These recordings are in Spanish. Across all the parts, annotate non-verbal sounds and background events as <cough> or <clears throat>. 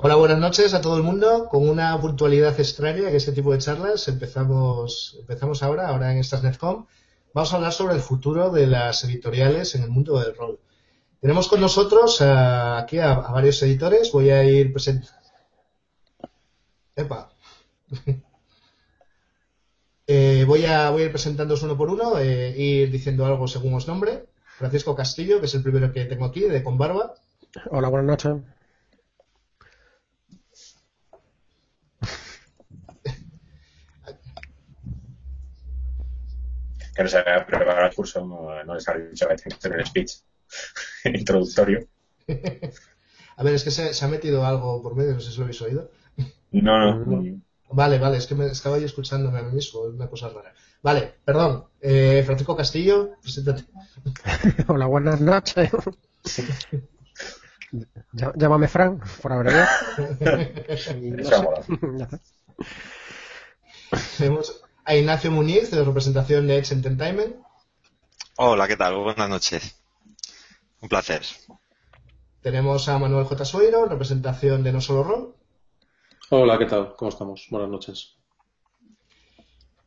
Hola, buenas noches a todo el mundo. Con una puntualidad extraña que este tipo de charlas empezamos, empezamos ahora, ahora en estas NetCom. Vamos a hablar sobre el futuro de las editoriales en el mundo del rol. Tenemos con nosotros aquí a, varios editores. Voy a ir presentando. Epa. <laughs> Eh, voy, a, voy a ir presentándoos uno por uno, e ir diciendo algo según os nombre. Francisco Castillo, que es el primero que tengo aquí, de Conbarba. Hola, buenas noches. Que no se ha preparado el curso, no, no les ha dicho que que hacer un speech <laughs> introductorio. <laughs> A ver, es que se, ha metido algo por medio, no sé si lo habéis oído. No, no. Vale, vale, es que me estaba yo escuchándome a mí mismo, es una cosa rara. Vale, perdón. Eh, Francisco Castillo, preséntate. <laughs> Hola, buenas noches. Llámame Fran, por abreviar. Tenemos a Ignacio Muñiz, de representación de Edge Entertainment. Hola, ¿qué tal? Buenas noches. Un placer. Tenemos a Manuel J. Suero, representación de No Solo Rol. Hola, ¿qué tal? ¿Cómo estamos? Buenas noches.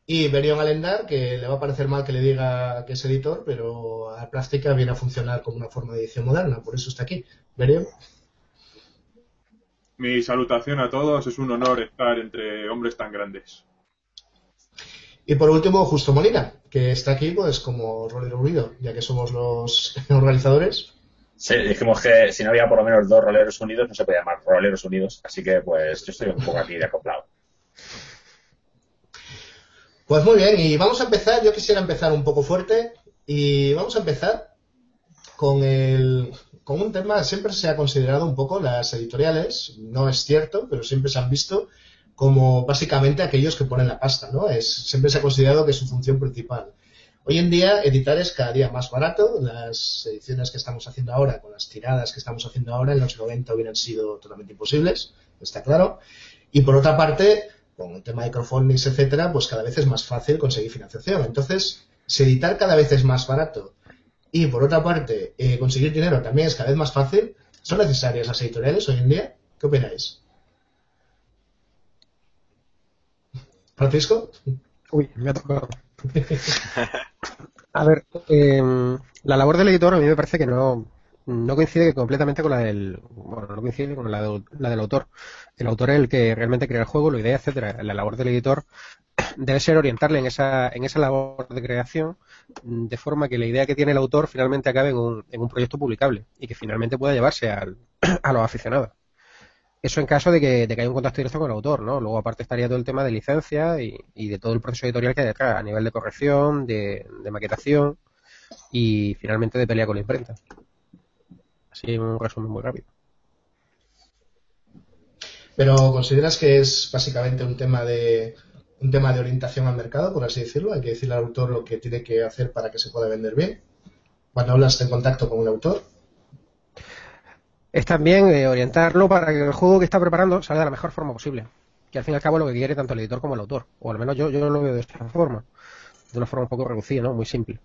Y Berion Alendar, que le va a parecer mal que le diga que es editor, pero a práctica viene a funcionar como una forma de edición moderna, por eso está aquí. Berion. Mi salutación a todos, es un honor estar entre hombres tan grandes. Y por último, Justo Molina, que está aquí pues como rolero unido, ya que somos los <laughs> organizadores. Sí, dijimos que si no había por lo menos dos roleros unidos, no se puede llamar roleros unidos, así que pues yo estoy un poco aquí de acoplado. Pues muy bien, y vamos a empezar, yo quisiera empezar un poco fuerte, y vamos a empezar con el, con un tema, siempre se ha considerado un poco las editoriales, no es cierto, pero siempre se han visto como básicamente aquellos que ponen la pasta, ¿no? Es, siempre se ha considerado que es su función principal. Hoy en día editar es cada día más barato. Las ediciones que estamos haciendo ahora, con las tiradas que estamos haciendo ahora, en los 90 hubieran sido totalmente imposibles, está claro. Y por otra parte, con el tema de crowdfunding, etcétera, pues cada vez es más fácil conseguir financiación. Entonces, si editar cada vez es más barato y por otra parte eh, conseguir dinero también es cada vez más fácil, ¿son necesarias las editoriales hoy en día? ¿Qué opináis? Francisco. Uy, me ha tocado. A ver, em, la labor del editor a mí me parece que no, no coincide completamente con la del bueno no coincide con la, del autor el autor es el que realmente crea el juego la idea etcétera la labor del editor debe ser orientarle en esa en esa labor de creación de forma que la idea que tiene el autor finalmente acabe en un, en un proyecto publicable y que finalmente pueda llevarse al, <clears throat> a los aficionados eso en caso de que, de haya un contacto directo con el autor, ¿no? Luego aparte estaría todo el tema de licencia y, y de todo el proceso editorial que hay detrás, a nivel de corrección, de, maquetación y finalmente de pelea con la imprenta. Así un resumen muy rápido. Pero ¿consideras que es básicamente un tema de un tema de orientación al mercado, por así decirlo? Hay que decirle al autor lo que tiene que hacer para que se pueda vender bien. Cuando hablas en contacto con un autor, es también orientarlo para que el juego que está preparando salga de la mejor forma posible. Que al fin y al cabo es lo que quiere tanto el editor como el autor. O al menos yo, yo lo veo de esta forma. De una forma un poco reducida, ¿no? Muy simple.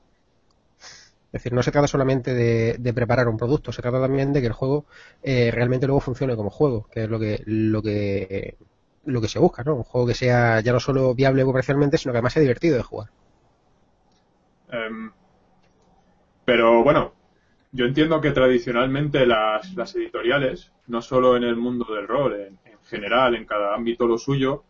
Es decir, no se trata solamente de, preparar un producto, se trata también de que el juego eh, realmente luego funcione como juego, que es lo que, lo que, lo que se busca, ¿no? Un juego que sea ya no solo viable comercialmente, sino que además sea divertido de jugar. Em, pero bueno, yo entiendo que tradicionalmente las, las, editoriales, no solo en el mundo del rol, en, general, en cada ámbito lo suyo,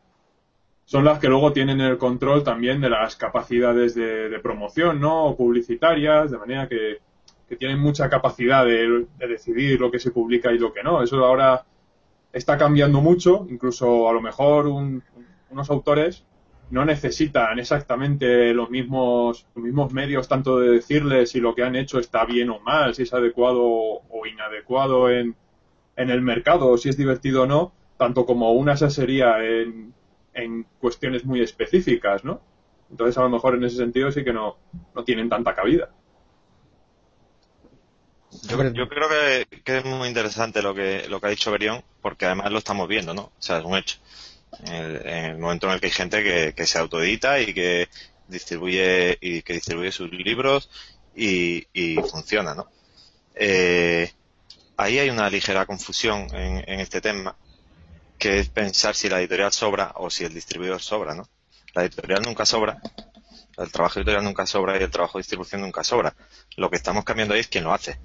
son las que luego tienen el control también de las capacidades de, promoción, ¿no? O publicitarias, de manera que, tienen mucha capacidad de, decidir lo que se publica y lo que no. Eso ahora está cambiando mucho, incluso a lo mejor unos autores no necesitan exactamente los mismos, los mismos medios tanto de decirles si lo que han hecho está bien o mal, si es adecuado o inadecuado en, en el mercado, o si es divertido o no, tanto como una asesoría en, en cuestiones muy específicas, ¿no? Entonces, a lo mejor en ese sentido sí que no, no tienen tanta cabida. Yo, yo creo que, que, es muy interesante lo que, lo que ha dicho Berión, porque además lo estamos viendo, ¿no? O sea, es un hecho en el, momento en el que hay gente que, se autoedita y que distribuye y que distribuye sus libros y, funciona, ¿no? Eh, ahí hay una ligera confusión en, este tema que es pensar si la editorial sobra o si el distribuidor sobra, ¿no? La editorial nunca sobra, el trabajo editorial nunca sobra y el trabajo de distribución nunca sobra. Lo que estamos cambiando ahí es quién lo hace,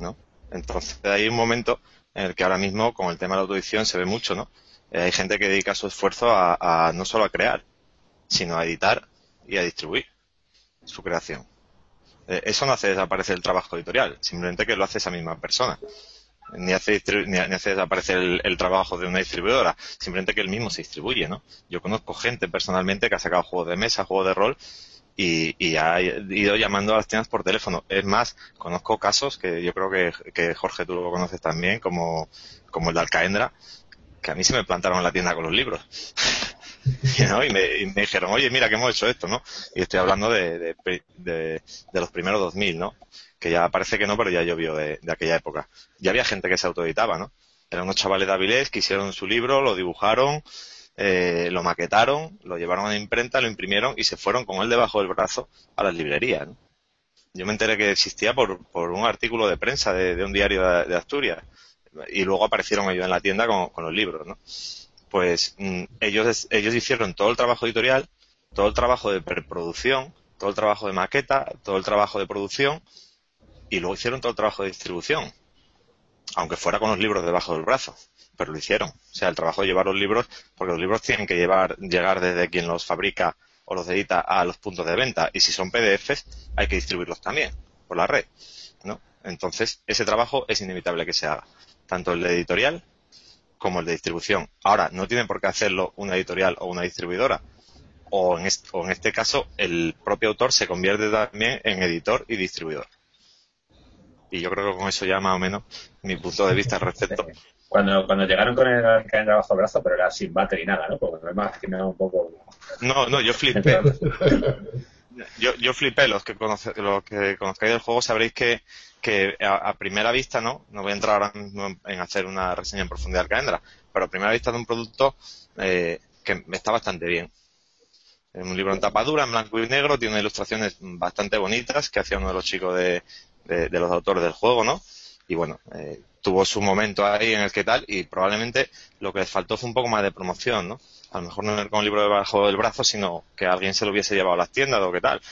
¿no? Entonces hay un momento en el que ahora mismo con el tema de la autoedición se ve mucho, ¿no? Eh, hay gente que dedica su esfuerzo a, no solo a crear, sino a editar y a distribuir su creación. Eh, eso no hace desaparecer el trabajo editorial, simplemente que lo hace esa misma persona. Ni hace, ni, hace desaparecer el, trabajo de una distribuidora, simplemente que él mismo se distribuye, ¿no? Yo conozco gente personalmente que ha sacado juegos de mesa, juegos de rol, y, ha ido llamando a las tiendas por teléfono. Es más, conozco casos que yo creo que, que Jorge tú lo conoces también, como, como el de Alcaendra, que a mí se me plantaron en la tienda con los libros. <laughs> y, me, dijeron, oye, mira que hemos hecho esto, ¿no? Y estoy hablando de, de, los primeros 2000, ¿no? Que ya parece que no, pero ya llovió de, aquella época. Ya había gente que se autoeditaba, ¿no? Eran unos chavales de Avilés que hicieron su libro, lo dibujaron, eh, lo maquetaron, lo llevaron a la imprenta, lo imprimieron y se fueron con él debajo del brazo a las librerías, ¿no? Yo me enteré que existía por, por un artículo de prensa de, un diario de Asturias y luego aparecieron ellos en la tienda con, los libros, ¿no? Pues mm, ellos, ellos hicieron todo el trabajo editorial, todo el trabajo de preproducción, todo el trabajo de maqueta, todo el trabajo de producción y luego hicieron todo el trabajo de distribución. Aunque fuera con los libros debajo del brazo, pero lo hicieron. O sea, el trabajo de llevar los libros, porque los libros tienen que llevar, llegar desde quien los fabrica o los edita a los puntos de venta. Y si son PDFs, hay que distribuirlos también por la red, ¿no? Entonces, ese trabajo es inevitable que se haga tanto el de editorial como el de distribución. Ahora, no tienen por qué hacerlo una editorial o una distribuidora. O en, este, en este caso, el propio autor se convierte también en editor y distribuidor. Y yo creo que con eso ya más o menos mi punto de vista al respecto. Cuando, cuando llegaron con el caen bajo el brazo, pero era sin batería ni nada, ¿no? Porque me imaginaba un poco. No, no, yo flipé. <laughs> yo, yo flipé. Los que, conoce, los que conozcáis del juego sabréis que que a, primera vista, ¿no? No voy a entrar ahora mismo en, hacer una reseña en profundidad de Alcaendra, pero a primera vista de un producto eh, que está bastante bien. Es un libro en tapa dura, en blanco y negro, tiene ilustraciones bastante bonitas que hacía uno de los chicos de, los autores del juego, ¿no? Y bueno, eh, tuvo su momento ahí en el que tal, y probablemente lo que les faltó fue un poco más de promoción, ¿no? A lo mejor no ir con un libro debajo del brazo, sino que alguien se lo hubiese llevado a las tiendas o qué tal.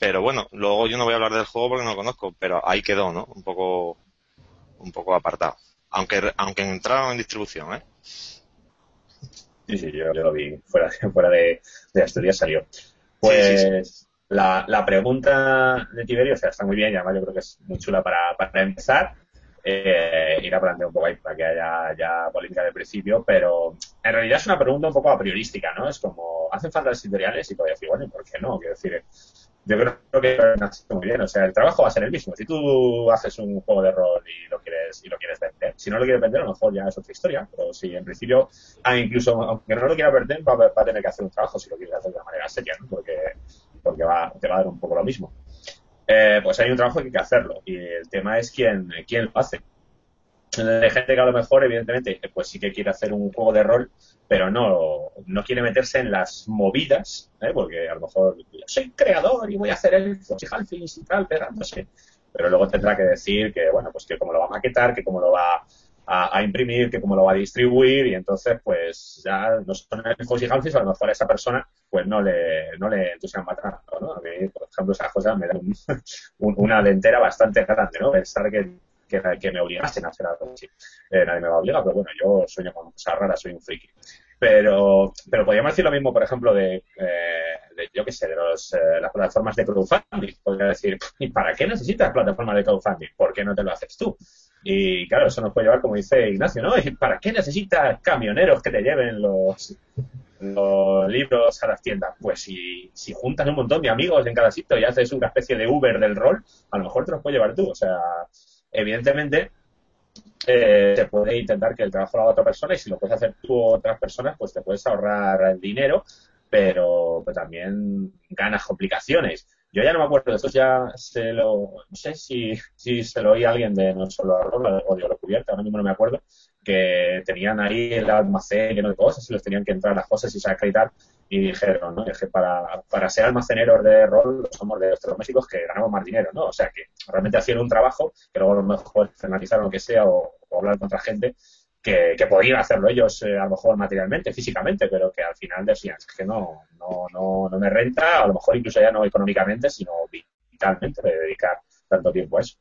Pero bueno, luego yo no voy a hablar del juego porque no lo conozco, pero ahí quedó, ¿no? Un poco, un poco apartado. Aunque, aunque entraron en distribución, ¿eh? Sí, sí, yo, lo vi fuera, fuera de, de Asturias salió. Pues La, la pregunta de Tiberio, o sea, está muy bien, y además yo creo que es muy chula para, para empezar. Eh, ir a plantear un poco ahí para que haya ya polémica de principio, pero en realidad es una pregunta un poco a priorística, ¿no? Es como, ¿hacen falta las editoriales? Y todavía decir, bueno, ¿por qué no? Quiero decir, yo creo que muy bien. O sea, el trabajo va a ser el mismo. Si tú haces un juego de rol y lo quieres y lo quieres vender, si no lo quieres vender, a lo mejor ya es otra historia. Pero si en principio, ah, incluso aunque no lo quiera vender, va, a tener que hacer un trabajo si lo quieres hacer de una manera seria, ¿no? porque, porque va, te va a dar un poco lo mismo. Eh, pues hay un trabajo que hay que hacerlo y el tema es quién, quién lo hace. Hay gente que a lo mejor, evidentemente, pues sí que quiere hacer un juego de rol, pero no, no quiere meterse en las movidas, ¿eh? porque a lo mejor soy creador y voy a hacer el y Halfings y tal, pegándose. Pero luego tendrá que decir que, bueno, pues que cómo lo va a maquetar, que cómo lo va a, imprimir, que cómo lo va a distribuir, y entonces, pues ya no son elfos y halflings, a lo mejor a esa persona, pues no le, no le entusiasma tanto, ¿no? A mí, por ejemplo, esas cosas me dan <laughs> una dentera bastante grande, ¿no? Pensar que que, me obligasen a hacer algo así. Eh, nadie me va a obligar, pero bueno, yo sueño con cosas raras, soy un friki. Pero, pero podríamos decir lo mismo, por ejemplo, de, eh, de yo qué sé, de los, eh, las plataformas de crowdfunding. Podría decir, ¿y para qué necesitas plataformas de crowdfunding? ¿Por qué no te lo haces tú? Y claro, eso nos puede llevar, como dice Ignacio, ¿no? ¿Y para qué necesitas camioneros que te lleven los, libros a las tiendas? Pues si, si juntas un montón de amigos en cada sitio y haces una especie de Uber del rol, a lo mejor te los puede llevar tú. O sea, Evidentemente, eh, te puede intentar que el trabajo lo haga otra persona y si lo puedes hacer tú o otras personas, pues te puedes ahorrar el dinero, pero, también ganas complicaciones. Yo ya no me acuerdo, esto ya se lo, no sé si, si se lo oí a alguien de no solo o de Oro Cubierta, ahora mismo no me acuerdo, que tenían ahí el almacén lleno de cosas y les tenían que entrar las cosas y se acreditar y dijeron, ¿no? que para, para ser almaceneros de rol somos de electrodomésticos que ganamos más dinero, ¿no? O sea que realmente hacían un trabajo que luego a lo mejor externalizaron lo que sea o, hablar con otra gente, que, podrían hacerlo ellos eh, a lo mejor materialmente, físicamente, pero que al final decían es que no, no, no, no me renta, a lo mejor incluso ya no económicamente, sino vitalmente dedicar tanto tiempo a eso.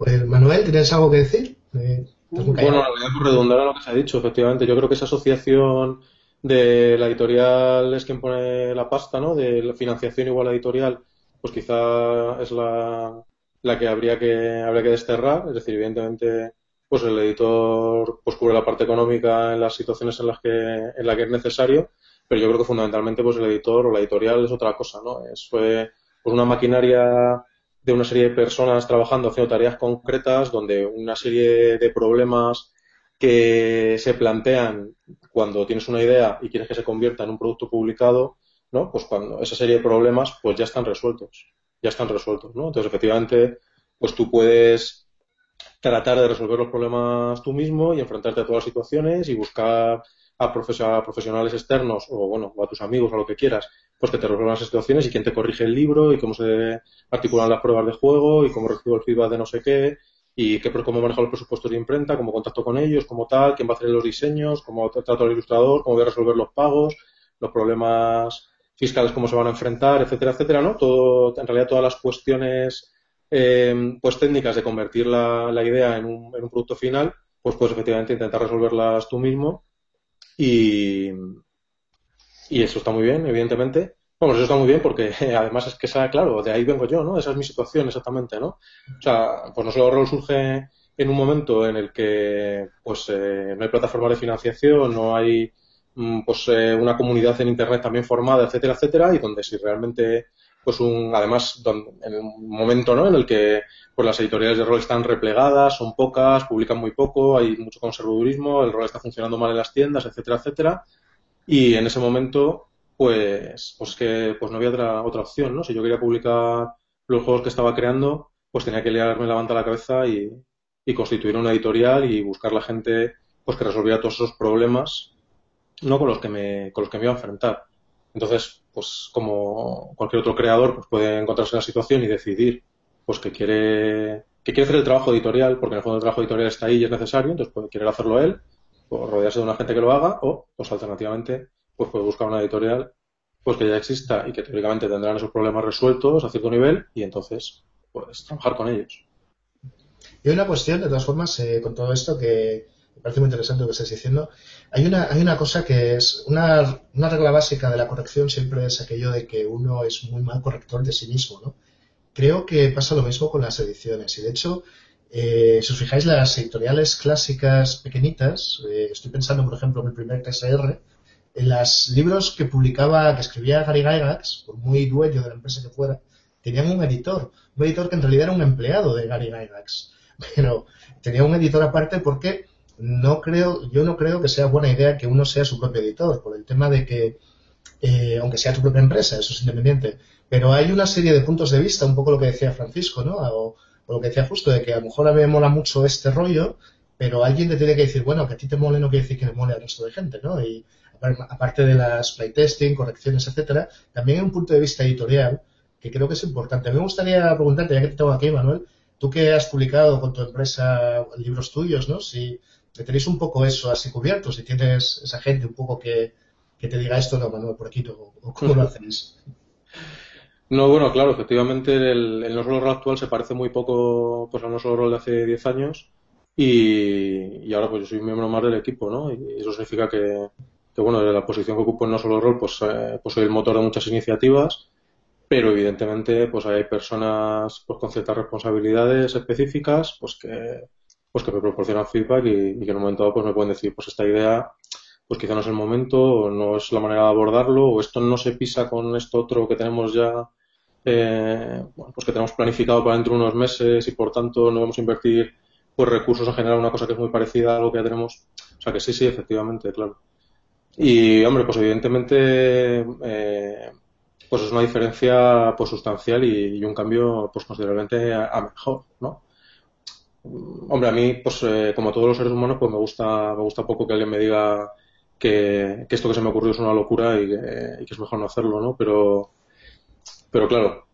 Pues Manuel, ¿tienes algo que decir? Eh, bueno, por redundar a lo que se ha dicho, efectivamente, yo creo que esa asociación de la editorial es quien pone la pasta, ¿no? De la financiación igual a editorial, pues quizá es la, la que habría que habría que desterrar, es decir, evidentemente pues el editor pues cubre la parte económica en las situaciones en las que en la que es necesario, pero yo creo que fundamentalmente pues el editor o la editorial es otra cosa, ¿no? Es fue pues una maquinaria de una serie de personas trabajando haciendo tareas concretas donde una serie de problemas que se plantean cuando tienes una idea y quieres que se convierta en un producto publicado, ¿no? Pues cuando esa serie de problemas pues ya están resueltos, ya están resueltos, ¿no? Entonces efectivamente pues tú puedes tratar de resolver los problemas tú mismo y enfrentarte a todas las situaciones y buscar a, profesionales externos o bueno, o a tus amigos o lo que quieras, pues que te resuelvan las situaciones y quién te corrige el libro y cómo se articulan las pruebas de juego y cómo recibo el feedback de no sé qué y qué, cómo manejo los presupuestos de imprenta, cómo contacto con ellos, cómo tal, quién va a hacer los diseños, cómo trato al ilustrador, cómo voy a resolver los pagos, los problemas fiscales, cómo se van a enfrentar, etcétera, etcétera, ¿no? Todo, en realidad todas las cuestiones eh, pues técnicas de convertir la, la idea en un, en un, producto final, pues puedes efectivamente intentar resolverlas tú mismo y, y eso está muy bien, evidentemente. Bueno, eso está muy bien porque <laughs> además es que, claro, de ahí vengo yo, ¿no? Esa es mi situación exactamente, ¿no? O sea, pues no solo rol surge en un momento en el que pues eh, no hay plataforma de financiación, no hay mm, pues eh, una comunidad en internet también formada, etcétera, etcétera, y donde si realmente pues un además en un momento ¿no? en el que pues las editoriales de rol están replegadas, son pocas, publican muy poco, hay mucho conservadurismo, el rol está funcionando mal en las tiendas, etcétera, etcétera, y en ese momento pues, pues es que pues no había otra, otra opción, ¿no? Si yo quería publicar los juegos que estaba creando, pues tenía que liarme la manta a la cabeza y, constituir una editorial y buscar la gente pues que resolviera todos esos problemas no con los que me con los que me iba a enfrentar entonces pues como cualquier otro creador pues puede encontrarse en la situación y decidir pues que quiere que quiere hacer el trabajo editorial porque en el fondo el trabajo editorial está ahí y es necesario entonces puede querer hacerlo él o rodearse de una gente que lo haga o pues alternativamente pues puede buscar una editorial pues que ya exista y que teóricamente tendrán esos problemas resueltos a cierto nivel y entonces pues trabajar con ellos. Y una cuestión, de todas formas, eh, con todo esto que me parece muy interesante lo que estás diciendo. Hay una, hay una cosa que es, una, una regla básica de la corrección siempre es aquello de que uno es muy mal corrector de sí mismo, ¿no? Creo que pasa lo mismo con las ediciones y de hecho, eh, si os fijáis, las editoriales clásicas pequeñitas, eh, estoy pensando, por ejemplo, en el primer TSR, en los libros que publicaba, que escribía Gary Gygax, por muy dueño de la empresa que fuera, tenían un editor, un editor que en realidad era un empleado de Gary Gygax, <laughs> pero tenía un editor aparte porque no creo, yo no creo que sea buena idea que uno sea su propio editor, por el tema de que, eh, aunque sea tu propia empresa, eso es independiente, pero hay una serie de puntos de vista, un poco lo que decía Francisco, ¿no? O, o lo que decía justo, de que a lo mejor a mí me mola mucho este rollo, pero alguien te tiene que decir, bueno, que a ti te mole no quiere decir que le mole al resto de gente, ¿no? Y aparte de las playtesting, correcciones, etcétera, también hay un punto de vista editorial que creo que es importante. Me gustaría preguntarte, ya que te tengo aquí, Manuel, tú que has publicado con tu empresa libros tuyos, ¿no? Si tenéis un poco eso así cubierto, si tienes esa gente un poco que, te diga esto, no, Manuel, por aquí, o, cómo <laughs> lo hacéis. No, bueno, claro, efectivamente el, el no solo rol actual se parece muy poco pues, al no solo rol de hace 10 años y, ahora pues yo soy un miembro más del equipo, ¿no? Y eso significa que, que bueno, de la posición que ocupo en no solo rol, pues, eh, pues soy el motor de muchas iniciativas, pero evidentemente pues hay personas pues, con ciertas responsabilidades específicas pues que, pues que me proporcionan feedback y, que en un momento dado pues me pueden decir pues esta idea pues quizá no es el momento o no es la manera de abordarlo o esto no se pisa con esto otro que tenemos ya eh, bueno, pues que tenemos planificado para dentro de unos meses y por tanto no vamos a invertir pues recursos en generar una cosa que es muy parecida a lo que ya tenemos o sea que sí sí efectivamente claro y, hombre, pues evidentemente, eh, pues es una diferencia pues sustancial y, un cambio pues considerablemente a, mejor, ¿no? Hombre, a mí, pues eh, como todos los seres humanos, pues me gusta, me gusta poco que alguien me diga que, esto que se me ocurrió es una locura y que, es mejor no hacerlo, ¿no? Pero, pero claro,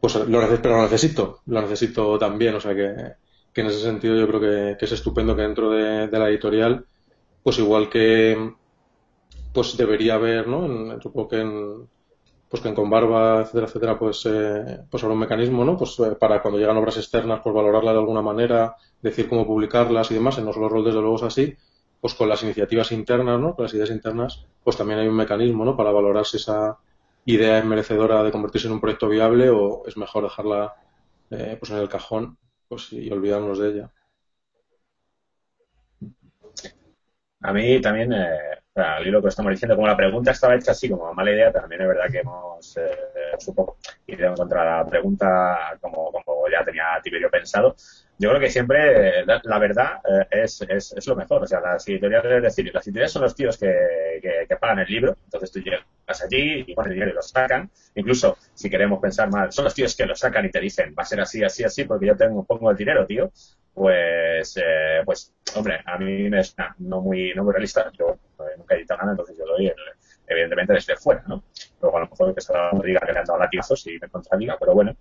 pues lo, pero lo necesito, lo necesito también, o sea que, que en ese sentido yo creo que, es estupendo que dentro de, la editorial, pues igual que pues debería haber, ¿no? En, supongo que en, pues que en Conbarba, etcétera, etcétera, pues, eh, pues habrá un mecanismo, ¿no? Pues eh, para cuando llegan obras externas, pues valorarla de alguna manera, decir cómo publicarlas y demás, en los roles desde luego es así, pues con las iniciativas internas, ¿no? Con las ideas internas, pues también hay un mecanismo, ¿no? Para valorar si esa idea es merecedora de convertirse en un proyecto viable o es mejor dejarla eh, pues en el cajón pues, y olvidarnos de ella. A mí también, eh, al hilo que estamos diciendo, como la pregunta estaba hecha así, como mala idea, también es verdad que hemos eh, poco ido contra la pregunta como, como ya tenía Tiberio pensado. Yo creo que siempre la, verdad eh, es, es, es, lo mejor. O sea, las editoriales, es decir, las editoriales son los tíos que, que, pagan el libro. Entonces tú llegas allí y pones dinero y lo sacan. Incluso, si queremos pensar mal, son los tíos que lo sacan y te dicen, va a ser así, así, así, porque yo tengo, pongo el dinero, tío. Pues, eh, pues, hombre, a mí me no muy, no muy realista. Yo eh, nunca he editado nada, entonces yo doy, evidentemente, desde fuera, ¿no? Luego a lo mejor que se diga que le han dado latigazos y me contradiga, pero bueno.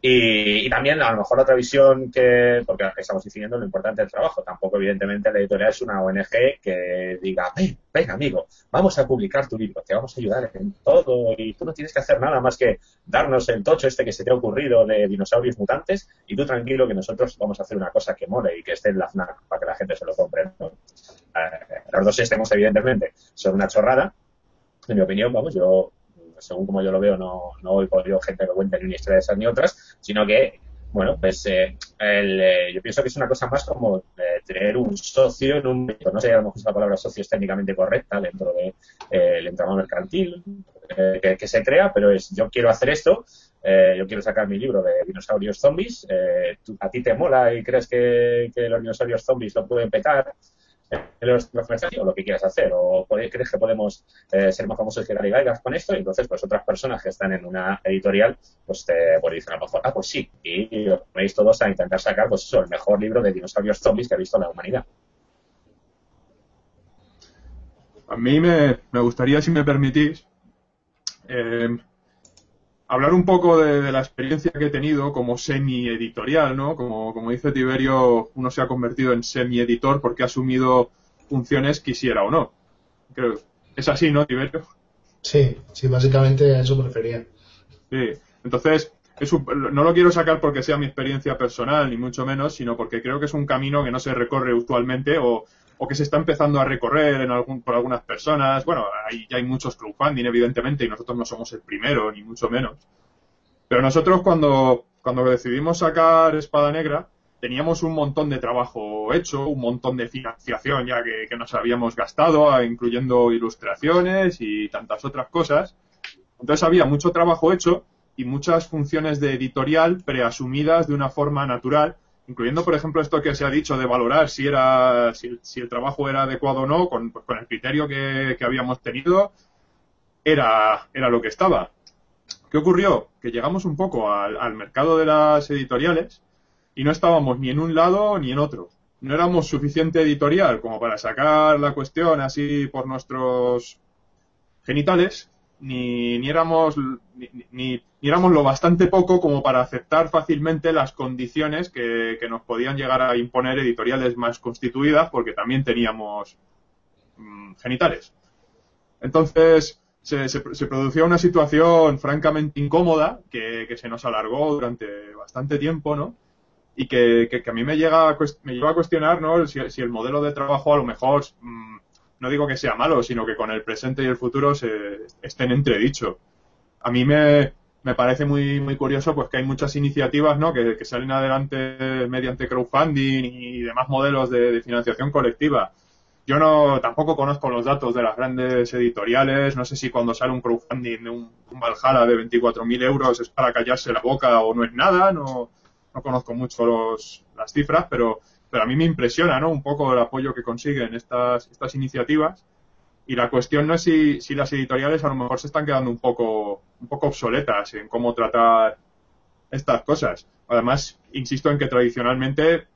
Y, también, a lo mejor, otra visión que, porque estamos diciendo lo importante del trabajo. Tampoco, evidentemente, la editorial es una ONG que diga, ven, ven, amigo, vamos a publicar tu libro, te vamos a ayudar en todo y tú no tienes que hacer nada más que darnos el tocho este que se te ha ocurrido de dinosaurios mutantes y tú tranquilo que nosotros vamos a hacer una cosa que mole y que esté en la FNAC para que la gente se lo compre. Eh, los dos sistemas, evidentemente, son una chorrada. En mi opinión, vamos, yo según como yo lo veo, no, no por yo gente que cuente ni una historia de esas ni otras, sino que, bueno, pues eh, eh, yo pienso que es una cosa más como eh, tener un socio en un no sé a lo mejor la palabra socio es técnicamente correcta dentro del de, el entramado mercantil que, se crea, pero es yo quiero hacer esto, yo quiero sacar mi libro de dinosaurios zombies, a ti te mola y crees que, que los dinosaurios zombies lo pueden petar, o lo que quieras hacer, o crees que podemos eh, ser más famosos que Gary Gygax con esto, y entonces pues otras personas que están en una editorial pues te pues, dicen a lo mejor, ah pues sí, y, os ponéis todos a intentar sacar pues eso, el mejor libro de dinosaurios zombies que ha visto la humanidad. A mí me, me gustaría, si me permitís, eh, hablar un poco de, la experiencia que he tenido como semi-editorial, ¿no? Como, como dice Tiberio, uno se ha convertido en semi-editor porque ha asumido funciones quisiera o no. Creo, es así, ¿no, Tiberio? Sí, sí, básicamente a eso prefería. Sí, entonces, no lo quiero sacar porque sea mi experiencia personal, ni mucho menos, sino porque creo que es un camino que no se recorre usualmente o, o que se está empezando a recorrer por algunas personas. Bueno, hay, ya hay muchos crowdfunding, evidentemente, y nosotros no somos el primero, ni mucho menos. Pero nosotros cuando, cuando decidimos sacar Espada Negra, teníamos un montón de trabajo hecho, un montón de financiación ya que, que nos habíamos gastado, incluyendo ilustraciones y tantas otras cosas. Entonces había mucho trabajo hecho y muchas funciones de editorial preasumidas de una forma natural incluyendo, por ejemplo, esto que se ha dicho de valorar si era si, el trabajo era adecuado o no, con, pues, el criterio que, habíamos tenido, era, era lo que estaba. ¿Qué ocurrió? Que llegamos un poco al, mercado de las editoriales y no estábamos ni en un lado ni en otro. No éramos suficiente editorial como para sacar la cuestión así por nuestros genitales ni, ni éramos ni, lo bastante poco como para aceptar fácilmente las condiciones que, nos podían llegar a imponer editoriales más constituidas porque también teníamos mm, genitales. Entonces se, se, producía una situación francamente incómoda que, se nos alargó durante bastante tiempo, ¿no? Y que, a mí me, llega a, me lleva a cuestionar, ¿no? Si, si, el modelo de trabajo a lo mejor mm, no digo que sea malo, sino que con el presente y el futuro se estén entredicho. A mí me, me parece muy, muy curioso pues que hay muchas iniciativas ¿no? que, salen adelante mediante crowdfunding y demás modelos de, financiación colectiva. Yo no tampoco conozco los datos de las grandes editoriales, no sé si cuando sale un crowdfunding de un, un Valhalla de 24.000 euros es para callarse la boca o no es nada, no, no conozco mucho los, las cifras, pero pero a mí me impresiona, ¿no? Un poco el apoyo que consiguen estas, estas iniciativas. Y la cuestión no es si, si las editoriales a lo mejor se están quedando un poco, un poco obsoletas en cómo tratar estas cosas. Además, insisto en que tradicionalmente,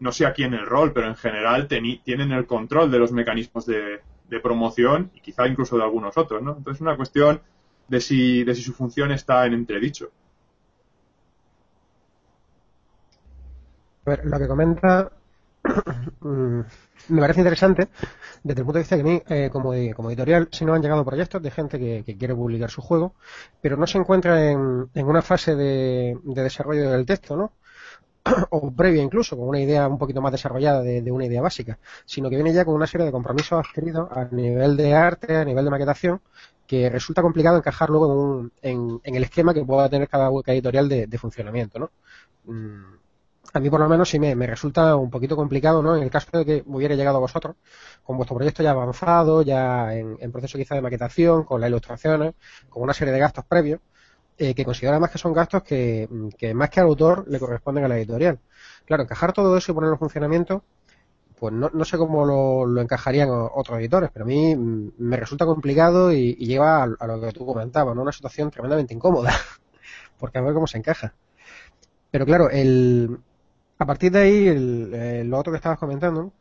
no sé aquí en el rol, pero en general tienen el control de los mecanismos de, de, promoción y quizá incluso de algunos otros, ¿no? Entonces es una cuestión de si, de si su función está en entredicho. ver, lo que comenta me parece interesante desde el punto de vista que a mí, eh, como, como editorial, si no han llegado proyectos de gente que, quiere publicar su juego, pero no se encuentra en, una fase de, desarrollo del texto, ¿no? <clears throat> o previa incluso, con una idea un poquito más desarrollada de, una idea básica, sino que viene ya con una serie de compromisos adquiridos a nivel de arte, a nivel de maquetación, que resulta complicado encajar luego en, el esquema que pueda tener cada, editorial de, funcionamiento, ¿no? Mm, a mí por lo menos sí me, resulta un poquito complicado, ¿no? En el caso de que hubiera llegado a vosotros, con vuestro proyecto ya avanzado, ya en, proceso quizá de maquetación, con las ilustraciones, con una serie de gastos previos, eh, que considero además que son gastos que, más que al autor le corresponden a la editorial. Claro, encajar todo eso y ponerlo en funcionamiento, pues no, no sé cómo lo, encajarían otros editores, pero a mí mm, me resulta complicado y, lleva a, lo que tú comentabas, ¿no? Una situación tremendamente incómoda, <laughs> porque a ver cómo se encaja. Pero claro, el, a partir de ahí, el, lo otro que estabas comentando,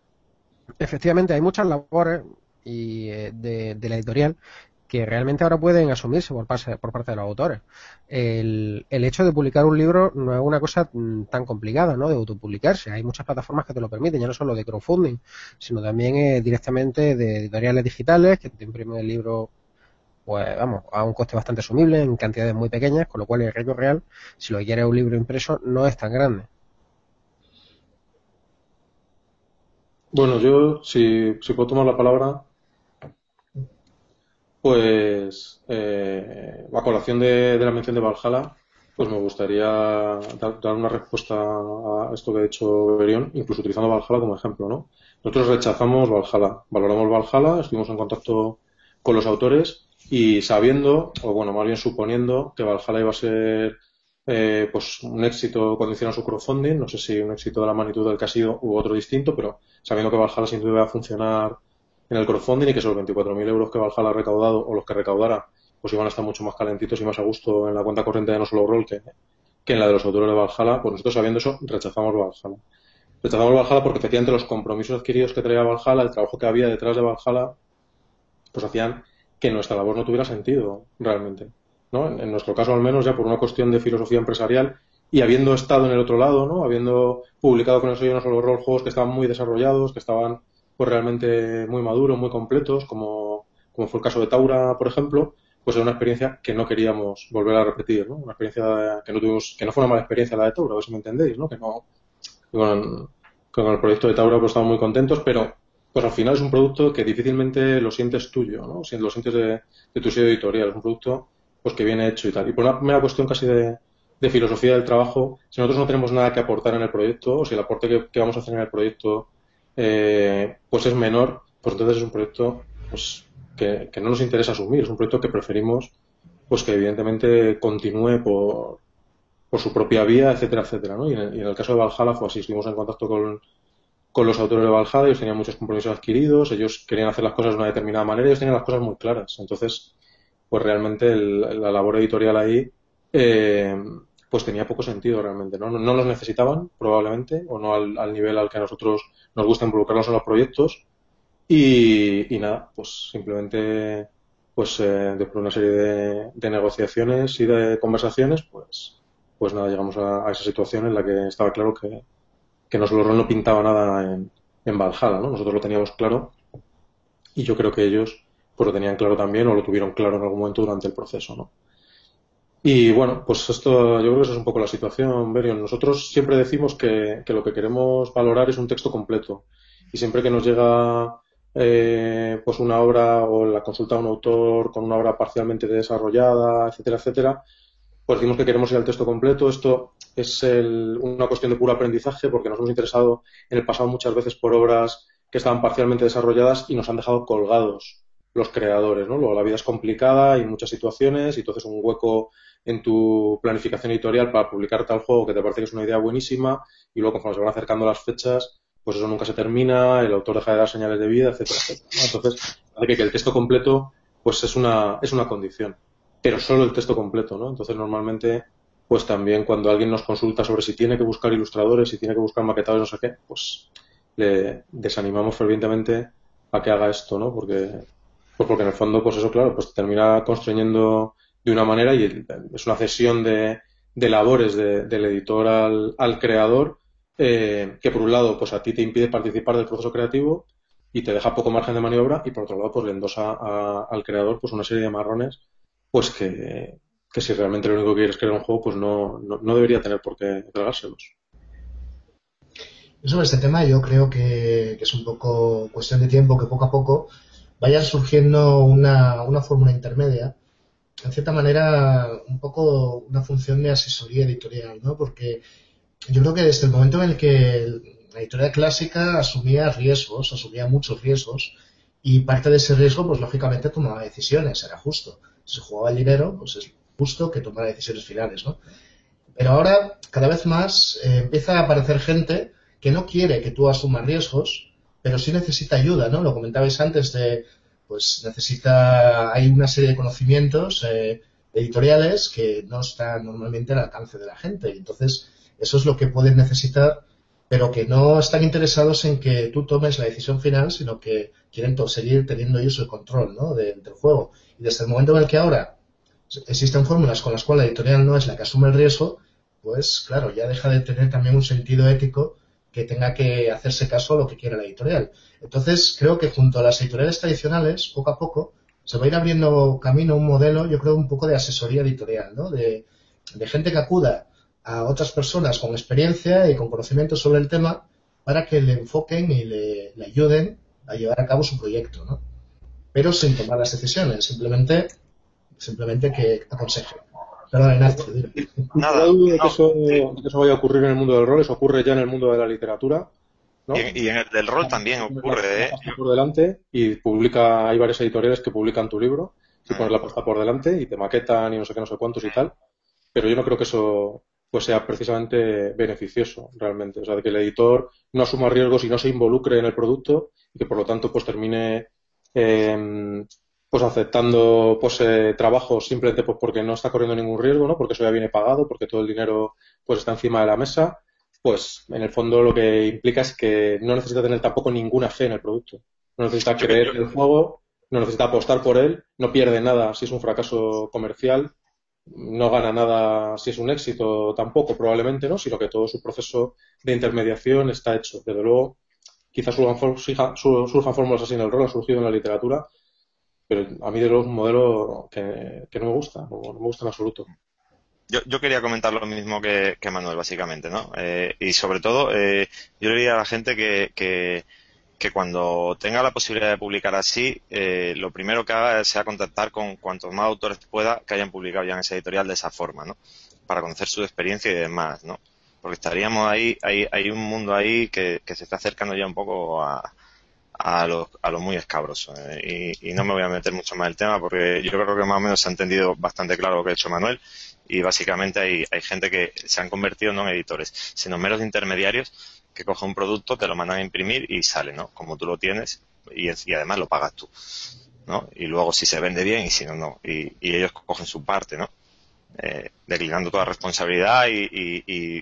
efectivamente hay muchas labores y, eh, de, la editorial que realmente ahora pueden asumirse por, parte, por parte de los autores. El, el, hecho de publicar un libro no es una cosa mm, tan complicada, ¿no? De autopublicarse. Hay muchas plataformas que te lo permiten, ya no solo de crowdfunding, sino también eh, directamente de editoriales digitales que te imprimen el libro, pues vamos, a un coste bastante asumible, en cantidades muy pequeñas, con lo cual el riesgo real, si lo quieres un libro impreso, no es tan grande. Bueno, yo, si, si puedo tomar la palabra, pues eh, a colación de, la mención de Valhalla, pues me gustaría dar, una respuesta a esto que ha dicho Berión, incluso utilizando Valhalla como ejemplo, ¿no? Nosotros rechazamos Valhalla, valoramos Valhalla, estuvimos en contacto con los autores y sabiendo, o bueno, más bien suponiendo que Valhalla iba a ser eh, pues un éxito cuando hicieron su crowdfunding, no sé si un éxito de la magnitud del que u otro distinto, pero sabiendo que Valhalla sin duda va a funcionar en el crowdfunding y que esos 24.000 euros que Valhalla ha recaudado o los que recaudara, pues iban a estar mucho más calentitos y más a gusto en la cuenta corriente de No Solo Roll que, que en la de los autores de Valhalla, pues nosotros sabiendo eso rechazamos Valhalla. Rechazamos Valhalla porque efectivamente los compromisos adquiridos que traía Valhalla, el trabajo que había detrás de Valhalla, pues hacían que nuestra labor no tuviera sentido realmente. En, nuestro caso al menos ya por una cuestión de filosofía empresarial y habiendo estado en el otro lado, ¿no? Habiendo publicado con el sello no solo rol juegos que estaban muy desarrollados, que estaban pues realmente muy maduros, muy completos, como, como fue el caso de Taura, por ejemplo, pues era una experiencia que no queríamos volver a repetir, ¿no? Una experiencia que no tuvimos, que no fue una mala experiencia la de Taura, a ver si me entendéis, ¿no? Que no, con, con el proyecto de Taura pues estamos muy contentos, pero pues al final es un producto que difícilmente lo sientes tuyo, ¿no? Lo sientes de, de tu sello editorial, es un producto pues que viene hecho y tal. Y por una primera cuestión casi de, filosofía del trabajo, si nosotros no tenemos nada que aportar en el proyecto, o si el aporte que, vamos a hacer en el proyecto eh, pues es menor, pues entonces es un proyecto pues que, no nos interesa asumir, es un proyecto que preferimos pues que evidentemente continúe por, por su propia vía, etcétera, etcétera. ¿no? Y, en el, caso de Valhalla fue así, estuvimos en contacto con, con los autores de Valhalla, ellos tenían muchos compromisos adquiridos, ellos querían hacer las cosas de una determinada manera, ellos tenían las cosas muy claras. Entonces, pues realmente la labor editorial ahí eh, pues tenía poco sentido realmente. ¿no? no los necesitaban probablemente o no al, nivel al que a nosotros nos gusta involucrarnos en los proyectos y, nada, pues simplemente pues eh, después de una serie de, negociaciones y de conversaciones pues pues nada, llegamos a, esa situación en la que estaba claro que, que nosotros no pintaba nada en, en Valhalla, ¿no? Nosotros lo teníamos claro y yo creo que ellos pues lo tenían claro también o lo tuvieron claro en algún momento durante el proceso, ¿no? Y bueno, pues esto yo creo que eso es un poco la situación, Berion. Nosotros siempre decimos que, lo que queremos valorar es un texto completo. Y siempre que nos llega eh, pues una obra o la consulta a un autor con una obra parcialmente desarrollada, etcétera, etcétera, pues decimos que queremos ir al texto completo. Esto es una cuestión de puro aprendizaje porque nos hemos interesado en el pasado muchas veces por obras que estaban parcialmente desarrolladas y nos han dejado colgados los creadores, ¿no? Luego la vida es complicada, hay muchas situaciones y entonces un hueco en tu planificación editorial para publicar tal juego que te parece que es una idea buenísima y luego conforme se van acercando las fechas, pues eso nunca se termina, el autor deja de dar señales de vida, etcétera, etcétera. Entonces, que, que el texto completo pues es una, es una condición, pero solo el texto completo, ¿no? Entonces normalmente pues también cuando alguien nos consulta sobre si tiene que buscar ilustradores, si tiene que buscar maquetadores, no sé qué, pues le desanimamos fervientemente a que haga esto, ¿no? Porque pues porque en el fondo, pues eso, claro, pues termina construyendo de una manera y es una cesión de, labores del editor al, creador eh, que por un lado, pues a ti te impide participar del proceso creativo y te deja poco margen de maniobra y por otro lado, pues le endosa al creador pues una serie de marrones pues que, si realmente lo único que quieres es crear un juego, pues no, no, debería tener por qué tragárselos. Sobre este tema yo creo que, es un poco cuestión de tiempo que poco a poco vaya surgiendo una, una fórmula intermedia en cierta manera, un poco una función de asesoría editorial, ¿no? Porque yo creo que desde el momento en el que la editorial clásica asumía riesgos, asumía muchos riesgos, y parte de ese riesgo, pues lógicamente tomaba decisiones, era justo. Si jugaba el dinero, pues es justo que tomara decisiones finales, ¿no? Pero ahora, cada vez más, eh, empieza a aparecer gente que no quiere que tú asumas riesgos, pero sí necesita ayuda, ¿no? Lo comentabais antes de, pues necesita, hay una serie de conocimientos eh, editoriales que no están normalmente al alcance de la gente. Y entonces, eso es lo que pueden necesitar, pero que no están interesados en que tú tomes la decisión final, sino que quieren seguir teniendo ellos el control ¿no? del juego. Y desde el momento en el que ahora existen fórmulas con las cuales la editorial no es la que asume el riesgo, pues claro, ya deja de tener también un sentido ético que tenga que hacerse caso a lo que quiera la editorial. Entonces, creo que junto a las editoriales tradicionales, poco a poco, se va a ir abriendo camino un modelo, yo creo, un poco de asesoría editorial, ¿no? De, gente que acuda a otras personas con experiencia y con conocimiento sobre el tema para que le enfoquen y le, ayuden a llevar a cabo su proyecto, ¿no? Pero sin tomar las decisiones, simplemente, simplemente que aconsejen. Perdón, Ignacio, Nada, duda de que, eso, de que eso vaya a ocurrir en el mundo del rol, eso ocurre ya en el mundo de la literatura y, en el del rol también ocurre, ¿eh? Por delante y publica, hay varias editoriales que publican tu libro, si pones la pasta por delante y te maquetan y no sé qué, no sé cuántos y tal. Pero yo no creo que eso pues sea precisamente beneficioso realmente. O sea, de que el editor no asuma riesgos y no se involucre en el producto y que por lo tanto pues termine em, pues aceptando pues eh, trabajos simplemente pues porque no está corriendo ningún riesgo, ¿no? Porque eso ya viene pagado, porque todo el dinero pues está encima de la mesa pues en el fondo lo que implica es que no necesita tener tampoco ninguna fe en el producto. No necesita creer en el juego, no necesita apostar por él, no pierde nada si es un fracaso comercial, no gana nada si es un éxito tampoco, probablemente no, sino que todo su proceso de intermediación está hecho. Desde luego, quizás surjan, fórmulas así en el rol, ha surgido en la literatura, pero a mí de luego es un modelo que, no me gusta, no me gusta en absoluto. Yo, yo, quería comentar lo mismo que, Manuel, básicamente, ¿no? Eh, y sobre todo, eh, yo le diría a la gente que, que, cuando tenga la posibilidad de publicar así, eh, lo primero que haga sea contactar con cuantos más autores pueda que hayan publicado ya en esa editorial de esa forma, ¿no? Para conocer su experiencia y demás, ¿no? Porque estaríamos ahí, hay, hay un mundo ahí que, se está acercando ya un poco a, a lo, a lo muy escabroso. Y, y, no me voy a meter mucho más en el tema porque yo creo que más o menos se ha entendido bastante claro lo que ha hecho Manuel y básicamente hay, hay gente que se han convertido no en editores, sino meros intermediarios que cogen un producto, te lo mandan a imprimir y sale, ¿no? Como tú lo tienes y, además lo pagas tú, ¿no? Y luego si se vende bien y si no, no. Y, ellos cogen su parte, ¿no? Eh, declinando toda responsabilidad y,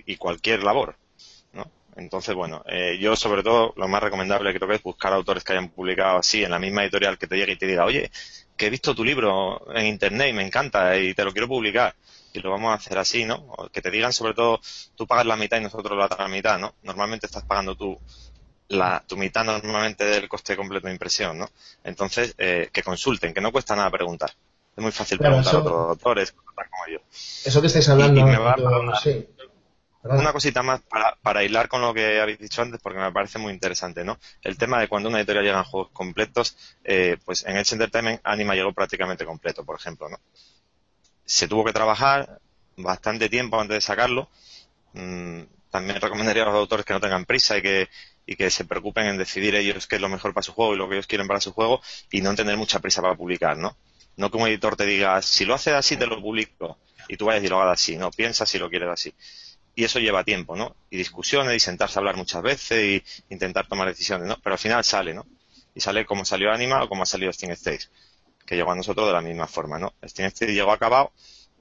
y, cualquier labor. Entonces, bueno, eh, yo sobre todo lo más recomendable creo que es buscar autores que hayan publicado así en la misma editorial que te llegue y te diga, oye, que he visto tu libro en internet y me encanta y te lo quiero publicar y lo vamos a hacer así, ¿no? que te digan sobre todo, tú pagas la mitad y nosotros la otra mitad, ¿no? Normalmente estás pagando tú la, tu mitad normalmente del coste completo de impresión, ¿no? Entonces, eh, que consulten, que no cuesta nada preguntar. Es muy fácil preguntar a otros autores como yo. Eso que estáis hablando, una cosita más para, para hilar con lo que habéis dicho antes, porque me parece muy interesante, ¿no? El tema de cuando una editorial llega a juegos completos, eh, pues en Edge Entertainment Anima llegó prácticamente completo, por ejemplo, ¿no? se tuvo que trabajar bastante tiempo antes de sacarlo. Mm, también recomendaría a los autores que no tengan prisa y que, y que se preocupen en decidir ellos qué es lo mejor para su juego y lo que ellos quieren para su juego y no tener mucha prisa para publicar, ¿no? No que un editor te diga, si lo haces así te lo publico y tú vayas y lo hagas así, no, piensa si lo quieres así. Y eso lleva tiempo, ¿no? Y discusiones y sentarse a hablar muchas veces y intentar tomar decisiones, ¿no? Pero al final sale, ¿no? Y sale como salió Anima o como ha salido Steam Stage que llegó a nosotros de la misma forma, ¿no? Steam State llegó acabado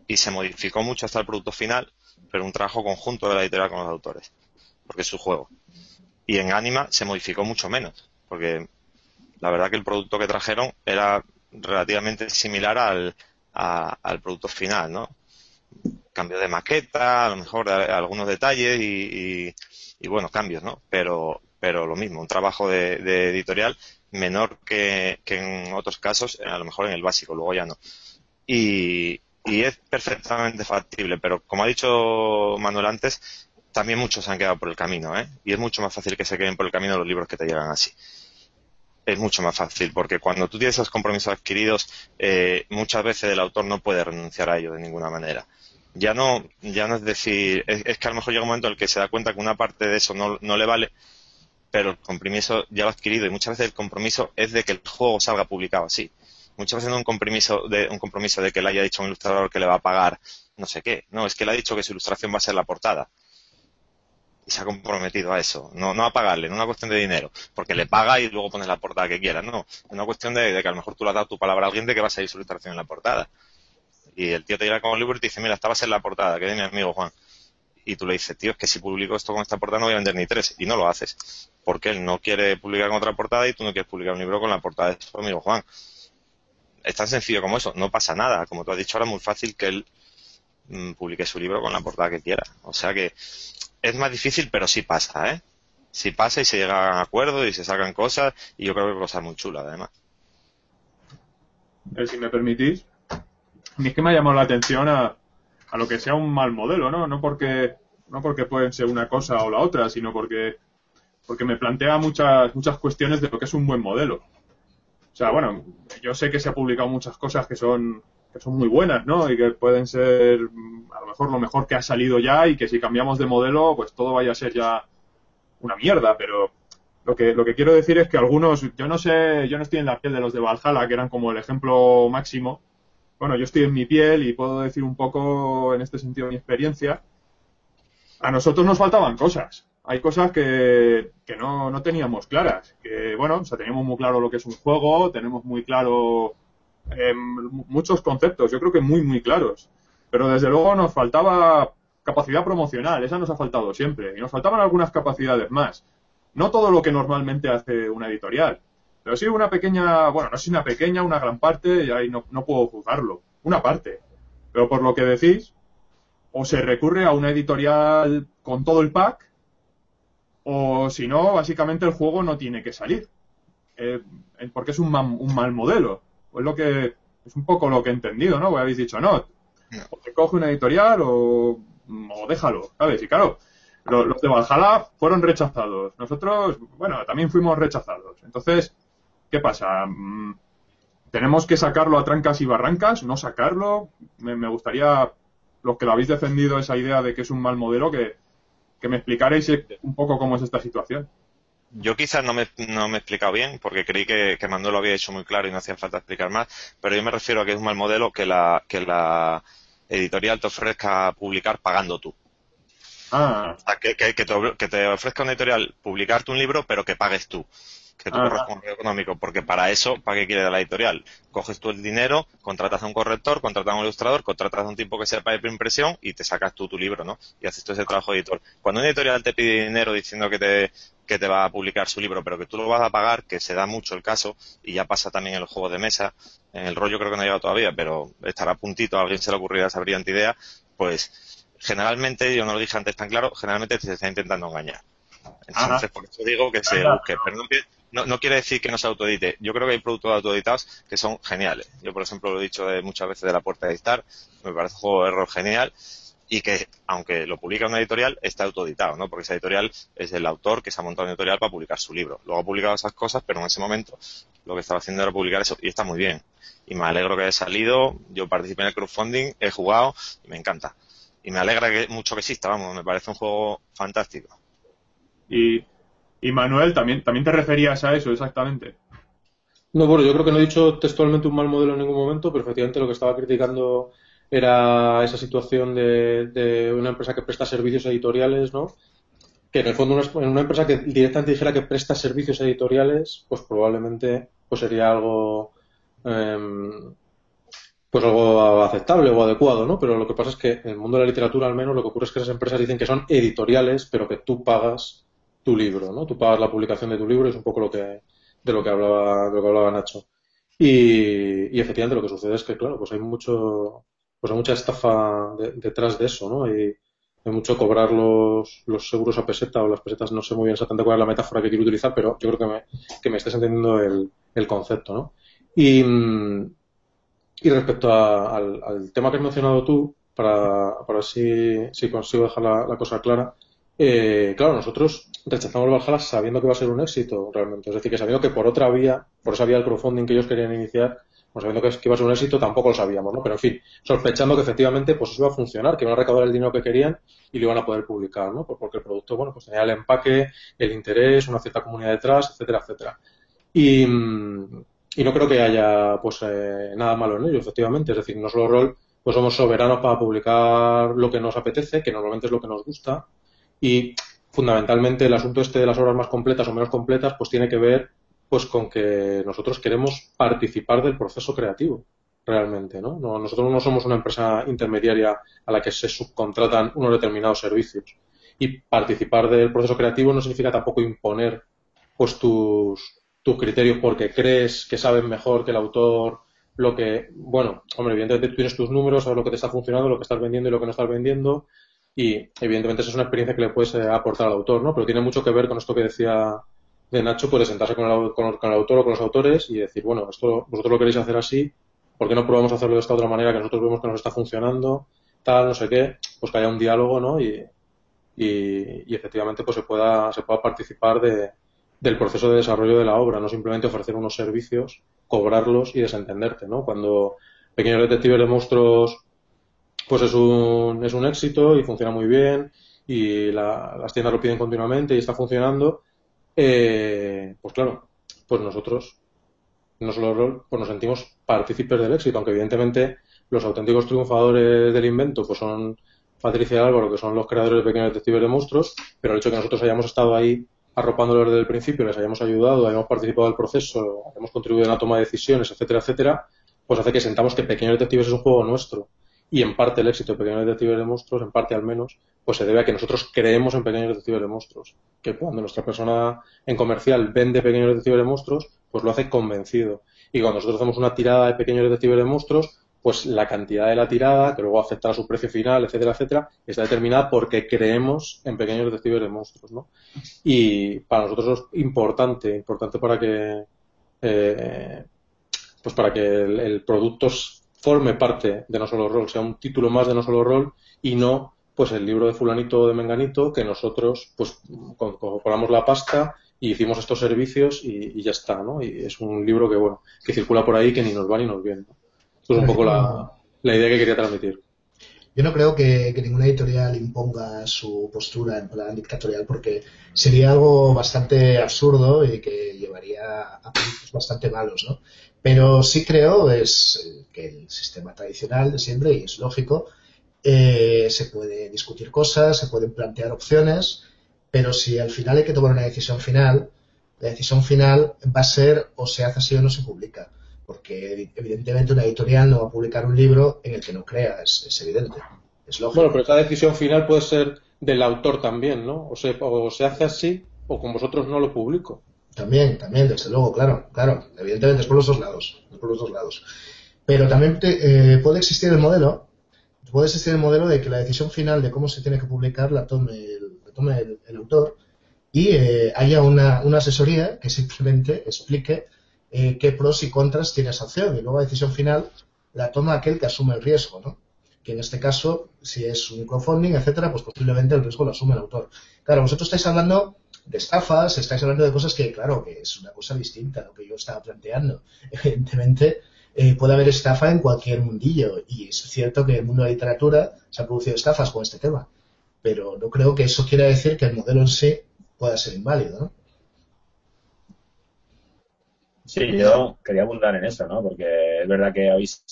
y se modificó mucho hasta el producto final, pero un trabajo conjunto de la editorial con los autores, porque es su juego. Y en Anima se modificó mucho menos, porque la verdad que el producto que trajeron era relativamente similar al, al producto final, ¿no? Cambio de maqueta, a lo mejor algunos detalles y, y, bueno, cambios, ¿no? Pero, pero lo mismo, un trabajo de, editorial menor que, que, en otros casos, a lo mejor en el básico, luego ya no. Y, y es perfectamente factible, pero como ha dicho Manuel antes, también muchos se han quedado por el camino, ¿eh? Y es mucho más fácil que se queden por el camino los libros que te llegan así. Es mucho más fácil, porque cuando tú tienes esos compromisos adquiridos, eh, muchas veces el autor no puede renunciar a ello de ninguna manera. Ya no, ya no es decir, es, que a lo mejor llega un momento en el que se da cuenta que una parte de eso no, no le vale, pero el compromiso ya lo ha adquirido y muchas veces el compromiso es de que el juego salga publicado así muchas veces no un compromiso de un compromiso de que le haya dicho a un ilustrador que le va a pagar no sé qué. No, es que le ha dicho que su ilustración va a ser la portada. Y se ha comprometido a eso. No, no a pagarle, no una cuestión de dinero. Porque le paga y luego pones la portada que quiera. No, es una cuestión de, que a lo mejor tú le has dado tu palabra a alguien de que va a salir su ilustración en la portada. Y el tío te llega con el libro y te dice, mira, esta va a ser la portada, que de mi amigo Juan. Y tú le dices, tío, es que si publico esto con esta portada no voy a vender ni tres. Y no lo haces. Porque él no quiere publicar con otra portada y tú no quieres publicar un libro con la portada de su amigo Juan es tan sencillo como eso, no pasa nada. Como tú has dicho ahora, es muy fácil que él mm, publique su libro con la portada que quiera. O sea que es más difícil, pero sí pasa, ¿eh? Sí pasa y se llegan a acuerdos y se sacan cosas y yo creo que cosas muy chulas además. si me permitís, mí es que me ha llamado la atención a, a lo que sea un mal modelo, ¿no? No porque, no porque pueden ser una cosa o la otra, sino porque, porque me plantea muchas, muchas cuestiones de lo que es un buen modelo. O sea, bueno, yo sé que se ha publicado muchas cosas que son que son muy buenas, ¿no? Y que pueden ser a lo mejor lo mejor que ha salido ya y que si cambiamos de modelo, pues todo vaya a ser ya una mierda, pero lo que, lo que quiero decir es que algunos, yo no sé, yo no estoy en la piel de los de Valhalla, que eran como el ejemplo máximo. Bueno, yo estoy en mi piel y puedo decir un poco en este sentido mi experiencia. A nosotros nos faltaban cosas hay cosas que, que no, no, teníamos claras. Que, bueno, o sea, teníamos muy claro lo que es un juego, tenemos muy claro eh, muchos conceptos, yo creo que muy, muy claros. Pero desde luego nos faltaba capacidad promocional, esa nos ha faltado siempre. Y nos faltaban algunas capacidades más. No todo lo que normalmente hace una editorial, pero sí una pequeña, bueno, no si una pequeña, una gran parte, y ahí no, no puedo juzgarlo. Una parte. Pero por lo que decís, o se recurre a una editorial con todo el pack, o si no, básicamente el juego no tiene que salir. Eh, porque es un, un, mal modelo. Es lo que es un poco lo que he entendido, ¿no? Porque habéis dicho, no, o te coge una editorial o, o déjalo, ¿sabes? Y claro, los, de Valhalla fueron rechazados. Nosotros, bueno, también fuimos rechazados. Entonces, ¿qué pasa? Mm, ¿Tenemos que sacarlo a trancas y barrancas? ¿No sacarlo? Me, me gustaría, los que lo habéis defendido, esa idea de que es un mal modelo, que, que me explicaréis un poco cómo es esta situación. Yo quizás no me, no me he explicado bien, porque creí que, que Manuel lo había hecho muy claro y no hacía falta explicar más, pero yo me refiero a que es un mal modelo que la, que la editorial te ofrezca publicar pagando tú. Ah. que, que, te, que te ofrezca una editorial publicarte un libro, pero que pagues tú que tú corres con económico, porque para eso, ¿para qué quiere la editorial? Coges tú el dinero, contratas a un corrector, contratas a un ilustrador, contratas a un tipo que sepa de impresión y te sacas tú tu libro, ¿no? Y haces todo ese trabajo editor. Cuando una editorial te pide dinero diciendo que te, que te va a publicar su libro, pero que tú lo vas a pagar, que se da mucho el caso, y ya pasa también en los juegos de mesa, en el rollo creo que no ha llegado todavía, pero estará a puntito, a alguien se le ocurrirá esa brillante idea, pues generalmente, yo no lo dije antes tan claro, generalmente se está intentando engañar. Entonces, por eso digo que se busque. Pero no, no, quiere decir que no se autoedite. Yo creo que hay productos autoeditados que son geniales. Yo, por ejemplo, lo he dicho muchas veces de la puerta de editar. Me parece un juego de error genial y que, aunque lo publica una editorial, está autoeditado, ¿no? Porque esa editorial es el autor que se ha montado una editorial para publicar su libro. Luego ha publicado esas cosas, pero en ese momento lo que estaba haciendo era publicar eso y está muy bien. Y me alegro que haya salido. Yo participé en el crowdfunding, he jugado y me encanta. Y me alegra que, mucho que exista, vamos, me parece un juego fantástico. Y, y Manuel, también, también te referías a eso exactamente. No, bueno, yo creo que no he dicho textualmente un mal modelo en ningún momento, pero efectivamente lo que estaba criticando era esa situación de, de una empresa que presta servicios editoriales, ¿no? Que en el fondo en una empresa que directamente dijera que presta servicios editoriales, pues probablemente pues sería algo em, pues algo aceptable o adecuado, ¿no? Pero lo que pasa es que en el mundo de la literatura al menos lo que ocurre es que esas empresas dicen que son editoriales, pero que tú pagas tu libro, ¿no? Tú pagas la publicación de tu libro, es un poco lo que, de lo que hablaba, de lo que hablaba Nacho. Y, y efectivamente lo que sucede es que, claro, pues hay mucho, pues hay mucha estafa detrás de eso, ¿no? Y hay mucho cobrar los, los seguros a peseta o las pesetas, no sé muy bien exactamente cuál es la metáfora que quiero utilizar, pero yo creo que me, que me estés entendiendo el, el concepto, ¿no? Y, y respecto al, al, tema que has mencionado tú, para, para si, si consigo dejar la cosa clara, eh, claro, nosotros rechazamos Valhalla sabiendo que va a ser un éxito realmente. Es decir, que sabiendo que por otra vía, por esa vía del crowdfunding que ellos querían iniciar, pues sabiendo que, iba a ser un éxito, tampoco lo sabíamos, ¿no? Pero en fin, sospechando que efectivamente pues eso iba a funcionar, que iban a recaudar el dinero que querían y lo iban a poder publicar, ¿no? Porque el producto, bueno, pues tenía el empaque, el interés, una cierta comunidad detrás, etcétera, etcétera. Y, y no creo que haya pues eh, nada malo en ello, efectivamente. Es decir, no solo rol, pues somos soberanos para publicar lo que nos apetece, que normalmente es lo que nos gusta, y fundamentalmente el asunto este de las obras más completas o menos completas, pues tiene que ver pues con que nosotros queremos participar del proceso creativo realmente, ¿no? Nosotros no somos una empresa intermediaria a la que se subcontratan unos determinados servicios. Y participar del proceso creativo no significa tampoco imponer pues tus, tus criterios porque crees que saben mejor que el autor lo que, bueno, hombre, evidentemente tienes tus números, sabes lo que te está funcionando, lo que estás vendiendo y lo que no estás vendiendo, y evidentemente esa es una experiencia que le puedes eh, aportar al autor, ¿no? Pero tiene mucho que ver con esto que decía de Nacho, puede sentarse con el, con, el, autor o con los autores y decir, bueno, esto vosotros lo queréis hacer así, ¿por qué no probamos a hacerlo de esta otra manera que nosotros vemos que nos está funcionando? Tal, no sé qué, pues que haya un diálogo, ¿no? Y, y, y efectivamente pues se pueda, se pueda participar de, del proceso de desarrollo de la obra, no simplemente ofrecer unos servicios, cobrarlos y desentenderte, ¿no? Cuando Pequeños Detectives de Monstruos pues es un, es un éxito y funciona muy bien y las tiendas lo piden continuamente y está funcionando, eh, pues claro, pues nosotros, no solo pues nos sentimos partícipes del éxito, aunque evidentemente los auténticos triunfadores del invento pues son Patricia y Álvaro, que son los creadores de Pequeños Detectives de Monstruos, pero el hecho de que nosotros hayamos estado ahí arropándolos desde el principio, les hayamos ayudado, hayamos participado del proceso, hemos contribuido en la toma de decisiones, etcétera, etcétera, pues hace que sentamos que Pequeños Detectives es un juego nuestro y en parte el éxito de Pequeños Detectives de Monstruos, en parte al menos, pues se debe a que nosotros creemos en Pequeños Detectives de Monstruos. Que cuando nuestra persona en comercial vende Pequeños Detectives de Monstruos, pues lo hace convencido. Y cuando nosotros hacemos una tirada de Pequeños Detectives de Monstruos, pues la cantidad de la tirada, que luego afecta a su precio final, etcétera, etcétera, está determinada porque creemos en Pequeños Detectives de Monstruos, ¿no? Y para nosotros es importante, importante para que, eh, pues para que el, el producto forme parte de No Solo Rol, sea un título más de No Solo Rol y no pues el libro de fulanito o de menganito que nosotros pues compramos la pasta y hicimos estos servicios y, ya está, ¿no? Y es un libro que bueno, que circula por ahí que ni nos va ni nos viene. Esto es un poco la, la idea que quería transmitir. Yo no creo que, ninguna editorial imponga su postura en plan dictatorial porque sería algo bastante absurdo y que llevaría a puntos bastante malos, ¿no? Pero sí creo es que el sistema tradicional de siempre, y es lógico, eh, se puede discutir cosas, se pueden plantear opciones, pero si al final hay que tomar una decisión final, la decisión final va a ser o se hace así o no se publica. Porque evidentemente una editorial no va a publicar un libro en el que no crea, es, es evidente, es lógico. Bueno, pero esa decisión final puede ser del autor también, ¿no? O se, o se hace así o con vosotros no lo publico. También, también, desde luego, claro, claro. Evidentemente es por los dos lados, es por los dos lados. Pero también te, eh, puede existir el modelo, puede existir el modelo de que la decisión final de cómo se tiene que publicar la tome el, la tome el, el autor y eh, haya una, una, asesoría que simplemente explique eh, qué pros y contras tiene esa opción y luego la decisión final la toma aquel que asume el riesgo, ¿no? Que en este caso, si es un crowdfunding, etcétera, pues posiblemente el riesgo lo asume el autor. Claro, vosotros estáis hablando de estafas, estáis hablando de cosas que, claro, que es una cosa distinta a lo que yo estaba planteando. <laughs> Evidentemente, eh, puede haber estafa en cualquier mundillo, y es cierto que en el mundo de la literatura se han producido estafas con este tema, pero no creo que eso quiera decir que el modelo en sí pueda ser inválido, ¿no? Sí, yo quería abundar en eso, ¿no? Porque es verdad que habéis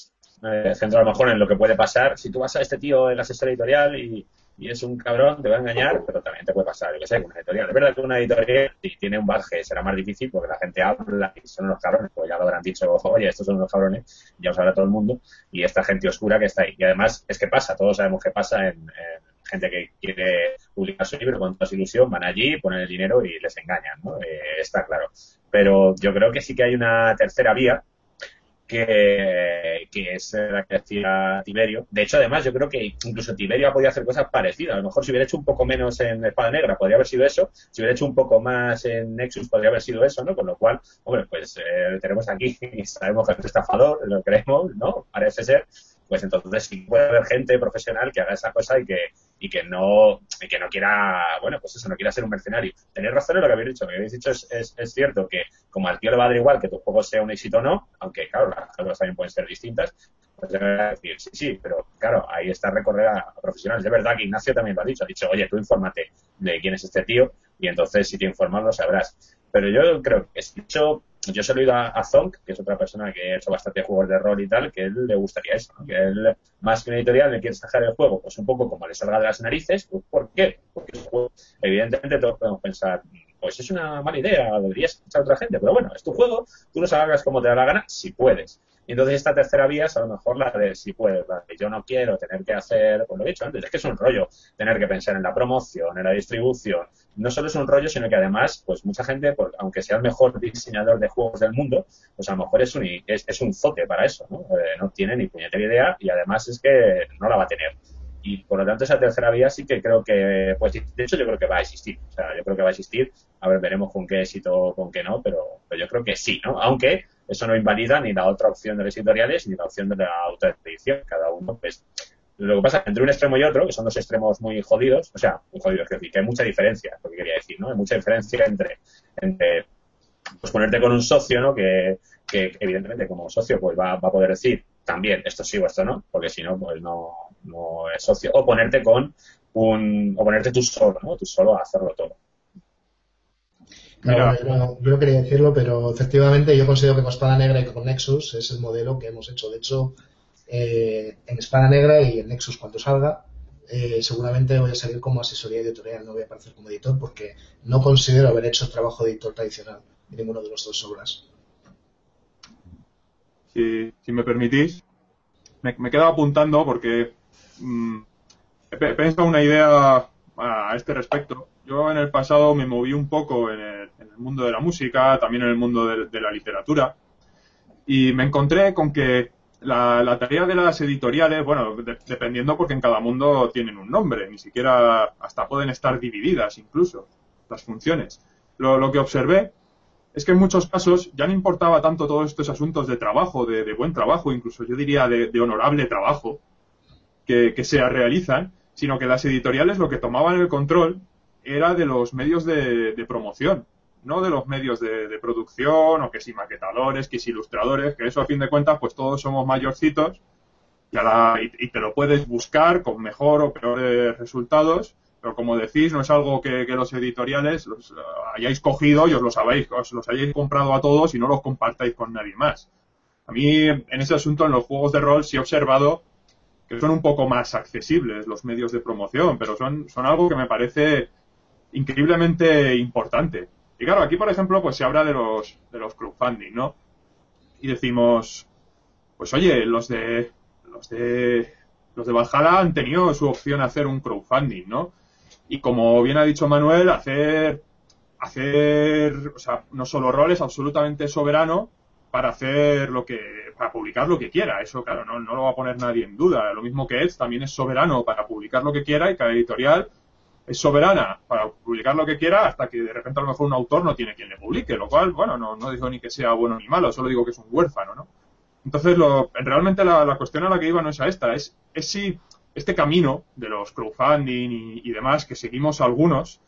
eh, centrado a lo mejor en lo que puede pasar. Si tú vas a este tío en la asesor editorial y y es un cabrón, te va a engañar, pero también te puede pasar, yo que sé, con una editorial. Es verdad que una editorial, si tiene un baje, será más difícil porque la gente habla y son unos cabrones, pues ya lo habrán dicho, oye, estos son unos cabrones, ya os habla todo el mundo, y esta gente oscura que está ahí. Y además, es que pasa, todos sabemos que pasa en, en gente que quiere publicar su libro con toda su ilusión, van allí, ponen el dinero y les engañan, ¿no? Eh, está claro. Pero yo creo que sí que hay una tercera vía, que, es la que hacía Tiberio. De hecho, además, yo creo que incluso Tiberio ha podido hacer cosas parecidas. A lo mejor si hubiera hecho un poco menos en Espada Negra, podría haber sido eso. Si hubiera hecho un poco más en Nexus, podría haber sido eso, ¿no? Con lo cual, hombre, pues eh, tenemos aquí <laughs> y sabemos que es estafador, lo creemos, ¿no? Parece ser pues entonces sí puede haber gente profesional que haga esa cosa y que, y que no, y que no quiera, bueno, pues eso, no quiera ser un mercenario. Tenéis razón en lo que habéis dicho, lo que habéis dicho es, es, cierto que como al tío le va a dar igual que tu juego sea un éxito o no, aunque claro, las cosas también pueden ser distintas, pues decir, sí, sí, pero claro, ahí está recorrer a, profesionales. De verdad que Ignacio también lo ha dicho, ha dicho, oye, tú infórmate de quién es este tío y entonces si te informas lo sabrás. Pero yo creo que es dicho yo se lo he oído a, Zonk, que es otra persona que ha hecho bastante juegos de rol y tal, que él le gustaría eso, que él, más que una editorial, le quiere sacar el juego, pues un poco como le salga de las narices. Pues, ¿Por qué? Porque evidentemente todos podemos pensar, pues es una mala idea, deberías escuchar a otra gente, pero bueno, es tu juego, tú lo hagas como te da la gana, si puedes. Y entonces esta tercera vía es a lo mejor la de si puedes, la de yo no quiero tener que hacer, pues lo he dicho antes, es que es un rollo tener que pensar en la promoción, en la distribución. No solo es un rollo, sino que además, pues mucha gente, pues, aunque sea el mejor diseñador de juegos del mundo, pues a lo mejor es un, es, es un zote para eso, ¿no? Eh, no tiene ni puñetera idea y además es que no la va a tener y por lo tanto esa tercera vía sí que creo que, pues de hecho yo creo que va a existir, o sea, yo creo que va a existir, a ver, veremos con qué éxito con qué no, pero, pero yo creo que sí, ¿no? Aunque eso no invalida ni la otra opción de las editoriales ni la opción de la autoedición, cada uno, pues, lo que pasa entre un extremo y otro, que son dos extremos muy jodidos, o sea, muy jodidos, decir, que hay mucha diferencia, lo que quería decir, ¿no? Hay mucha diferencia entre, entre pues ponerte con un socio, ¿no? Que, que evidentemente como socio pues va, va a poder decir también esto sí o esto no, porque si no, pues no, no es socio. O ponerte con un, o ponerte tú solo, ¿no? Tú solo a hacerlo todo. Yo no quería decirlo, pero efectivamente yo considero que con Espada Negra y con Nexus es el modelo que hemos hecho. De hecho, eh, en Espada Negra y en Nexus cuando salga, eh, seguramente voy a salir como asesoría editorial, no voy a aparecer como editor porque no considero haber hecho el trabajo de editor tradicional en ninguno de los dos obras si, me permitís. Me, me quedo apuntando porque mm, he, pensado una idea a este respecto. Yo en el pasado me moví un poco en el, mundo de la música, también en el mundo de, la literatura, y me encontré con que la, tarea de las editoriales, bueno, dependiendo porque en cada mundo tienen un nombre, ni siquiera hasta pueden estar divididas incluso las funciones. Lo, lo que observé es que en muchos casos ya no importaba tanto todos estos asuntos de trabajo, de, buen trabajo, incluso yo diría de, honorable trabajo que, se realizan, sino que las editoriales lo que tomaban el control era de los medios de, promoción, no de los medios de, producción, o que si maquetadores, que si ilustradores, que eso a fin de cuentas, pues todos somos mayorcitos y, te lo puedes buscar con mejor o peores resultados pero como decís, no es algo que, los editoriales los, eh, hayáis cogido y os lo sabéis, os los hayáis comprado a todos y no los compartáis con nadie más. A mí, en ese asunto, en los juegos de rol, sí he observado que son un poco más accesibles los medios de promoción, pero son, son algo que me parece increíblemente importante. Y claro, aquí, por ejemplo, pues se habla de los, de los crowdfunding, ¿no? Y decimos, pues oye, los de, los de, los de Valhalla han tenido su opción a hacer un crowdfunding, ¿no? y como bien ha dicho Manuel, hacer, hacer, o sea, no solo roles, absolutamente soberano para hacer lo que, para publicar lo que quiera. Eso, claro, no, no lo va a poner nadie en duda. Lo mismo que Ed también es soberano para publicar lo que quiera y cada editorial es soberana para publicar lo que quiera hasta que de repente a lo mejor un autor no tiene quien le publique, lo cual, bueno, no, no digo ni que sea bueno ni malo, solo digo que es un huérfano, ¿no? Entonces, lo, realmente la, la cuestión a la que iba no es a esta, es, es si este camino de los crowdfunding y, demás que seguimos algunos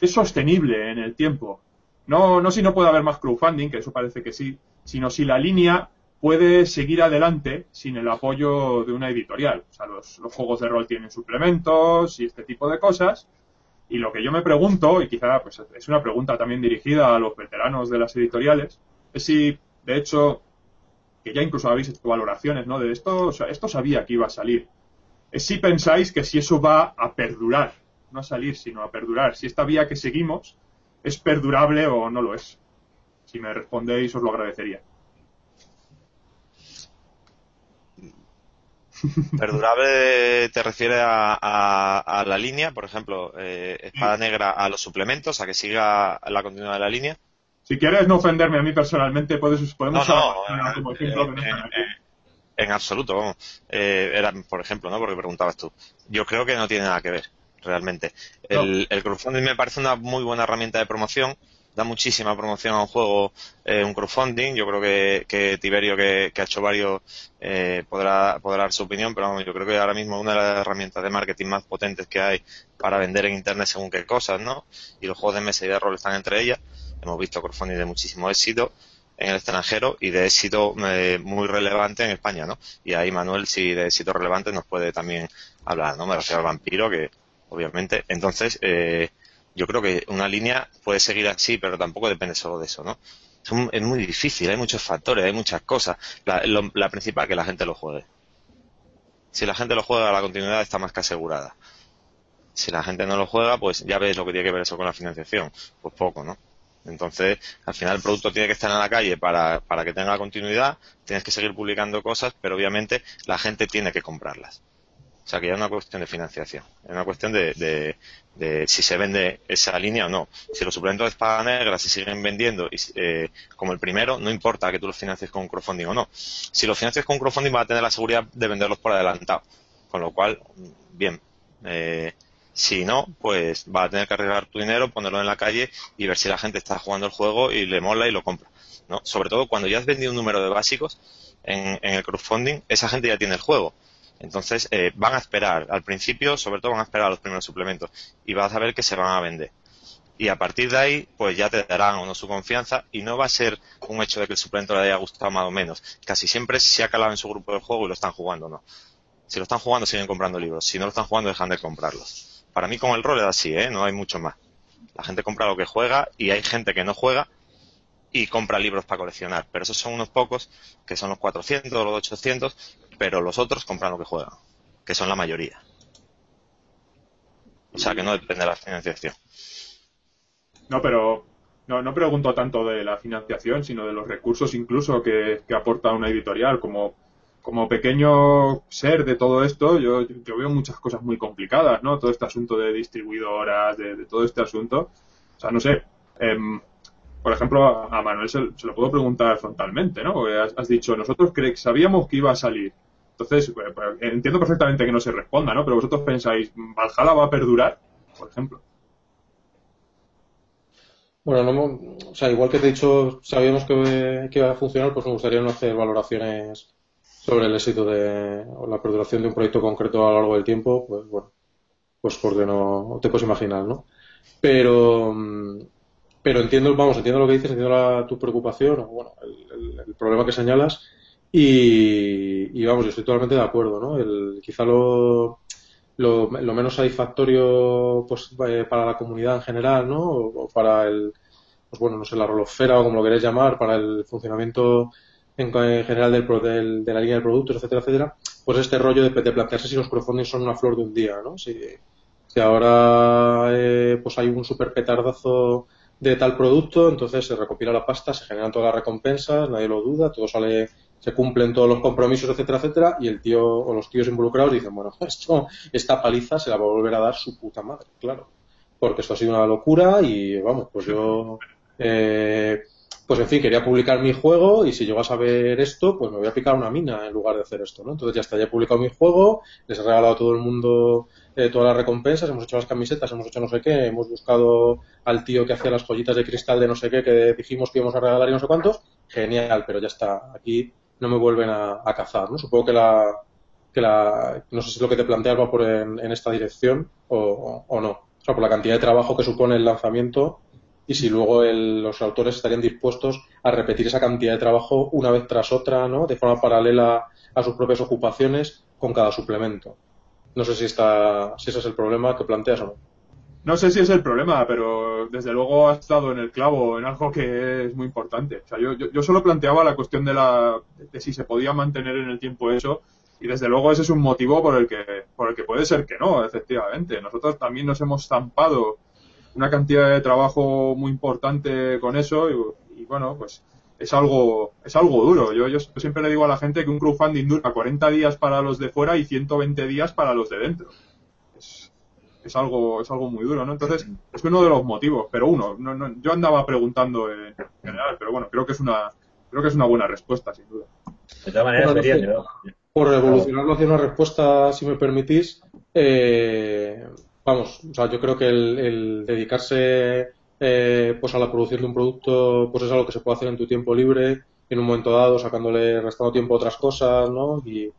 es sostenible en el tiempo. No, no si no puede haber más crowdfunding, que eso parece que sí, sino si la línea puede seguir adelante sin el apoyo de una editorial. O sea, los, juegos de rol tienen suplementos y este tipo de cosas. Y lo que yo me pregunto, y quizá pues, es una pregunta también dirigida a los veteranos de las editoriales, es si, de hecho, que ya incluso habéis hecho valoraciones, ¿no? De esto, o sea, esto sabía que iba a salir si pensáis que si eso va a perdurar, no a salir, sino a perdurar, si esta vía que seguimos es perdurable o no lo es. Si me respondéis, os lo agradecería. Perdurable te refiere a, la línea, por ejemplo, eh, espada negra a los suplementos, a que siga la continuidad de la línea. si quieres no ofenderme a mí personalmente, puedes, podemos no, como ejemplo en, absoluto, eh, era, por ejemplo, ¿no? Porque preguntabas tú. Yo creo que no tiene nada que ver, realmente. El, el crowdfunding me parece una muy buena herramienta de promoción da muchísima promoción a un juego, eh, un crowdfunding. Yo creo que, Tiberio, que, ha hecho varios, eh, podrá, podrá dar su opinión, pero vamos, yo creo que ahora mismo una de las herramientas de marketing más potentes que hay para vender en Internet según qué cosas, ¿no? Y los juegos de mesa y de rol están entre ellas. Hemos visto crowdfunding de muchísimo éxito en el extranjero y de éxito eh, muy relevante en España, ¿no? Y ahí Manuel, si de éxito relevante, nos puede también hablar, ¿no? Me refiero al vampiro, que obviamente. Entonces, eh, yo creo que una línea puede seguir así, pero tampoco depende solo de eso, ¿no? Es muy difícil, hay muchos factores, hay muchas cosas. La, la principal, que la gente lo juegue. Si la gente lo juega, la continuidad está más que asegurada. Si la gente no lo juega, pues ya ves lo que tiene que ver eso con la financiación. Pues poco, ¿no? Entonces, al final el producto tiene que estar en la calle para, para que tenga continuidad, tienes que seguir publicando cosas, pero obviamente la gente tiene que comprarlas. O sea que ya es una cuestión de financiación, es una cuestión de, de, si se vende esa línea o no. Si los suplementos de espada negra se siguen vendiendo eh, como el primero, no importa que tú los financies con crowdfunding o no. Si los financias con crowdfunding vas a tener la seguridad de venderlos por adelantado. Con lo cual, bien. Eh, si no, pues vas a tener que arriesgar tu dinero, ponerlo en la calle y ver si la gente está jugando el juego y le mola y lo compra. ¿no? Sobre todo cuando ya has vendido un número de básicos en el crowdfunding, esa gente ya tiene el juego entonces, eh, van a esperar, al principio, sobre todo van a esperar los primeros suplementos y vas a ver que se van a vender. Y a partir de ahí, pues ya te darán o no su confianza y no va a ser un hecho de que el suplemento le haya gustado más o menos. Casi siempre se ha calado en su grupo de juego y lo están jugando, ¿no? Si lo están jugando, siguen comprando libros. Si no lo están jugando, dejan de comprarlos. Para mí, con el rol es así, ¿eh? No hay mucho más. La gente compra lo que juega y hay gente que no juega y compra libros para coleccionar. Pero esos son unos pocos, que son los 400 o los 800, pero los otros compran lo que juegan, que son la mayoría. O sea que no depende de la financiación. No, pero no, no pregunto tanto de la financiación, sino de los recursos incluso que, aporta una editorial. Como, como pequeño ser de todo esto, yo, yo veo muchas cosas muy complicadas, ¿no? Todo este asunto de distribuidoras, de, todo este asunto. O sea, no sé. Em, por ejemplo, a Manuel se, lo puedo preguntar frontalmente, ¿no? Has, dicho, nosotros sabíamos que iba a salir. Entonces, pues, entiendo perfectamente que no se responda, ¿no? Pero vosotros pensáis, ¿Valhalla va a perdurar? Por ejemplo. Bueno, no, o sea, igual que te he dicho, sabíamos que, iba a funcionar, pues me gustaría no hacer valoraciones sobre el éxito de o la perduración de un proyecto concreto a lo largo del tiempo, pues bueno, pues porque no te puedes imaginar, ¿no? Pero, pero entiendo, vamos, entiendo lo que dices, entiendo tu preocupación, o bueno, el problema que señalas y, vamos, yo estoy totalmente de acuerdo, ¿no? El, quizá lo, lo, menos satisfactorio pues, eh, para la comunidad en general, ¿no? O, para el, pues bueno, no sé, la rolosfera o como lo queréis llamar, para el funcionamiento en, general del, de la línea de productos, etcétera, etcétera, pues este rollo de, de plantearse si los crowdfunding son una flor de un día, ¿no? Si, si ahora eh, pues hay un super petardazo de tal producto, entonces se recopila la pasta, se generan todas las recompensas, nadie lo duda, todo sale se cumplen todos los compromisos, etcétera, etcétera, y el tío o los tíos involucrados dicen, bueno, <laughs> esto, esta paliza se la va a volver a dar su puta madre, claro, porque esto ha sido una locura y vamos, pues yo, eh, pues en fin, quería publicar mi juego y si llego a saber esto, pues me voy a picar una mina en lugar de hacer esto, ¿no? Entonces ya está, ya he publicado mi juego, les he regalado a todo el mundo eh, todas las recompensas, hemos hecho las camisetas, hemos hecho no sé qué, hemos buscado al tío que hacía las joyitas de cristal de no sé qué, que dijimos que íbamos a regalar y no sé cuántos, genial, pero ya está, aquí no me vuelven a, cazar, ¿no? Supongo que la, que la, no sé si lo que te planteas va por en, esta dirección o, o, no. O sea, por la cantidad de trabajo que supone el lanzamiento y si luego los autores estarían dispuestos a repetir esa cantidad de trabajo una vez tras otra, ¿no? De forma paralela a sus propias ocupaciones con cada suplemento. No sé si está, si ese es el problema que planteas o no. No sé si es el problema, pero desde luego ha estado en el clavo en algo que es muy importante. O sea, yo, yo, solo planteaba la cuestión de, la, de si se podía mantener en el tiempo eso y desde luego ese es un motivo por el que por el que puede ser que no, efectivamente. Nosotros también nos hemos zampado una cantidad de trabajo muy importante con eso y, bueno, pues es algo es algo duro. Yo, yo siempre le digo a la gente que un crowdfunding dura 40 días para los de fuera y 120 días para los de dentro es algo es algo muy duro, ¿no? Entonces, es uno de los motivos, pero uno, no, no, yo andaba preguntando en general, pero bueno, creo que es una creo que es una buena respuesta, sin duda. De todas maneras, Bueno, sería, Por evolucionarlo hacia una respuesta, si me permitís, eh, vamos, o sea, yo creo que el, el dedicarse eh, pues a la producción de un producto pues es algo que se puede hacer en tu tiempo libre, en un momento dado, sacándole, restando tiempo a otras cosas, ¿no? Y,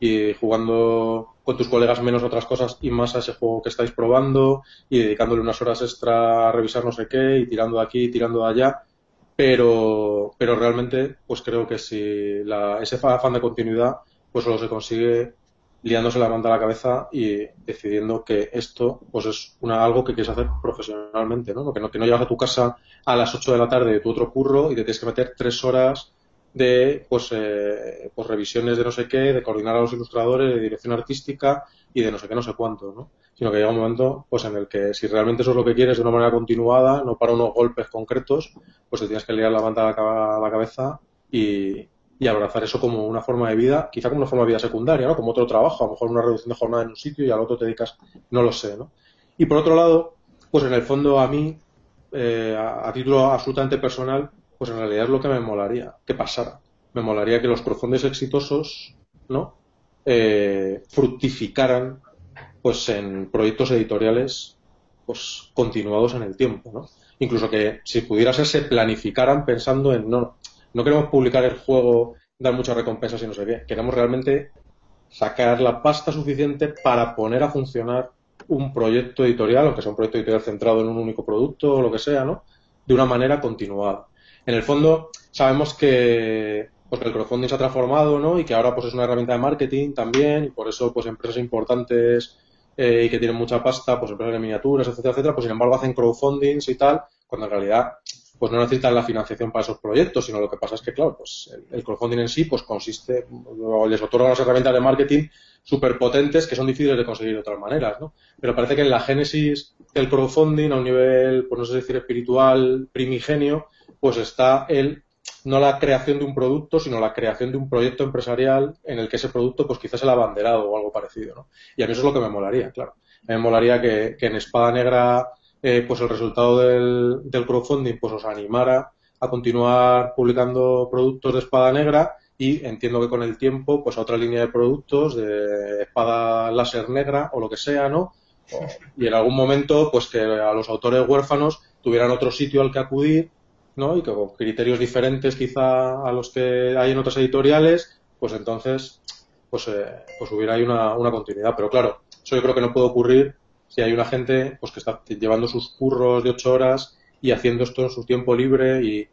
y jugando con tus colegas menos otras cosas y más a ese juego que estáis probando y dedicándole unas horas extra a revisar no sé qué y tirando de aquí, tirando de allá pero, pero realmente pues creo que si la, ese afán de continuidad pues solo se consigue liándose la manta a la cabeza y decidiendo que esto pues es una, algo que quieres hacer profesionalmente, ¿no? Que no, que no llegas a tu casa a las 8 de la tarde de tu otro curro y te tienes que meter tres horas de pues, eh, pues revisiones de no sé qué, de coordinar a los ilustradores, de dirección artística y de no sé qué, no sé cuánto, ¿no? Sino que llega un momento pues en el que si realmente eso es lo que quieres de una manera continuada, no para unos golpes concretos, pues te tienes que liar la manta a la cabeza y, y abrazar eso como una forma de vida, quizá como una forma de vida secundaria, ¿no? Como otro trabajo, a lo mejor una reducción de jornada en un sitio y al otro te dedicas, no lo sé, ¿no? Y por otro lado, pues en el fondo a mí, eh, a, título absolutamente personal, pues en realidad es lo que me molaría que pasara. Me molaría que los crowdfunders exitosos, ¿no? Eh, fructificaran pues en proyectos editoriales pues continuados en el tiempo, ¿no? Incluso que si pudiera ser se planificaran pensando en no, no queremos publicar el juego, dar muchas recompensas y no sé qué, queremos realmente sacar la pasta suficiente para poner a funcionar un proyecto editorial, aunque sea un proyecto editorial centrado en un único producto o lo que sea, ¿no? De una manera continuada. En el fondo, sabemos que, pues, que el crowdfunding se ha transformado, ¿no? Y que ahora pues es una herramienta de marketing también, y por eso pues empresas importantes eh, y que tienen mucha pasta, pues empresas de miniaturas, etcétera, etcétera, pues sin embargo hacen crowdfundings y tal, cuando en realidad pues no necesitan la financiación para esos proyectos, sino lo que pasa es que, claro, pues el, crowdfunding en sí pues consiste, o les otorga unas herramientas de marketing súper potentes que son difíciles de conseguir de otras maneras, ¿no? Pero parece que en la génesis del crowdfunding, a un nivel, pues no sé decir espiritual, primigenio, pues está el, no la creación de un producto, sino la creación de un proyecto empresarial en el que ese producto, pues quizás el abanderado o algo parecido, ¿no? Y a mí eso es lo que me molaría, claro. Me molaría que en Espada Negra, eh, pues el resultado del, del crowdfunding, pues os animara a continuar publicando productos de Espada Negra y entiendo que con el tiempo, pues a otra línea de productos de espada láser negra o lo que sea, ¿no? Y en algún momento, pues que a los autores huérfanos tuvieran otro sitio al que acudir, ¿no? Y que con criterios diferentes quizá a los que hay en otras editoriales, pues entonces, pues, eh, pues hubiera ahí una, una continuidad. Pero claro, eso yo creo que no puede ocurrir si hay una gente pues que está llevando sus curros de ocho horas y haciendo esto en su tiempo libre y,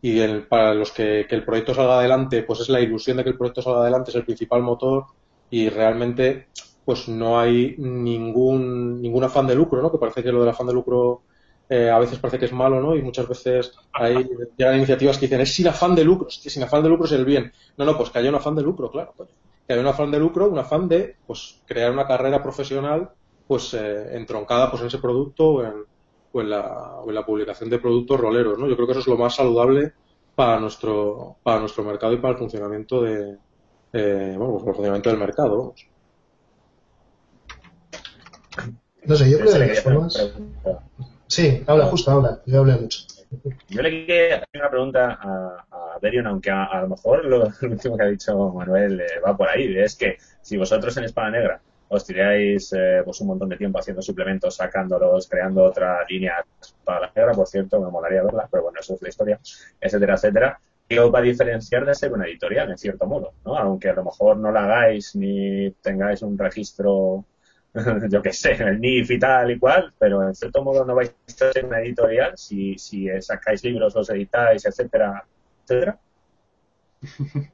y el- para los que, que el proyecto salga adelante, pues es la ilusión de que el proyecto salga adelante, es el principal motor y realmente pues no hay ningún, ningún afán de lucro, ¿no? Que parece que lo del afán de lucro eh, a veces parece que es malo, ¿no? Y muchas veces hay llegan iniciativas que dicen es sin afán de lucro, sin afán de lucro es el bien. No, no, pues que haya un afán de lucro, claro. Que haya un afán de lucro, un afán de pues crear una carrera profesional pues eh, entroncada pues en ese producto o en, o en la, o en la publicación de productos roleros, ¿no? Yo creo que eso es lo más saludable para nuestro, para nuestro mercado y para el funcionamiento de, eh, bueno, pues para el funcionamiento del mercado, vamos. No sé, yo creo que de formas. Sí, habla, justo habla. Yo hablé mucho. Yo le quería hacer una pregunta a, a Berion, aunque a, a lo mejor lo, <laughs> lo último que ha dicho Manuel eh, va por ahí. Es que si vosotros en Espada Negra os tiráis eh, pues un montón de tiempo haciendo suplementos, sacándolos, creando otra línea para la negra, por cierto, me molaría verla, pero bueno, eso es la historia, etcétera, etcétera. ¿Qué os va a diferenciar de ser una editorial, en cierto modo? ¿no? Aunque a lo mejor no la hagáis ni tengáis un registro, <laughs> yo qué sé, el NIF y tal y cual, pero en cierto modo no vais a ser una editorial si, si eh, sacáis libros, los editáis, etcétera, etcétera. <laughs>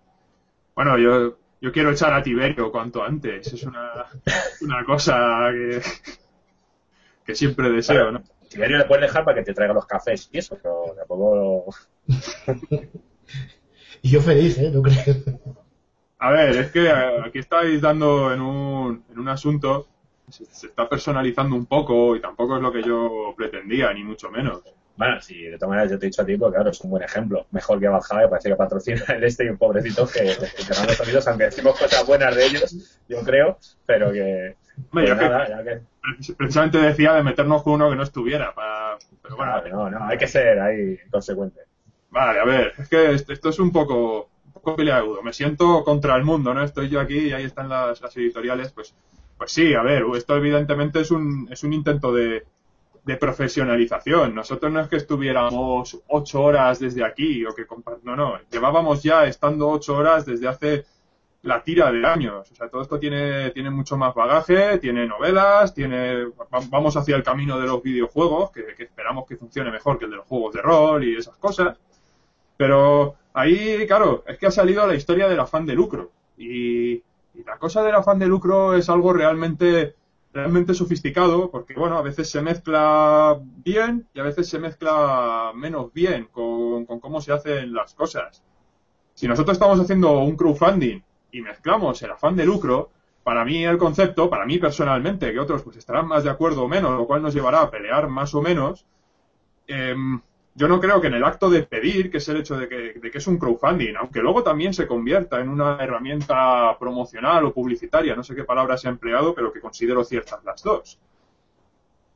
Bueno, yo, yo quiero echar a Tiberio cuanto antes. Es una, una cosa que, que siempre deseo, ¿no? Tiberio le puedes dejar para que te traiga los cafés y eso, pero tampoco... <laughs> Y yo feliz, ¿eh? ¿No crees? A ver, es que aquí estáis dando en un, en un asunto, se, se está personalizando un poco y tampoco es lo que yo pretendía, ni mucho menos. Bueno, sí, de todas maneras yo te he dicho a ti, porque claro, es un buen ejemplo. Mejor que Valhalla, que parece que patrocina el este y un pobrecito que, que los Unidos, aunque decimos cosas buenas de ellos, yo creo, pero que... Pues nada, ya que... Precisamente decía de meternos con uno que no estuviera, para... pero bueno. no, no, hay que ser ahí consecuente. Vale, a ver, es que esto es un poco, un poco peleagudo. Me siento contra el mundo, ¿no? Estoy yo aquí y ahí están las, las editoriales, pues, pues sí, a ver, esto evidentemente es un, es un intento de, de profesionalización. Nosotros no es que estuviéramos ocho horas desde aquí o que no, no, llevábamos ya estando ocho horas desde hace la tira de años. O sea, todo esto tiene, tiene mucho más bagaje, tiene novelas, tiene, vamos hacia el camino de los videojuegos, que, esperamos que funcione mejor que el de los juegos de rol y esas cosas. Pero ahí, claro, es que ha salido la historia del afán de lucro. Y, y la cosa del afán de lucro es algo realmente realmente sofisticado, porque bueno, a veces se mezcla bien y a veces se mezcla menos bien con, cómo se hacen las cosas. Si nosotros estamos haciendo un crowdfunding y mezclamos el afán de lucro, para mí el concepto, para mí personalmente, que otros pues estarán más de acuerdo o menos, lo cual nos llevará a pelear más o menos, eh, yo no creo que en el acto de pedir, que es el hecho de que, es un crowdfunding, aunque luego también se convierta en una herramienta promocional o publicitaria, no sé qué palabra se ha empleado, pero que considero ciertas las dos.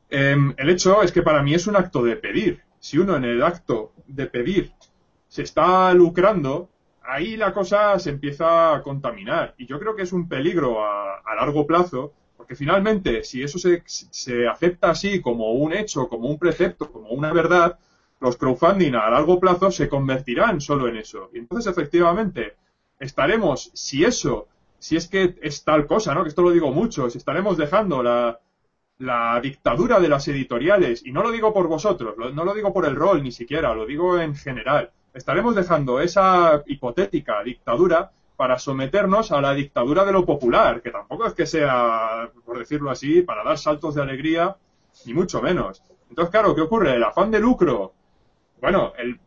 Em, el hecho es que para mí es un acto de pedir. Si uno en el acto de pedir se está lucrando, ahí la cosa se empieza a contaminar. Y yo creo que es un peligro a, largo plazo, porque finalmente, si eso se, se acepta así como un hecho, como un precepto, como una verdad, los crowdfunding a largo plazo se convertirán solo en eso. Y entonces, efectivamente, estaremos, si eso, si es que es tal cosa, ¿no? Que esto lo digo mucho, si estaremos dejando la, la dictadura de las editoriales, y no lo digo por vosotros, no lo digo por el rol ni siquiera, lo digo en general, estaremos dejando esa hipotética dictadura para someternos a la dictadura de lo popular, que tampoco es que sea, por decirlo así, para dar saltos de alegría, ni mucho menos. Entonces, claro, ¿qué ocurre? El afán de lucro bueno, el,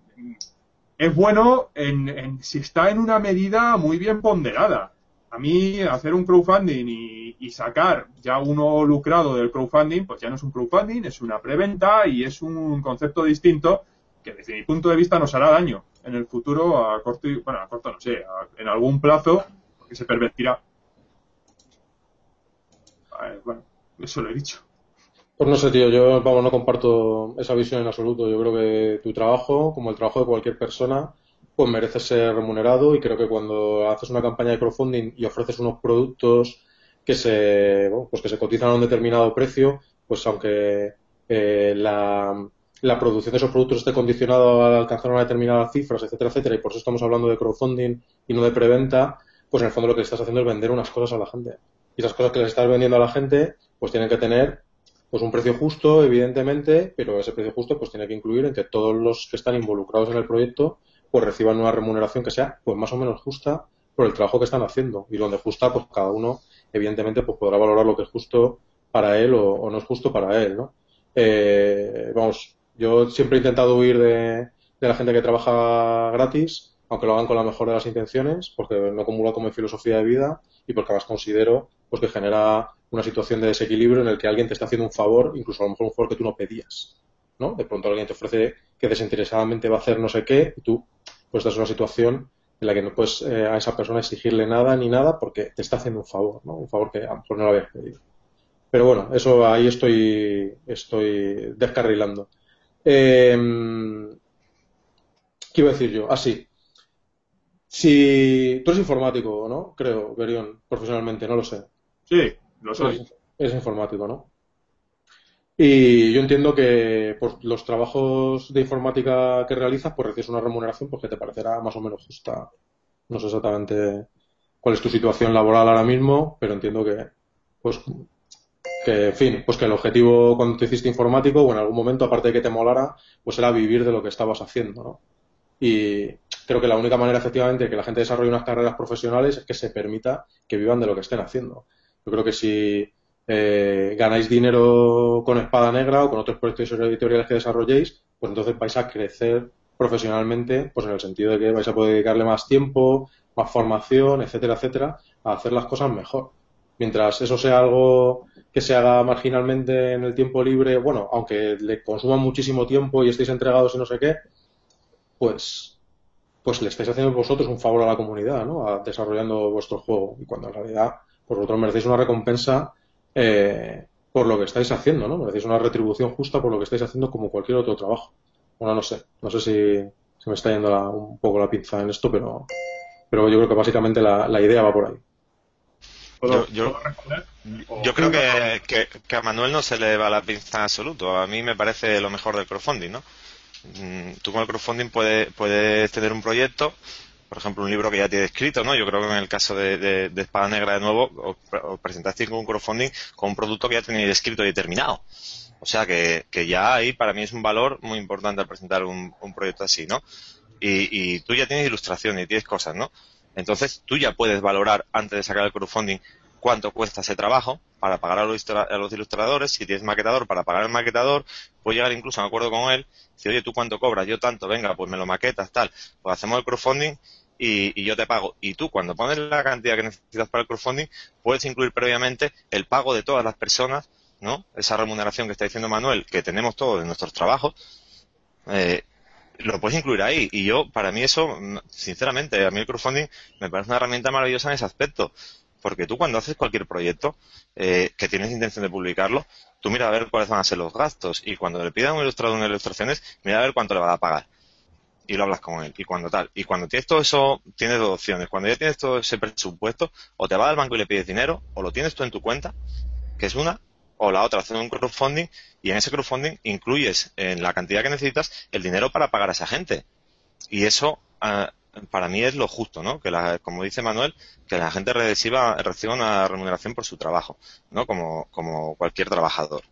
es bueno en, si está en una medida muy bien ponderada. A mí hacer un crowdfunding y, sacar ya uno lucrado del crowdfunding, pues ya no es un crowdfunding, es una preventa y es un concepto distinto que desde mi punto de vista nos hará daño en el futuro a corto, bueno, a corto no sé, en algún plazo, porque se pervertirá. bueno, eso lo he dicho. Pues no sé, tío, yo vamos, no comparto esa visión en absoluto. Yo creo que tu trabajo, como el trabajo de cualquier persona, pues merece ser remunerado y creo que cuando haces una campaña de crowdfunding y ofreces unos productos que se, pues que se cotizan a un determinado precio, pues aunque eh, la, producción de esos productos esté condicionada a alcanzar una determinada cifras, etcétera, etcétera, y por eso estamos hablando de crowdfunding y no de preventa, pues en el fondo lo que estás haciendo es vender unas cosas a la gente. Y esas cosas que les estás vendiendo a la gente, pues tienen que tener pues un precio justo, evidentemente, pero ese precio justo pues tiene que incluir en que todos los que están involucrados en el proyecto pues reciban una remuneración que sea pues más o menos justa por el trabajo que están haciendo y donde justa pues cada uno evidentemente pues podrá valorar lo que es justo para él o, no es justo para él, ¿no? Eh, vamos, yo siempre he intentado huir de, la gente que trabaja gratis, aunque lo hagan con la mejor de las intenciones, porque no comulga como filosofía de vida y porque además considero pues que genera una situación de desequilibrio en el que alguien te está haciendo un favor, incluso a lo mejor un favor que tú no pedías, ¿no? De pronto alguien te ofrece que desinteresadamente va a hacer no sé qué y tú pues estás en una situación en la que no puedes eh, a esa persona exigirle nada ni nada porque te está haciendo un favor, ¿no? Un favor que a lo mejor no lo habías pedido. Pero bueno, eso ahí estoy, estoy descarrilando. Eh, ¿Qué iba a decir yo? Ah, sí. Si tú eres informático, ¿no? Creo, Berión, profesionalmente, no lo sé. Sí, lo soy. Es, informático, ¿no? Y yo entiendo que por los trabajos de informática que realizas, pues recibes una remuneración porque te parecerá más o menos justa. No sé exactamente cuál es tu situación laboral ahora mismo, pero entiendo que, pues, que, en fin, pues que el objetivo cuando te hiciste informático, o en algún momento, aparte de que te molara, pues era vivir de lo que estabas haciendo, ¿no? Y creo que la única manera, efectivamente, de que la gente desarrolle unas carreras profesionales es que se permita que vivan de lo que estén haciendo. Yo creo que si eh, ganáis dinero con Espada Negra o con otros proyectos editoriales que desarrolléis, pues entonces vais a crecer profesionalmente, pues en el sentido de que vais a poder dedicarle más tiempo, más formación, etcétera, etcétera, a hacer las cosas mejor. Mientras eso sea algo que se haga marginalmente en el tiempo libre, bueno, aunque le consuma muchísimo tiempo y estéis entregados y no sé qué, pues, pues le estáis haciendo vosotros un favor a la comunidad, ¿no? A, desarrollando vuestro juego. Y cuando en realidad, vosotros merecéis una recompensa eh, por lo que estáis haciendo, ¿no? Merecéis una retribución justa por lo que estáis haciendo como cualquier otro trabajo. Bueno, no sé, no sé si se me está yendo un poco la pinza en esto, pero, pero yo creo que básicamente la, la idea va por ahí. Yo, yo, creo que, que, a Manuel no se le va la pinza en absoluto. A mí me parece lo mejor del crowdfunding, ¿no? Mm, tú con el crowdfunding puedes, puedes tener un proyecto, por ejemplo, un libro que ya tienes escrito, ¿no? Yo creo que en el caso de, Espada Negra, de nuevo, os, con un crowdfunding con un producto que ya tenéis escrito y determinado. O sea que, que, ya ahí para mí es un valor muy importante al presentar un, proyecto así, ¿no? Y, y, tú ya tienes ilustraciones y tienes cosas, ¿no? Entonces tú ya puedes valorar antes de sacar el crowdfunding cuánto cuesta ese trabajo para pagar a los, ilustradores, si tienes maquetador para pagar al maquetador, puedes llegar incluso a un acuerdo con él, si oye, tú cuánto cobras, yo tanto, venga, pues me lo maquetas, tal, pues hacemos el crowdfunding y, y, yo te pago. Y tú, cuando pones la cantidad que necesitas para el crowdfunding, puedes incluir previamente el pago de todas las personas, ¿no? Esa remuneración que está diciendo Manuel, que tenemos todos en nuestros trabajos, eh, lo puedes incluir ahí. Y yo, para mí eso, sinceramente, a mí el crowdfunding me parece una herramienta maravillosa en ese aspecto. Porque tú cuando haces cualquier proyecto eh, que tienes intención de publicarlo, tú mira a ver cuáles van a ser los gastos y cuando le pidan un ilustrador unas ilustraciones, mira a ver cuánto le va a pagar. Y lo hablas con él. Y cuando tal. Y cuando tienes todo eso, tienes dos opciones. Cuando ya tienes todo ese presupuesto, o te vas al banco y le pides dinero, o lo tienes tú en tu cuenta, que es una, o la otra, hacer un crowdfunding y en ese crowdfunding incluyes en la cantidad que necesitas el dinero para pagar a esa gente. Y eso, ah, para mí es lo justo, ¿no? Que la, como dice Manuel, que la gente reciba, reciba una remuneración por su trabajo, ¿no? Como, como cualquier trabajador.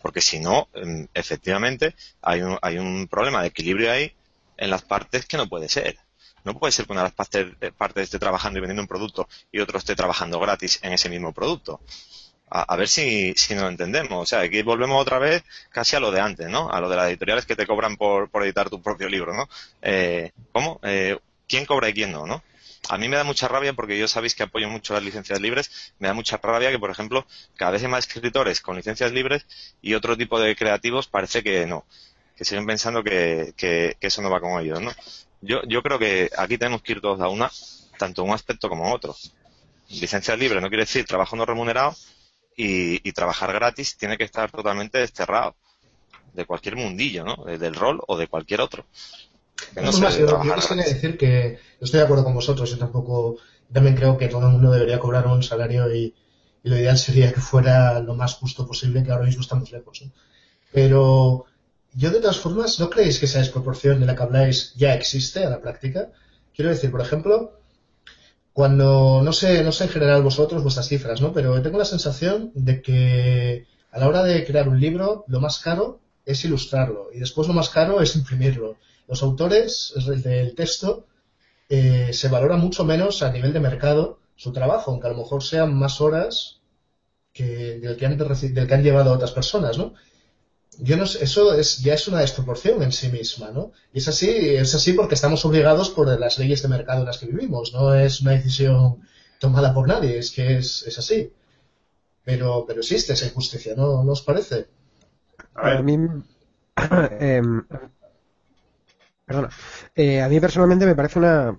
Porque si no, em, efectivamente, hay un, hay un problema de equilibrio ahí en las partes que no puede ser. No puede ser que una de las partes, partes esté trabajando y vendiendo un producto y otro esté trabajando gratis en ese mismo producto. A, ver si, si nos entendemos. O sea, aquí volvemos otra vez casi a lo de antes, ¿no? A lo de las editoriales que te cobran por, por editar tu propio libro, ¿no? Eh, ¿Cómo? Eh, quién cobra y quién no, ¿no? A mí me da mucha rabia porque yo sabéis que apoyo mucho las licencias libres. Me da mucha rabia que, por ejemplo, cada vez hay más escritores con licencias libres y otro tipo de creativos parece que no, que siguen pensando que, eso no va con ellos, ¿no? Yo, yo creo que aquí tenemos que ir todos a una, tanto un aspecto como otro. Licencias libres no quiere decir trabajo no remunerado y, y trabajar gratis tiene que estar totalmente desterrado de cualquier mundillo, ¿no? Del rol o de cualquier otro yo, quisiera decir que estoy de acuerdo con vosotros. Yo tampoco, también creo que todo el mundo debería cobrar un salario y, lo ideal sería que fuera lo más justo posible, que ahora mismo estamos lejos. Pero yo de todas formas, ¿no creéis que esa desproporción de la que habláis ya existe a la práctica? Quiero decir, por ejemplo, cuando, no sé, no sé en general vosotros vuestras cifras, ¿no? Pero tengo la sensación de que a la hora de crear un libro, lo más caro es ilustrarlo y después lo más caro es imprimirlo los autores del texto eh, se valora mucho menos a nivel de mercado su trabajo, aunque a lo mejor sean más horas que del que han, llevado otras personas, ¿no? Yo no sé, eso es, ya es una desproporción en sí misma, ¿no? Y es así, es así porque estamos obligados por las leyes de mercado en las que vivimos, no es una decisión tomada por nadie, es que es, es así. Pero, pero existe esa injusticia, ¿no, ¿No os parece? A, mí, <clears throat> em, Perdona. Eh, a mí personalmente me parece una,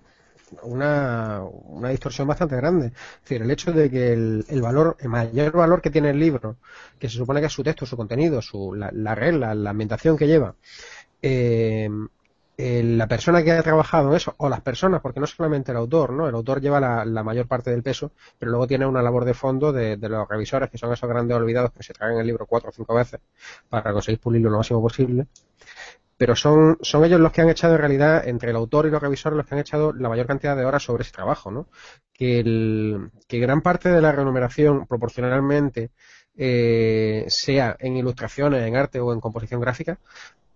una, una, distorsión bastante grande. Es decir, el hecho de que el, valor, el mayor valor que tiene el libro, que se supone que es su texto, su contenido, su, la, regla, la ambientación que lleva, eh, la persona que ha trabajado en eso, o las personas, porque no solamente el autor, ¿no? El autor lleva la, mayor parte del peso, pero luego tiene una labor de fondo de, de, los revisores, que son esos grandes olvidados que se traen el libro cuatro o cinco veces para conseguir pulirlo lo máximo posible pero son, son ellos los que han echado en realidad, entre el autor y los revisores, los que han echado la mayor cantidad de horas sobre ese trabajo, ¿no? Que, el, que gran parte de la remuneración proporcionalmente eh, sea en ilustraciones, en arte o en composición gráfica,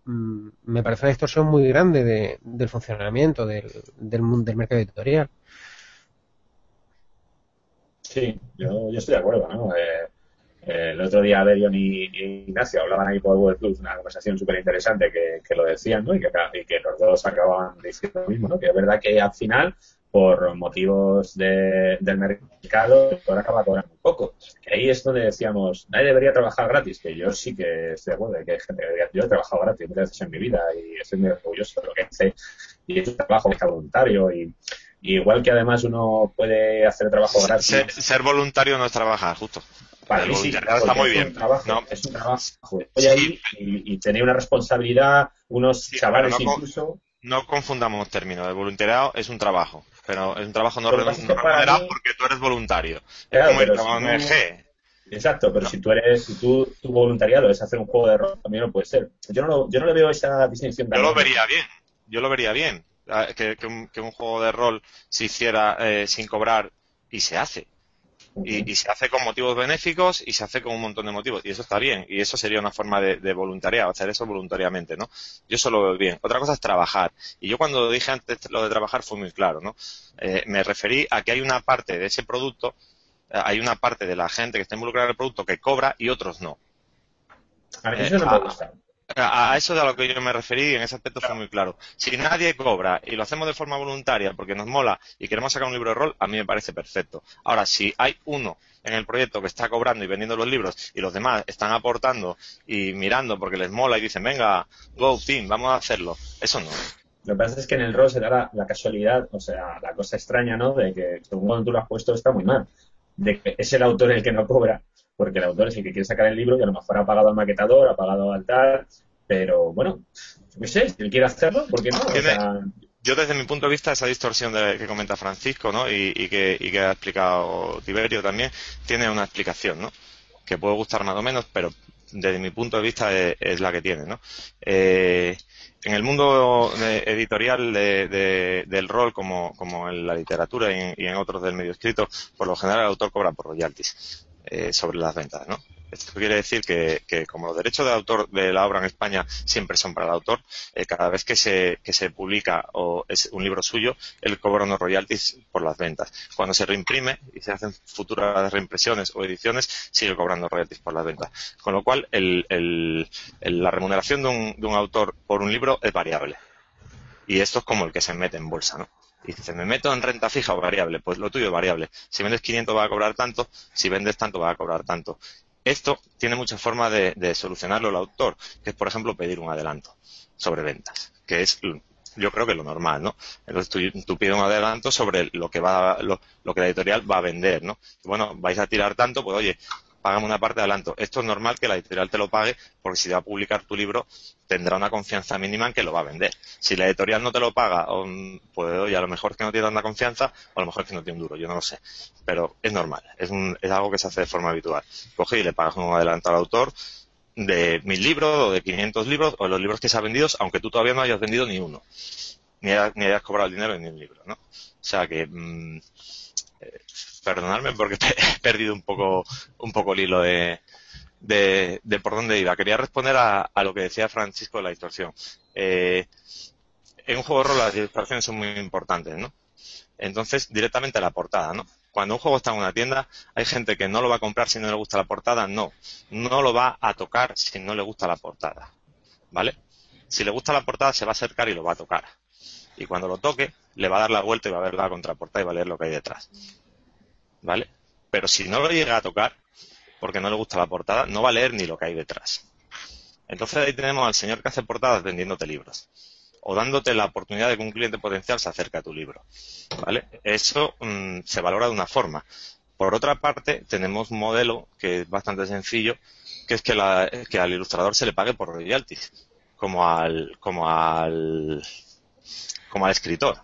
mm, me parece una distorsión muy grande de, del funcionamiento del, del, del mercado editorial. Sí, yo, yo estoy de acuerdo, ¿no? Eh, eh, el otro día Berion y, Ignacio hablaban ahí por Google Plus, una conversación súper interesante que, lo decían, ¿no? Y que, los dos acababan diciendo lo mismo, ¿no? Que es verdad que al final, por motivos de, del mercado, ahora acaba cobrando un poco. ahí es donde decíamos, nadie debería trabajar gratis, que yo sí que estoy de acuerdo, que hay gente que debería, yo he trabajado gratis muchas veces en mi vida y estoy muy orgulloso de lo que hace y es un trabajo que voluntario y, igual que además uno puede hacer trabajo gratis. Ser, voluntario no es trabajar, justo. Para mí sí, está muy bien. no. Es un trabajo. Estoy ahí y, y, una responsabilidad, unos chavales incluso. No confundamos términos. El voluntariado es un trabajo, pero es un trabajo no, remunerado porque tú eres voluntario. es como el trabajo ONG. Exacto, pero si tú eres, si tú, tu voluntariado es hacer un juego de rol, también no puede ser. Yo no, lo, yo no le veo esa distinción. Yo lo vería bien, yo lo vería bien, que, que, un, que un, juego de rol se hiciera eh, sin cobrar y se hace. Y, se hace con motivos benéficos y se hace con un montón de motivos. Y eso está bien. Y eso sería una forma de, de voluntariado, hacer eso voluntariamente, ¿no? Yo eso lo veo bien. Otra cosa es trabajar. Y yo cuando dije antes lo de trabajar fue muy claro, ¿no? Eh, me referí a que hay una parte de ese producto, eh, hay una parte de la gente que está involucrada en el producto que cobra y otros no. A mí eso no me gusta. A, eso de a lo que yo me referí, en ese aspecto fue muy claro. Si nadie cobra y lo hacemos de forma voluntaria porque nos mola y queremos sacar un libro de rol, a mí me parece perfecto. Ahora, si hay uno en el proyecto que está cobrando y vendiendo los libros y los demás están aportando y mirando porque les mola y dicen, venga, go team, vamos a hacerlo, eso no. Lo que pasa es que en el rol se da la, casualidad, o sea, la cosa extraña, ¿no? De que según tú lo has puesto está muy mal. De que es el autor el que no cobra porque el autor es el que quiere sacar el libro y a lo mejor ha pagado al maquetador, ha pagado al tal, pero bueno, no sé, si él quiere hacerlo, ¿por qué no? yo desde mi punto de vista esa distorsión de, que comenta Francisco, ¿no? Y, que, y que ha explicado Tiberio también, tiene una explicación, ¿no? Que puede gustar más o menos, pero desde mi punto de vista es, la que tiene, ¿no? Eh, en el mundo editorial del rol, como, como en la literatura y en, y en, otros del medio escrito, por lo general el autor cobra por royalties. Eh, sobre las ventas, ¿no? Esto quiere decir que, como los derechos de autor de la obra en España siempre son para el autor, eh, cada vez que se, que se publica o es un libro suyo, él cobra unos royalties por las ventas. Cuando se reimprime y se hacen futuras reimpresiones o ediciones, sigue cobrando royalties por las ventas. Con lo cual, la remuneración de un, de un autor por un libro es variable. Y esto es como el que se mete en bolsa, ¿no? Y ¿me meto en renta fija o variable? Pues lo tuyo es variable. Si vendes 500 va a cobrar tanto, si vendes tanto va a cobrar tanto. Esto tiene muchas formas de, solucionarlo el autor, que es, por ejemplo, pedir un adelanto sobre ventas, que es yo creo que lo normal, ¿no? Entonces tú, pides un adelanto sobre lo que va, lo, que la editorial va a vender, ¿no? Bueno, vais a tirar tanto, pues oye, págame una parte de adelanto. Esto es normal que la editorial te lo pague porque si va a publicar tu libro tendrá una confianza mínima en que lo va a vender. Si la editorial no te lo paga, pues oye, a lo mejor es que no tiene tanta confianza o a lo mejor es que no tiene un duro, yo no lo sé. Pero es normal, es, es algo que se hace de forma habitual. Coge y le pagas un adelanto al autor de mil libros o de 500 libros o los libros que se han vendido, aunque tú todavía no hayas vendido ni uno. Ni hayas, cobrado el dinero ni un libro, ¿no? O sea que... Mm, eh, perdonadme porque <laughs> he perdido un poco, un poco el hilo de, de, por dónde iba. Quería responder a, lo que decía Francisco de la distorsión. Eh, en un juego de rol las distorsiones son muy importantes, ¿no? Entonces, directamente a la portada, ¿no? Cuando un juego está en una tienda, hay gente que no lo va a comprar si no le gusta la portada, no. No lo va a tocar si no le gusta la portada, ¿vale? Si le gusta la portada, se va a acercar y lo va a tocar. Y cuando lo toque, le va a dar la vuelta y va a ver la contraportada y va a leer lo que hay detrás. ¿Vale? Pero si no lo llega a tocar, porque no le gusta la portada, no va a leer ni lo que hay detrás. Entonces ahí tenemos al señor que hace portadas vendiéndote libros o dándote la oportunidad de que un cliente potencial se acerque a tu libro. ¿Vale? Eso mm, se valora de una forma. Por otra parte, tenemos un modelo que es bastante sencillo, que es que, que al ilustrador se le pague por royalties, como al, como al, como al escritor.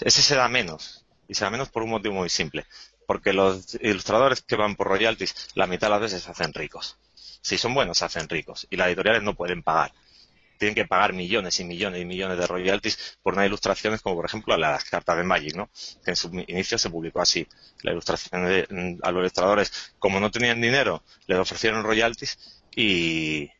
Ese se da menos, y se da menos por un motivo muy simple porque los ilustradores que van por royalties, la mitad de las veces se hacen ricos. Si son buenos, se hacen ricos. Y las editoriales no pueden pagar. Tienen que pagar millones y millones y millones de royalties por unas ilustraciones como, por ejemplo, las cartas de Magic, ¿no? Que en su inicio se publicó así. La ilustración de, a los ilustradores, como no tenían dinero, les ofrecieron royalties y,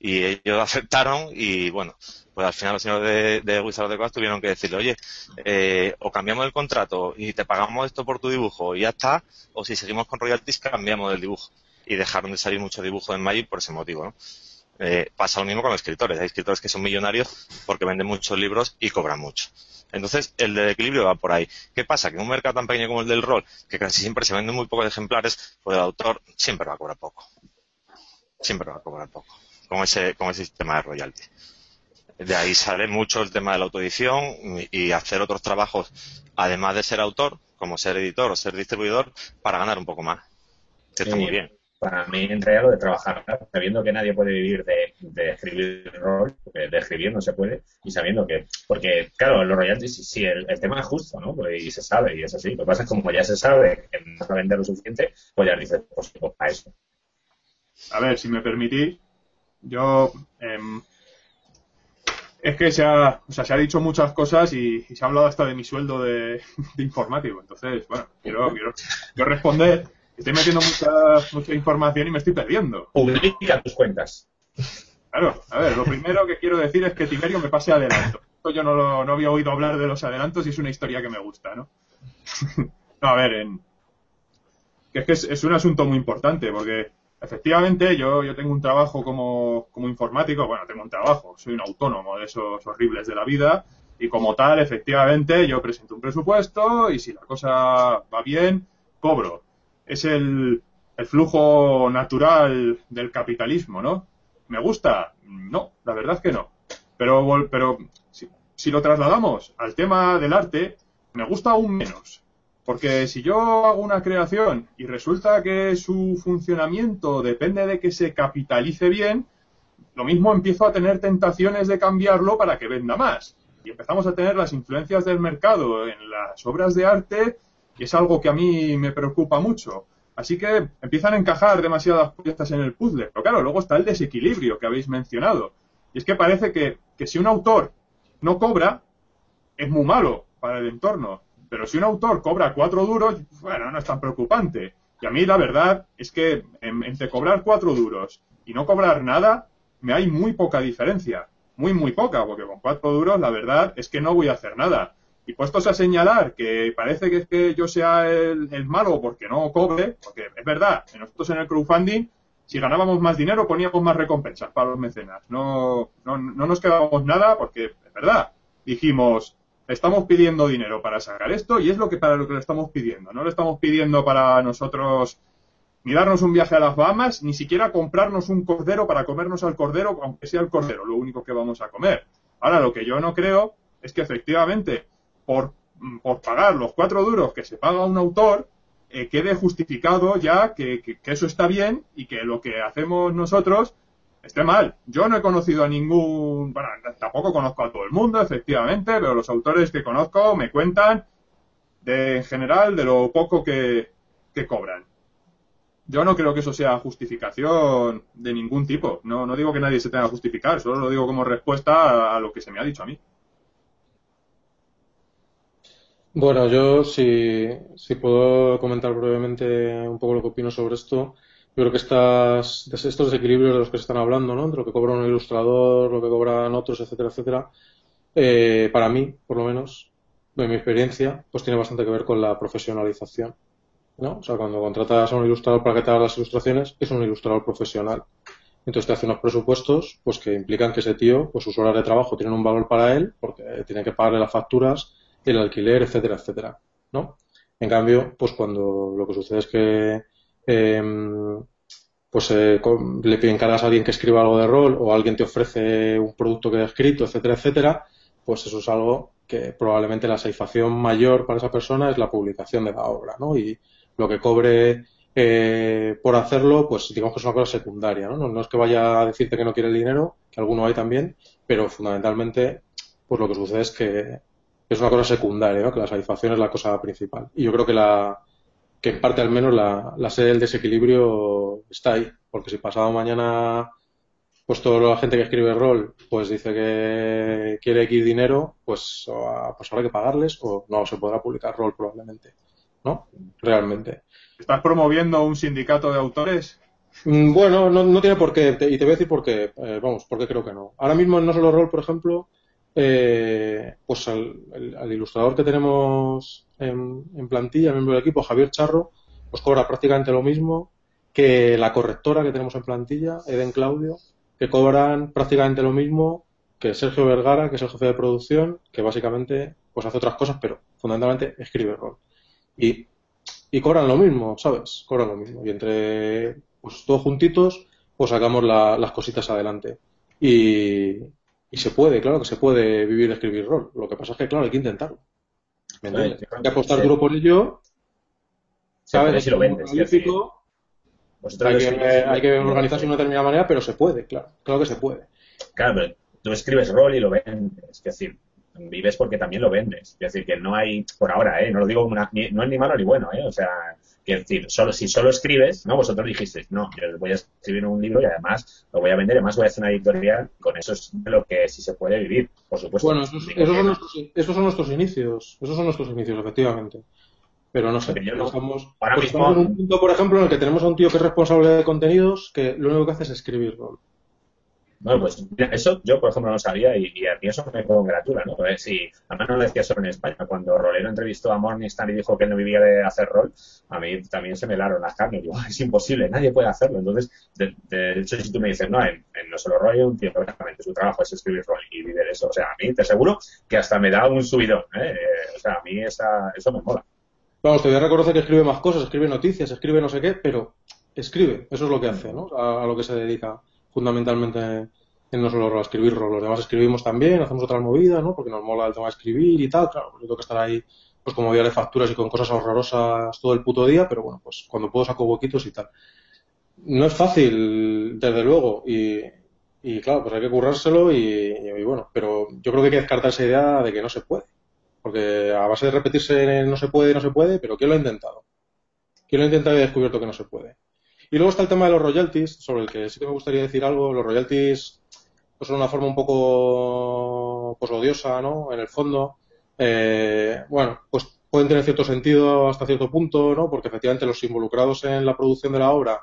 y ellos aceptaron y, bueno, pues al final los señores de, de Wizards of the tuvieron que decirle, oye, eh, o cambiamos el contrato y te pagamos esto por tu dibujo y ya está, o si seguimos con royalties cambiamos el dibujo. Y dejaron de salir muchos dibujos en Magic por ese motivo, ¿no? Eh, pasa lo mismo con los escritores. Hay escritores que son millonarios porque venden muchos libros y cobran mucho. Entonces, el del equilibrio va por ahí. ¿Qué pasa? Que en un mercado tan pequeño como el del rol, que casi siempre se venden muy pocos ejemplares, pues el autor siempre va a cobrar poco. Siempre va a cobrar poco. Con ese, con ese sistema de royalty. De ahí sale mucho el tema de la autoedición y hacer otros trabajos, además de ser autor, como ser editor o ser distribuidor, para ganar un poco más. Que está muy bien para mí entraría lo de trabajar, sabiendo que nadie puede vivir de, escribir rol, de escribir no se puede, y sabiendo que, porque claro, los royalties, sí, el, tema es justo, ¿no? Pues, y se sabe, y es así. Lo que pasa es que como ya se sabe que no va a vender lo suficiente, pues ya dices, pues, pues a eso. A ver, si me permitís, yo... Em, es que se ha, o sea, se ha dicho muchas cosas y, se ha hablado hasta de mi sueldo <laughs> de, informático. Entonces, bueno, quiero, quiero, quiero responder Estoy metiendo mucha, mucha información y me estoy perdiendo. Publica tus cuentas. Claro, a ver, lo primero que quiero decir es que Tiberio me pase adelanto. Esto yo no, no había oído hablar de los adelantos y es una historia que me gusta, ¿no? <laughs> no, a ver, en... es que es, un asunto muy importante porque efectivamente yo, yo tengo un trabajo como, como informático, bueno, tengo un trabajo, soy un autónomo de esos horribles de la vida y como tal, efectivamente, yo presento un presupuesto y si la cosa va bien, cobro es el, flujo natural del capitalismo, ¿no? ¿Me gusta? No, la verdad que no. Pero, pero si, lo trasladamos al tema del arte, me gusta aún menos. Porque si yo hago una creación y resulta que su funcionamiento depende de que se capitalice bien, lo mismo empiezo a tener tentaciones de cambiarlo para que venda más. Y empezamos a tener las influencias del mercado en las obras de arte y es algo que a mí me preocupa mucho. Así que empiezan a encajar demasiadas piezas en el puzzle. Pero claro, luego está el desequilibrio que habéis mencionado. Y es que parece que, si un autor no cobra, es muy malo para el entorno. Pero si un autor cobra cuatro duros, bueno, no es tan preocupante. Y a mí la verdad es que entre cobrar cuatro duros y no cobrar nada, me hay muy poca diferencia. Muy, muy poca, porque con cuatro duros la verdad es que no voy a hacer nada. Y puestos a señalar que parece que es que yo sea el, malo porque no cobre, porque es verdad, nosotros en el crowdfunding, si ganábamos más dinero, poníamos más recompensas para los mecenas. No, no, no nos quedábamos nada porque es verdad. Dijimos, estamos pidiendo dinero para sacar esto y es lo que para lo que le estamos pidiendo. No le estamos pidiendo para nosotros ni darnos un viaje a las Bahamas, ni siquiera comprarnos un cordero para comernos al cordero, aunque sea el cordero, lo único que vamos a comer. Ahora, lo que yo no creo es que efectivamente por, pagar los cuatro duros que se paga un autor, eh, quede justificado ya que, eso está bien y que lo que hacemos nosotros esté mal. Yo no he conocido a ningún, bueno, tampoco conozco a todo el mundo, efectivamente, pero los autores que conozco me cuentan de, en general de lo poco que, cobran. Yo no creo que eso sea justificación de ningún tipo. No, no digo que nadie se tenga que justificar, solo lo digo como respuesta a lo que se me ha dicho a mí. Bueno, yo si, si puedo comentar brevemente un poco lo que opino sobre esto. Yo creo que estas, estos desequilibrios de los que se están hablando, ¿no? Entre lo que cobra un ilustrador, lo que cobran otros, etcétera, etcétera, eh, para mí, por lo menos, de mi experiencia, pues tiene bastante que ver con la profesionalización. ¿no? O sea, cuando contratas a un ilustrador para que te haga las ilustraciones, es un ilustrador profesional. Entonces te hace unos presupuestos pues que implican que ese tío, pues sus horas de trabajo tienen un valor para él, porque tiene que pagarle las facturas, el alquiler, etcétera, etcétera, ¿no? En cambio, pues cuando lo que sucede es que em, pues eh, le encargas a alguien que escriba algo de rol o alguien te ofrece un producto que ha escrito, etcétera, etcétera, pues eso es algo que probablemente la satisfacción mayor para esa persona es la publicación de la obra, ¿no? Y lo que cobre eh, por hacerlo, pues digamos que es una cosa secundaria, ¿no? ¿no? es que vaya a decirte que no quiere el dinero, que alguno hay también, pero fundamentalmente, pues lo que sucede es que es una cosa secundaria, que la satisfacción es la cosa principal. Y yo creo que la que en parte al menos la, la sede del desequilibrio está ahí, porque si pasado mañana pues toda la gente que escribe rol pues dice que quiere X dinero, pues, pues habrá que pagarles o no se podrá publicar rol probablemente, ¿no? Realmente. ¿Estás promoviendo un sindicato de autores? Mm, bueno, no, no tiene por qué, y te voy a decir por qué, eh, vamos, porque creo que no. Ahora mismo en No Solo Rol, por ejemplo, eh, pues al, ilustrador que tenemos en, plantilla, miembro del equipo, Javier Charro, pues cobra prácticamente lo mismo que la correctora que tenemos en plantilla, Eden Claudio, que cobran prácticamente lo mismo que Sergio Vergara, que es el jefe de producción, que básicamente pues hace otras cosas, pero fundamentalmente escribe rol. Y, y cobran lo mismo, ¿sabes? Cobran lo mismo. Y entre pues todos juntitos, pues sacamos las cositas adelante. Y, y se puede, claro que se puede vivir de escribir rol. Lo que pasa es que, claro, hay que intentarlo. ¿Me entiendes? Hay que apostar duro por ello. ¿Sabes? Si lo vendes, hay, que, hay que organizarse de una determinada manera, pero se puede, claro. Claro que se puede. Claro, pero tú escribes rol y lo vendes. Es decir, vives porque también lo vendes. Es decir, que no hay, por ahora, ¿eh? no lo digo, una, no es ni malo ni bueno, ¿eh? o sea, que decir, solo, si solo escribes, ¿no? Vosotros dijisteis, no, yo voy a escribir un libro y además lo voy a vender, además voy a hacer una editorial, con eso es lo que sí se puede vivir, por supuesto. Bueno, esos, son, nuestros, esos son nuestros inicios, esos son nuestros inicios, efectivamente. Pero no sé, estamos, ahora pues mismo... estamos en un punto, por ejemplo, en el que tenemos a un tío que es responsable de contenidos que lo único que hace es escribirlo. Bueno, pues eso yo, por ejemplo, no sabía y, a mí eso me congratula, ¿no? Si, además no lo decía solo en España, cuando Rolero entrevistó a Morningstar y dijo que él no vivía de hacer rol, a mí también se me helaron las carnes. Digo, es imposible, nadie puede hacerlo. Entonces, de, hecho, si tú me dices, no, en, No Solo Rol un tiempo, perfectamente, su trabajo es escribir rol y vivir eso. O sea, a mí te aseguro que hasta me da un subidón, ¿eh? O sea, a mí esa, eso me mola. Vamos, te voy a reconocer que escribe más cosas, escribe noticias, escribe no sé qué, pero escribe, eso es lo que hace, ¿no? a lo que se dedica fundamentalmente no solo escribirlo, los demás escribimos también, hacemos otras movidas, ¿no? Porque nos mola el tema de escribir y tal, claro, yo tengo que estar ahí, pues como vía de facturas y con cosas horrorosas todo el puto día, pero bueno, pues cuando puedo saco huequitos y tal. No es fácil, desde luego, y, y claro, pues hay que currárselo y, bueno, pero yo creo que hay que descartar esa idea de que no se puede. Porque a base de repetirse no se puede, no se puede, pero ¿quién lo ha intentado? ¿Quién lo ha intentado y ha descubierto que no se puede? Y luego está el tema de los royalties, sobre el que sí que me gustaría decir algo. Los royalties pues son una forma un poco pues odiosa, ¿no? En el fondo. Eh, bueno, pues pueden tener cierto sentido hasta cierto punto, ¿no? Porque efectivamente los involucrados en la producción de la obra,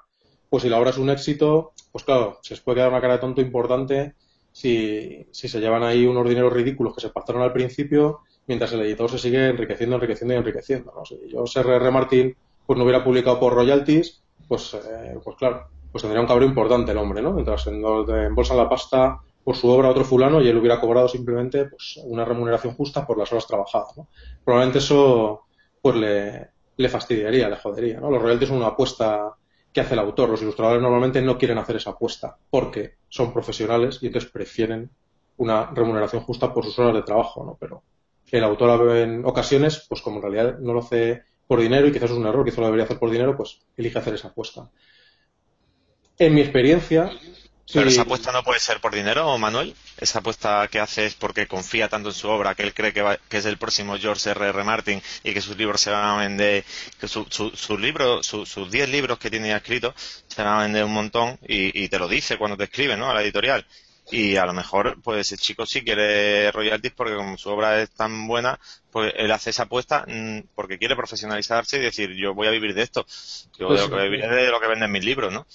pues si la obra es un éxito, pues claro, se les puede quedar una cara de tonto importante si, si se llevan ahí unos dineros ridículos que se pactaron al principio, mientras el editor se sigue enriqueciendo, enriqueciendo y enriqueciendo, ¿no? Si yo, R.R. Martin, pues no hubiera publicado por royalties, pues, eh, pues claro, pues tendría un cabrón importante el hombre, ¿no? Mientras embolsan la pasta por su obra a otro fulano y él hubiera cobrado simplemente pues, una remuneración justa por las horas trabajadas, ¿no? Probablemente eso pues le, le fastidiaría, le jodería, ¿no? Los royalties son una apuesta que hace el autor. Los ilustradores normalmente no quieren hacer esa apuesta porque son profesionales y entonces prefieren una remuneración justa por sus horas de trabajo, ¿no? Pero el autor en ocasiones, pues como en realidad no lo hace por dinero y quizás es un error, quizás lo debería hacer por dinero, pues elige hacer esa apuesta. En mi experiencia. Pero esa apuesta no puede ser por dinero, Manuel. Esa apuesta que hace es porque confía tanto en su obra que él cree que, es el próximo George R. R. Martin y que sus libros se van a vender, que sus libros, sus 10 libros que tiene escritos se van a vender un montón y, y te lo dice cuando te escribe, ¿no? A la editorial y a lo mejor pues el chico sí quiere royalties porque como su obra es tan buena pues él hace esa apuesta mm, porque quiere profesionalizarse y decir yo voy a vivir de esto yo pues de lo que viviré de lo que venden mis libros ¿no?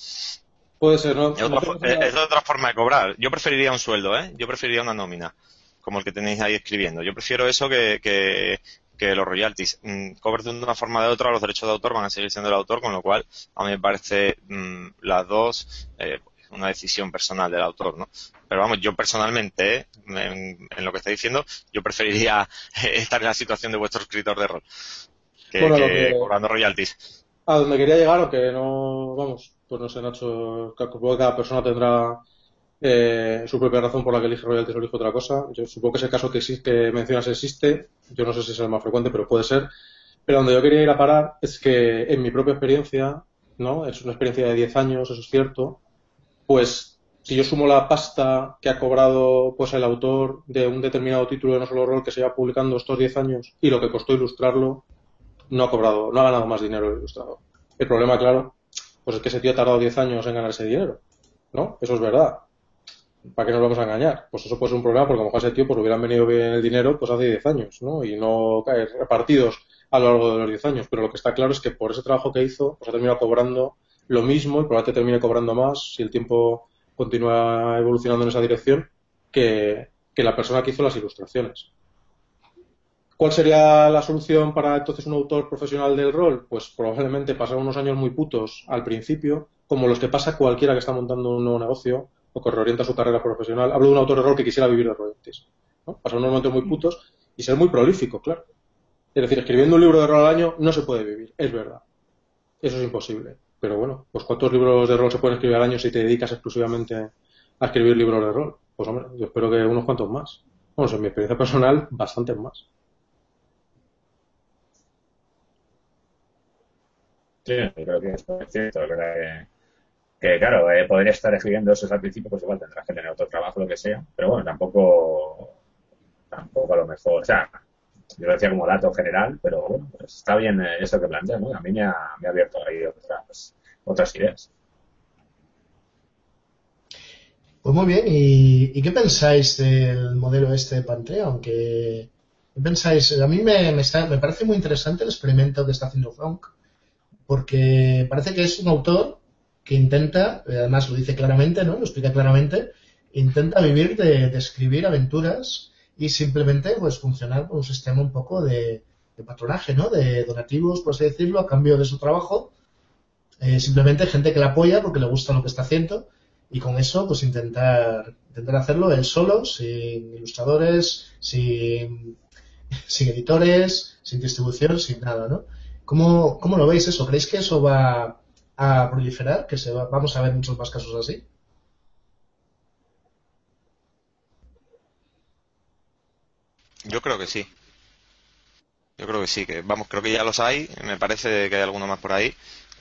puede ser ¿no? es otra, otra forma de cobrar yo preferiría un sueldo ¿eh? yo preferiría una nómina como el que tenéis ahí escribiendo yo prefiero eso que, que que los royalties mm, cobres de una forma o de otra, los derechos de autor van a seguir siendo el autor, con lo cual a mí me parece mm, las dos eh, una decisión personal del autor, ¿no? Pero vamos, yo personalmente, en, lo que está diciendo, yo preferiría <laughs> estar en la situación de vuestro escritor de rol que, cobrando royalties. A donde quería llegar, aunque no, vamos, pues no sé, Nacho, supongo que cada persona tendrá eh, su propia razón por la que elige royalties o elige otra cosa. Yo supongo que ese caso que, que mencionas existe, yo no sé si es el más frecuente, pero puede ser. Pero donde yo quería ir a parar es que en mi propia experiencia, ¿no? Es una experiencia de 10 años, eso es cierto, pues si yo sumo la pasta que ha cobrado pues el autor de un determinado título de no solo rol que se lleva publicando estos 10 años y lo que costó ilustrarlo, no ha cobrado, no ha ganado más dinero el ilustrador. El problema, claro, pues es que ese tío ha tardado 10 años en ganar ese dinero, ¿no? Eso es verdad. ¿Para qué nos vamos a engañar? Pues eso puede ser un problema porque a lo mejor ese tío pues hubieran venido bien el dinero pues hace 10 años, ¿no? Y no caer repartidos a lo largo de los 10 años. Pero lo que está claro es que por ese trabajo que hizo, pues ha terminado cobrando lo mismo y probablemente termine cobrando más si el tiempo continúa evolucionando en esa dirección que, la persona que hizo las ilustraciones. ¿Cuál sería la solución para entonces un autor profesional del rol? Pues probablemente pasar unos años muy putos al principio, como los que pasa cualquiera que está montando un nuevo negocio o que reorienta su carrera profesional. Hablo de un autor de rol que quisiera vivir de royalties. ¿no? Pasar unos momentos muy putos y ser muy prolífico, claro. Es decir, escribiendo un libro de rol al año no se puede vivir, es verdad. Eso es imposible. Pero bueno, pues ¿cuántos libros de rol se pueden escribir al año si te dedicas exclusivamente a escribir libros de rol? Pues hombre, yo espero que unos cuantos más. Bueno, en mi experiencia personal, <laughs> bastantes más. Sí, creo que es cierto, que, que claro, eh, poder estar escribiendo eso al principio, pues igual tendrás que tener otro trabajo, lo que sea, pero bueno, tampoco, tampoco a lo mejor, o sea, yo decía como dato general, pero bueno, pues está bien eh, eso que planteas, ¿no? A mí me ha, abierto ahí otras, otras ideas. Pues muy bien, ¿Y, ¿y, qué pensáis del modelo este de Pantera? ¿Qué pensáis? A mí me, me, está, me parece muy interesante el experimento que está haciendo Frank, porque parece que es un autor que intenta, además lo dice claramente, ¿no? Lo explica claramente, intenta vivir de, escribir aventuras y simplemente pues funcionar con un sistema un poco de, patronaje, ¿no? De donativos, por así decirlo, a cambio de su trabajo. Eh, simplemente gente que le apoya porque le gusta lo que está haciendo y con eso pues intentar, intentar hacerlo él solo, sin ilustradores, sin, <laughs> sin editores, sin distribución, sin nada, ¿no? ¿Cómo, ¿Cómo lo veis eso? ¿Creéis que eso va a proliferar? ¿Que se va, vamos a ver muchos más casos así? Yo creo que sí. Yo creo que sí, que vamos, creo que ya los hay, me parece que hay alguno más por ahí.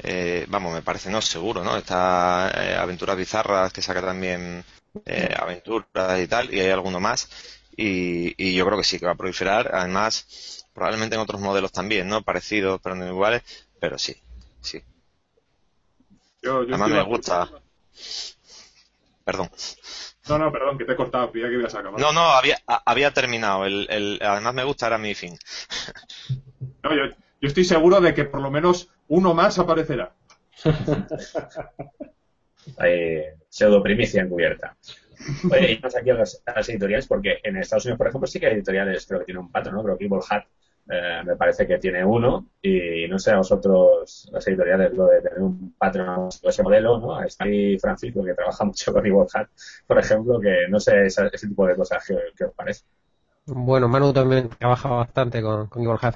Eh, vamos, me parece, no, seguro, ¿no? Está eh, Aventuras Bizarras, que saca también eh, aventuras y tal, y hay alguno más. Y, y, yo creo que sí, que va a proliferar. Además, probablemente en otros modelos también, ¿no? Parecidos, pero no iguales, pero sí, sí. Además me gusta. Perdón. No, no, perdón, que te he cortado, que ibas a acabar. No, no, había, había terminado. El, el, además me gusta, era mi fin. No, yo, yo estoy seguro de que por lo menos uno más aparecerá. <laughs> Pseudo primicia encubierta. Oye, y aquí a las, editoriales, porque en Estados Unidos, por ejemplo, sí que hay editoriales, creo que tiene un patrón, ¿no? Creo que Evil Hat eh, me parece que tiene uno y no sé a vosotros, las editoriales, lo de tener un patrón o ese modelo, ¿no? Está ahí Francisco que trabaja <laughs> mucho con Evil Hat, por ejemplo, que no sé ese, tipo de cosas que, os parece. Bueno, Manu también trabaja bastante con, con Evil Hat.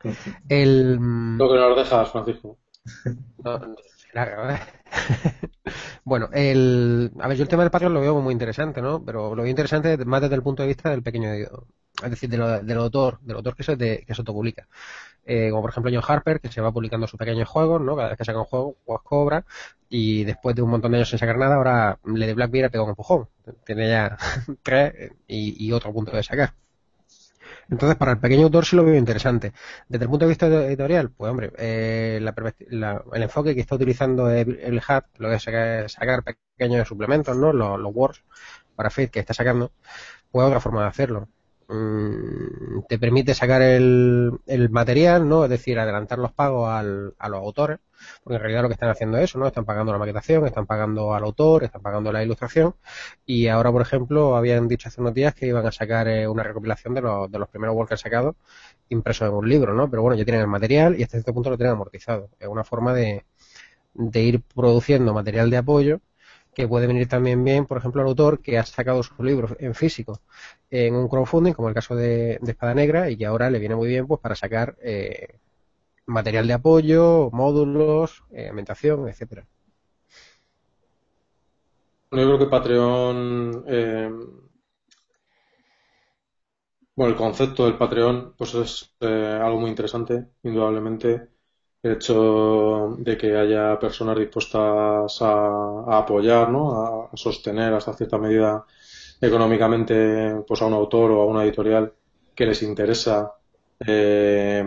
<laughs> El... Lo que nos dejas, Francisco. <laughs> <laughs> bueno, el... a ver, yo el tema del Patreon lo veo muy interesante, ¿no? Pero lo veo interesante más desde el punto de vista del pequeño, es decir, del autor, del autor que se, de, que se autopublica. Eh, como por ejemplo John Harper, que se va publicando sus pequeños juegos, ¿no? Cada vez que saca un juego, pues cobra, y después de un montón de años sin sacar nada, ahora le de Blackbeard pega un empujón. Tiene ya <laughs> tres y, y otro punto de sacar. Entonces, para el pequeño autor sí lo veo interesante. Desde el punto de vista editorial, pues hombre, eh, el enfoque que está utilizando el, HAT, lo que es sacar, pequeños suplementos, ¿no? Los, los Words para Fate que está sacando, pues otra forma de hacerlo. Mm, te permite sacar el, el, material, ¿no? Es decir, adelantar los pagos al, a los autores, porque en realidad lo que están haciendo es eso, ¿no? Están pagando la maquetación, están pagando al autor, están pagando la ilustración, y ahora, por ejemplo, habían dicho hace unos días que iban a sacar eh, una recopilación de los, de los primeros workers sacados impresos en un libro, ¿no? Pero bueno, ya tienen el material y hasta cierto punto lo tienen amortizado. Es una forma de, de ir produciendo material de apoyo que puede venir también bien, por ejemplo, al autor que ha sacado sus libros en físico en un crowdfunding, como el caso de, Espada Negra, y que ahora le viene muy bien pues para sacar eh, material de apoyo, módulos, eh, ambientación, etcétera. Yo creo que Patreon, eh, bueno, el concepto del Patreon, pues es algo muy interesante, indudablemente el hecho de que haya personas dispuestas a, apoyar, ¿no? a, sostener hasta cierta medida económicamente pues a un autor o a una editorial que les interesa eh,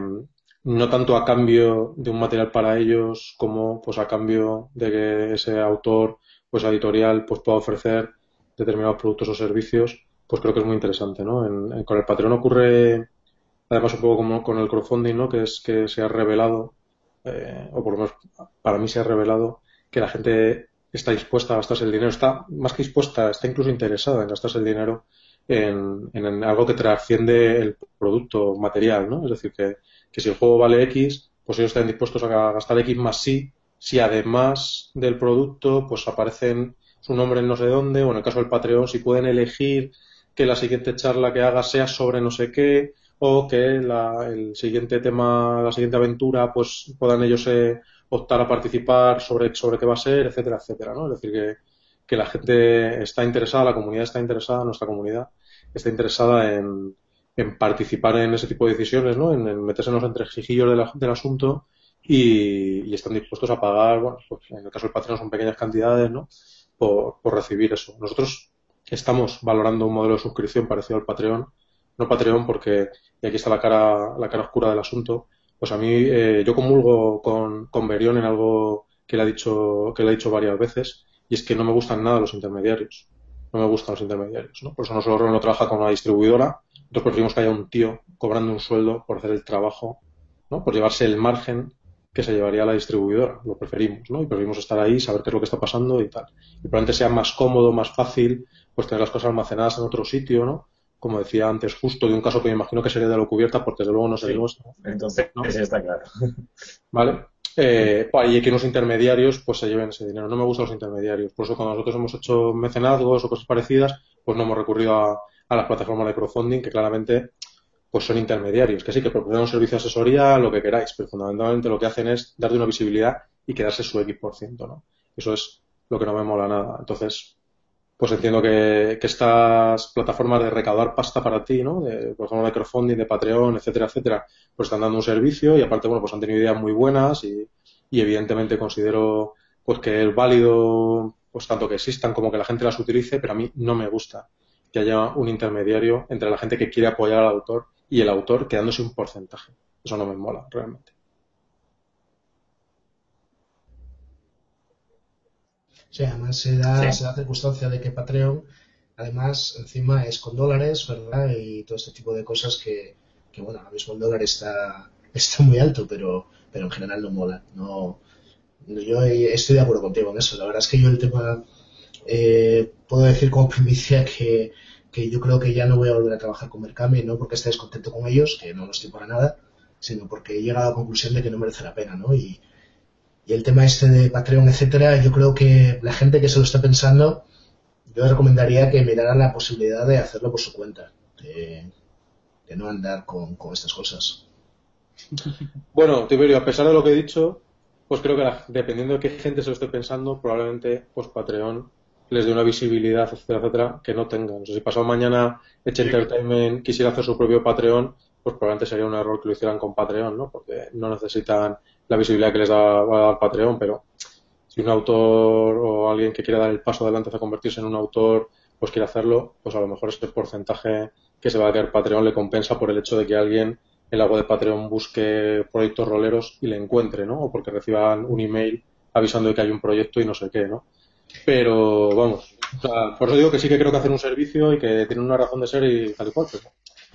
no tanto a cambio de un material para ellos como pues a cambio de que ese autor pues editorial pues pueda ofrecer determinados productos o servicios pues creo que es muy interesante ¿no? con el Patreon ocurre además un poco como con el crowdfunding ¿no? que es que se ha revelado eh, o por lo menos para mí se ha revelado que la gente está dispuesta a gastarse el dinero, está más que dispuesta, está incluso interesada en gastarse el dinero en, algo que trasciende el producto material, ¿no? Es decir, que, si el juego vale X, pues ellos están dispuestos a gastar X más sí, si además del producto, pues aparecen su nombre en no sé dónde, o en el caso del Patreon, si pueden elegir que la siguiente charla que haga sea sobre no sé qué, o que la, el siguiente tema, la siguiente aventura, pues puedan ellos eh, optar a participar sobre, sobre qué va a ser, etcétera, etcétera, ¿no? Es decir, que, que la gente está interesada, la comunidad está interesada, nuestra comunidad está interesada en, en participar en ese tipo de decisiones, ¿no? En, meterse en los entresijillos del, del asunto y, y, están dispuestos a pagar, bueno, pues en el caso del Patreon son pequeñas cantidades, ¿no? Por, por recibir eso. Nosotros estamos valorando un modelo de suscripción parecido al Patreon, no Patreon porque, y aquí está la cara, la cara oscura del asunto, pues a mí, eh, yo comulgo con, con Berión en algo que le ha dicho, que le ha dicho varias veces, y es que no me gustan nada los intermediarios. No me gustan los intermediarios, ¿no? Por eso nosotros no trabaja con una distribuidora, nosotros preferimos que haya un tío cobrando un sueldo por hacer el trabajo, ¿no? Por llevarse el margen que se llevaría a la distribuidora, lo preferimos, ¿no? Y preferimos estar ahí, saber qué es lo que está pasando y tal. Y probablemente sea más cómodo, más fácil, pues tener las cosas almacenadas en otro sitio, ¿no? Como decía antes, justo de un caso que me imagino que sería de lo cubierta, porque desde luego no sería sí, Entonces, ¿no? está claro. <laughs> ¿Vale? Eh, y que los intermediarios pues se lleven ese dinero. No me gustan los intermediarios. Por eso cuando nosotros hemos hecho mecenazgos o cosas parecidas, pues no hemos recurrido a, a las plataformas de crowdfunding que claramente pues son intermediarios, que sí, que proporcionan un servicio de asesoría, lo que queráis, pero fundamentalmente lo que hacen es darle una visibilidad y quedarse su X%, ¿no? Eso es lo que no me mola nada. Entonces, pues entiendo que, que estas plataformas de recaudar pasta para ti, ¿no? De, por ejemplo, de crowdfunding, de Patreon, etcétera, etcétera, pues están dando un servicio y aparte, bueno, pues han tenido ideas muy buenas y, y evidentemente considero pues que es válido, pues tanto que existan como que la gente las utilice, pero a mí no me gusta que haya un intermediario entre la gente que quiere apoyar al autor y el autor quedándose un porcentaje. Eso no me mola, realmente. Sí, además se da, sí. se da circunstancia de que Patreon, además, encima es con dólares, ¿verdad? Y todo este tipo de cosas que, que bueno, ahora mismo el dólar está, está muy alto, pero, pero en general no mola. No, yo estoy de acuerdo contigo en eso. La verdad es que yo el tema, eh, puedo decir como <laughs> primicia que, que yo creo que ya no voy a volver a trabajar con Mercami, no porque esté descontento con ellos, que no lo estoy para nada, sino porque he llegado a la conclusión de que no merece la pena, ¿no? Y, y el tema este de Patreon, etcétera, yo creo que la gente que se lo está pensando, yo recomendaría que miraran la posibilidad de hacerlo por su cuenta, de, de no andar con, con, estas cosas. <laughs> Bueno, Tiberio, a pesar de lo que he dicho, pues creo que la, dependiendo de qué gente se lo esté pensando, probablemente pues Patreon les dé una visibilidad, etcétera, etcétera, que no tengan. O sea, si pasado mañana Edge Entertainment quisiera hacer su propio Patreon, pues probablemente sería un error que lo hicieran con Patreon, ¿no? Porque no necesitan la visibilidad que les da, va a dar Patreon, pero si un autor o alguien que quiera dar el paso adelante hacia convertirse en un autor, pues quiere hacerlo, pues a lo mejor este porcentaje que se va a quedar Patreon le compensa por el hecho de que alguien en la web de Patreon busque proyectos roleros y le encuentre, ¿no? O porque reciban un email avisando de que hay un proyecto y no sé qué, ¿no? Pero vamos, o sea, por eso digo que sí que creo que hacen un servicio y que tienen una razón de ser y tal y cual. Pero,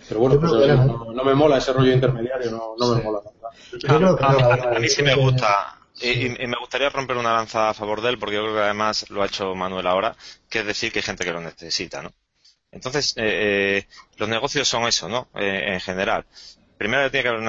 pero bueno, pues, no, no, me mola ese rollo intermediario, no, no sí. me mola. No, a, a, a, mí sí me gusta. Y, y, me gustaría romper una lanza a favor de él, porque yo creo que además lo ha hecho Manuel ahora, que es decir que hay gente que lo necesita, ¿no? Entonces, eh, eh, los negocios son eso, ¿no? Eh, en general. Primero tiene que haber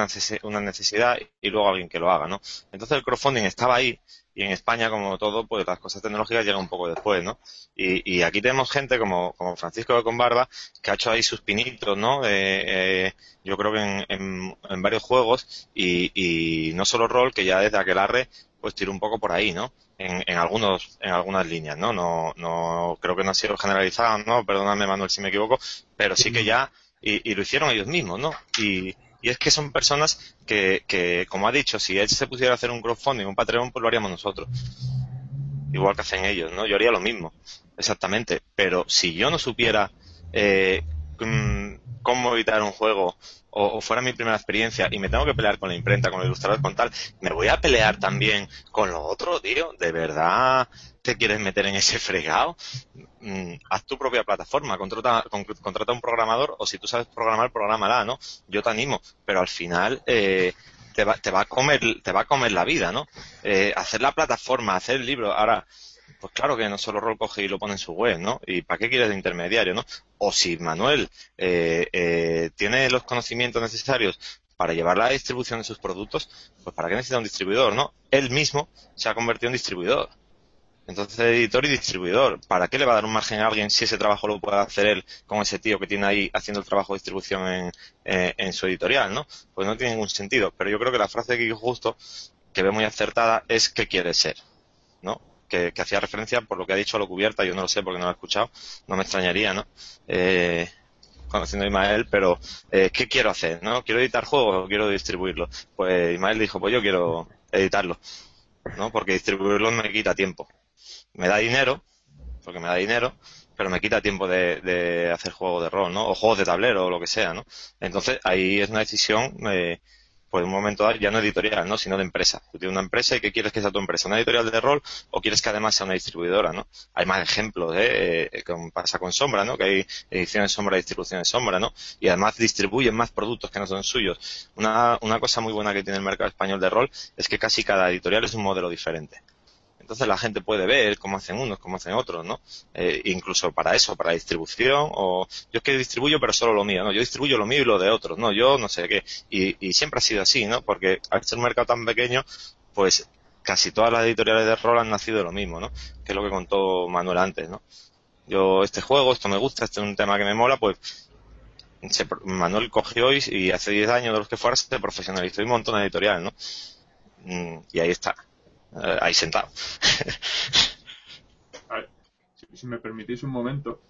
una necesidad y luego alguien que lo haga, ¿no? Entonces el crowdfunding estaba ahí y en España, como todo, pues las cosas tecnológicas llegan un poco después, ¿no? Y, y aquí tenemos gente como, como Francisco de Conbarba que ha hecho ahí sus pinitos, ¿no? Eh, eh, yo creo que en, en, en varios juegos y, y, no solo rol, que ya desde aquel arre pues tiró un poco por ahí, ¿no? En, en, algunos, en algunas líneas, ¿no? No, no, creo que no ha sido generalizado, ¿no? Perdóname Manuel si me equivoco, pero sí que ya, y, y lo hicieron ellos mismos, ¿no? Y, y es que son personas que, que, como ha dicho, si él se pusiera a hacer un crowdfunding, un Patreon, pues lo haríamos nosotros. Igual que hacen ellos, ¿no? Yo haría lo mismo, exactamente. Pero si yo no supiera eh, cómo editar un juego o, o, fuera mi primera experiencia y me tengo que pelear con la imprenta, con el ilustrador, con tal, me voy a pelear también con lo otro, tío. ¿De verdad te quieres meter en ese fregado? Mm, haz tu propia plataforma, contrata, con, contrata un programador o si tú sabes programar, programala, ¿no? Yo te animo, pero al final eh, te, va, te, va a comer, te va a comer la vida, ¿no? Eh, hacer la plataforma, hacer el libro, ahora pues claro que no solo Rol coge y lo pone en su web, ¿no? ¿Y para qué quieres de intermediario, no? O si Manuel eh, eh, tiene los conocimientos necesarios para llevar la distribución de sus productos, pues para qué necesita un distribuidor, ¿no? Él mismo se ha convertido en distribuidor. Entonces, editor y distribuidor, ¿para qué le va a dar un margen a alguien si ese trabajo lo puede hacer él con ese tío que tiene ahí haciendo el trabajo de distribución en, en su editorial, ¿no? Pues no tiene ningún sentido. Pero yo creo que la frase que justo, que ve muy acertada, es ¿qué quiere ser? ¿No? Que, hacía referencia por lo que ha dicho a lo cubierta, yo no lo sé porque no lo he escuchado, no me extrañaría, ¿no? Eh, conociendo a Ismael, pero eh, ¿qué quiero hacer? ¿No? ¿Quiero editar juegos o quiero distribuirlo? Pues Ismael dijo, pues yo quiero editarlo, ¿no? Porque distribuirlo me quita tiempo me da dinero, porque me da dinero, pero me quita tiempo de, de hacer juegos de rol, ¿no? O juegos de tablero o lo que sea, ¿no? Entonces ahí es una decisión, eh, pues en un momento ya no editorial, ¿no? Sino de empresa. Tú tienes una empresa y ¿qué quieres que sea tu empresa? ¿Una editorial de rol o quieres que además sea una distribuidora, ¿no? Hay más ejemplos, ¿eh? eh pasa con Sombra, ¿no? Que hay ediciones Sombra distribuciones Sombra, ¿no? Y además distribuyen más productos que no son suyos. Una, una cosa muy buena que tiene el mercado español de rol es que casi cada editorial es un modelo diferente. Entonces la gente puede ver cómo hacen unos, cómo hacen otros, ¿no? Eh, incluso para eso, para distribución, o yo es que distribuyo pero solo lo mío, ¿no? Yo distribuyo lo mío y lo de otros, ¿no? Yo no sé qué. Y, siempre ha sido así, ¿no? Porque al ser un mercado tan pequeño, pues casi todas las editoriales de rol han nacido de lo mismo, ¿no? Que es lo que contó Manuel antes, ¿no? Yo, este juego, esto me gusta, este es un tema que me mola, pues Manuel cogió y, y hace 10 años de los que fuera se profesionalizó y montó una editorial, ¿no? Mm, y ahí está. Eh, ahí sentado. <laughs> Si, me permitís un momento.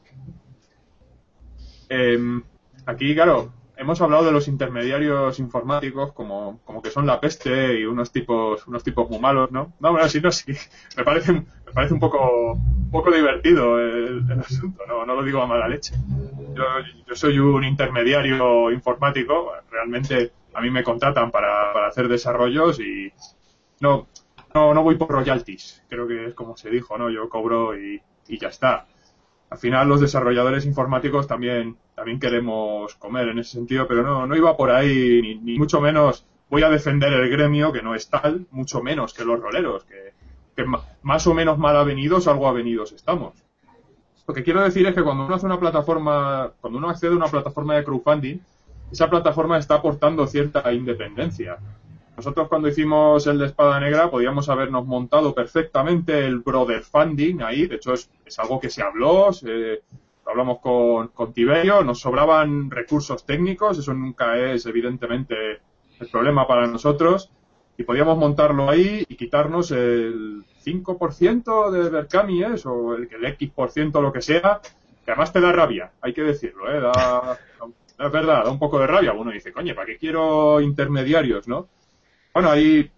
Em, aquí, claro, hemos hablado de los intermediarios informáticos como, como que son la peste y unos tipos unos tipos muy malos, ¿no? No, bueno, sí, no, sí. Me parece, me parece un poco un poco divertido el, asunto, no, no lo digo a mala leche. Yo, yo, soy un intermediario informático, realmente a mí me contratan para, para hacer desarrollos y no no, no voy por royalties, creo que es como se dijo, ¿no? Yo cobro y, ya está. Al final los desarrolladores informáticos también, también queremos comer en ese sentido, pero no, no iba por ahí, ni, mucho menos voy a defender el gremio, que no es tal, mucho menos que los roleros, que, que más o menos mal avenidos, algo avenidos estamos. Lo que quiero decir es que cuando uno hace una plataforma, cuando uno accede a una plataforma de crowdfunding, esa plataforma está aportando cierta independencia. Nosotros cuando hicimos el de Espada Negra podíamos habernos montado perfectamente el brother funding ahí, de hecho es, algo que se habló, hablamos con, con, Tiberio, nos sobraban recursos técnicos, eso nunca es evidentemente el problema para nosotros, y podíamos montarlo ahí y quitarnos el 5% de Berkami o el, el X% lo que sea, que además te da rabia, hay que decirlo, ¿eh? da, es verdad, da un poco de rabia. Uno dice, coño, ¿para qué quiero intermediarios, no? Bueno, ahí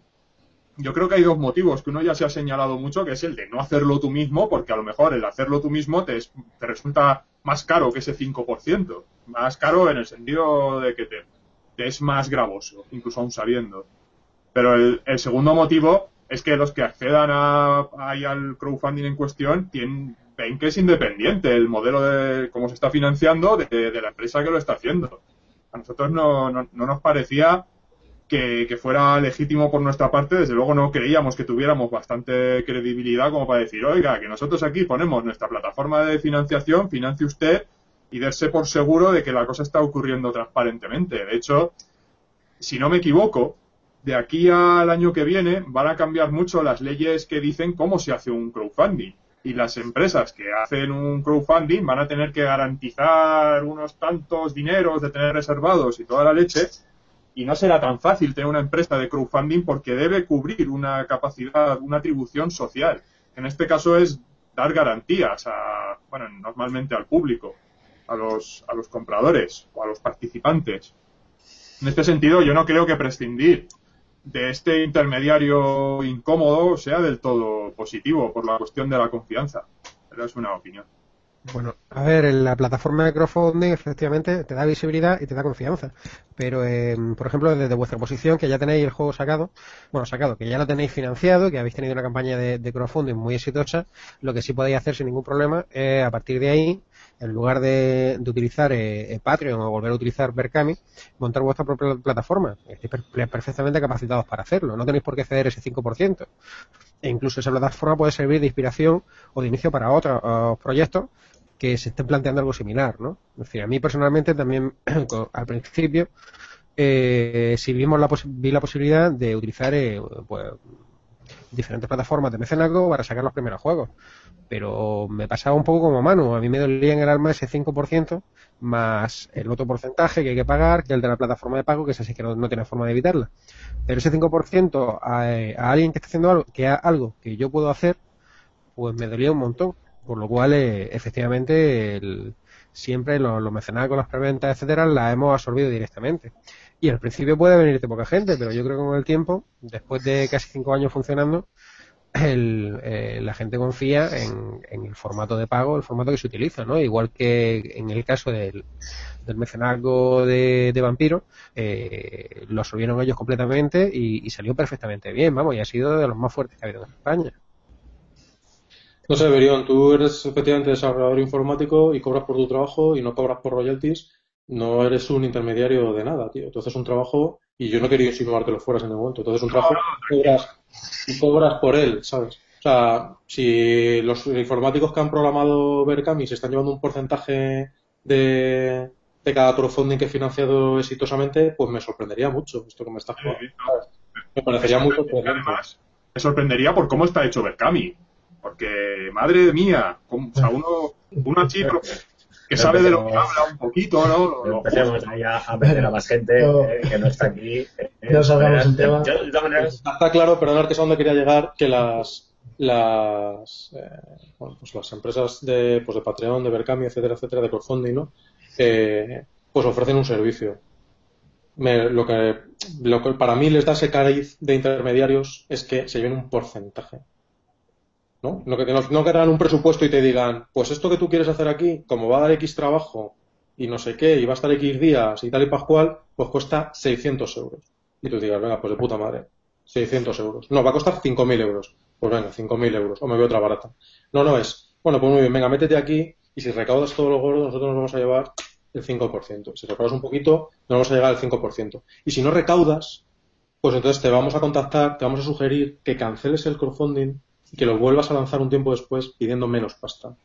yo creo que hay dos motivos que uno ya se ha señalado mucho, que es el de no hacerlo tú mismo, porque a lo mejor el hacerlo tú mismo te, te resulta más caro que ese 5%. Más caro en el sentido de que te, es más gravoso, incluso aún sabiendo. Pero el, segundo motivo es que los que accedan a, al crowdfunding en cuestión tienen, ven que es independiente el modelo de cómo se está financiando de, de la empresa que lo está haciendo. A nosotros no, no, no nos parecía que, fuera legítimo por nuestra parte, desde luego no creíamos que tuviéramos bastante credibilidad como para decir, oiga, que nosotros aquí ponemos nuestra plataforma de financiación, financie usted y darse por seguro de que la cosa está ocurriendo transparentemente. De hecho, si no me equivoco, de aquí al año que viene van a cambiar mucho las leyes que dicen cómo se hace un crowdfunding. Y las empresas que hacen un crowdfunding van a tener que garantizar unos tantos dineros de tener reservados y toda la leche y no será tan fácil tener una empresa de crowdfunding porque debe cubrir una capacidad, una atribución social. En este caso es dar garantías a, bueno, normalmente al público, a los, a los compradores o a los participantes. En este sentido, yo no creo que prescindir de este intermediario incómodo sea del todo positivo por la cuestión de la confianza. Pero es una opinión. Bueno, a ver, la plataforma de crowdfunding efectivamente te da visibilidad y te da confianza. Pero, em, por ejemplo, desde vuestra posición, que ya tenéis el juego sacado, bueno, sacado, que ya lo tenéis financiado, que habéis tenido una campaña de, crowdfunding muy exitosa, lo que sí podéis hacer sin ningún problema es, a partir de ahí, en lugar de, utilizar eh, Patreon o volver a utilizar Berkami, montar vuestra propia plataforma. Estáis perfectamente capacitados para hacerlo. No tenéis por qué ceder ese 5%. E incluso esa plataforma puede servir de inspiración o de inicio para otros proyectos que se estén planteando algo similar, ¿no? Es a mí personalmente también <clears throat> al principio eh, si vimos la vi la posibilidad de utilizar eh, pues, diferentes plataformas de mecenazgo para sacar los primeros juegos. Pero me pasaba un poco como Manu, a mí me dolía en el alma ese 5% más el otro porcentaje que hay que pagar, que el de la plataforma de pago, que es así que no, tiene forma de evitarla. Pero ese 5% a, a alguien que está haciendo algo que, algo que yo puedo hacer, pues me dolía un montón. Por lo cual, eh, efectivamente, el, siempre los, los con las preventas, etcétera, las hemos absorbido directamente. Y al principio puede venirte poca gente, pero yo creo que con el tiempo, después de casi cinco años funcionando, el, eh, la gente confía en, el formato de pago, el formato que se utiliza, ¿no? Igual que en el caso del, del mecenazgo de, de Vampiro, eh, lo absorbieron ellos completamente y, y, salió perfectamente bien, vamos, y ha sido de los más fuertes que ha habido en España. No sé, Berión, tú eres efectivamente desarrollador informático y cobras por tu trabajo y no cobras por royalties. No eres un intermediario de nada, tío. Entonces es un trabajo, y yo no quería insinuarte lo fueras en el momento. Entonces es un trabajo y cobras, y cobras por él, ¿sabes? O sea, si los informáticos que han programado Berkami se están llevando un porcentaje de, de cada crowdfunding que he financiado exitosamente, pues me sorprendería mucho esto que me estás jugando. Me parecería muy sorprendente. Además, me sorprendería por cómo está hecho Berkami. Porque, madre mía, o sea, uno, uno chico que sabe de lo que habla un poquito, ¿no? Empecemos ahí a, meter a más gente eh, que no está aquí. Eh, no salgamos el tema. Está claro, perdonad que es a donde quería llegar, que las las eh, bueno, pues las empresas de, pues de Patreon, de Berkami, etcétera, etcétera, de crowdfunding, ¿no? Eh, pues ofrecen un servicio. Me, lo, que, lo que para mí les da ese cariz de intermediarios es que se lleven un porcentaje. ¿no? No que, no, que un presupuesto y te digan, pues esto que tú quieres hacer aquí, como va a dar X trabajo y no sé qué, y va a estar X días y tal y pascual, pues cuesta 600 euros. Y tú digas, venga, pues de puta madre, 600 euros. No, va a costar 5.000 euros. Pues venga, 5.000 euros, o me veo otra barata. No, no es, bueno, pues muy bien, venga, métete aquí y si recaudas todo lo gordo, nosotros nos vamos a llevar el 5%. Si recaudas un poquito, nos vamos a llegar al 5%. Y si no recaudas, pues entonces te vamos a contactar, te vamos a sugerir que canceles el crowdfunding y que lo vuelvas a lanzar un tiempo después pidiendo menos pasta.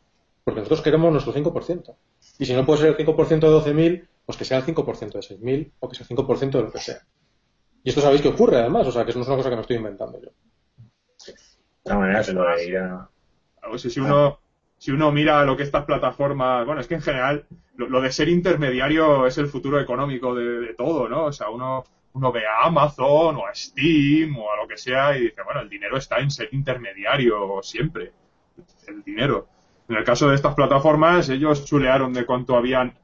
Porque nosotros queremos nuestro 5%. Y si no puede ser el 5% de 12.000, pues que sea el 5% de 6.000 o que sea el 5% de lo que sea. Y esto sabéis que ocurre además, o sea, que eso no es una cosa que me estoy inventando yo. De manera se lo Si uno, si uno mira lo que estas plataformas, bueno, es que en general lo, de ser intermediario es el futuro económico de, todo, ¿no? O sea, uno uno ve a Amazon o a Steam o a lo que sea y dice, bueno, el dinero está en ser intermediario siempre. El dinero. En el caso de estas plataformas, ellos chulearon de cuánto habían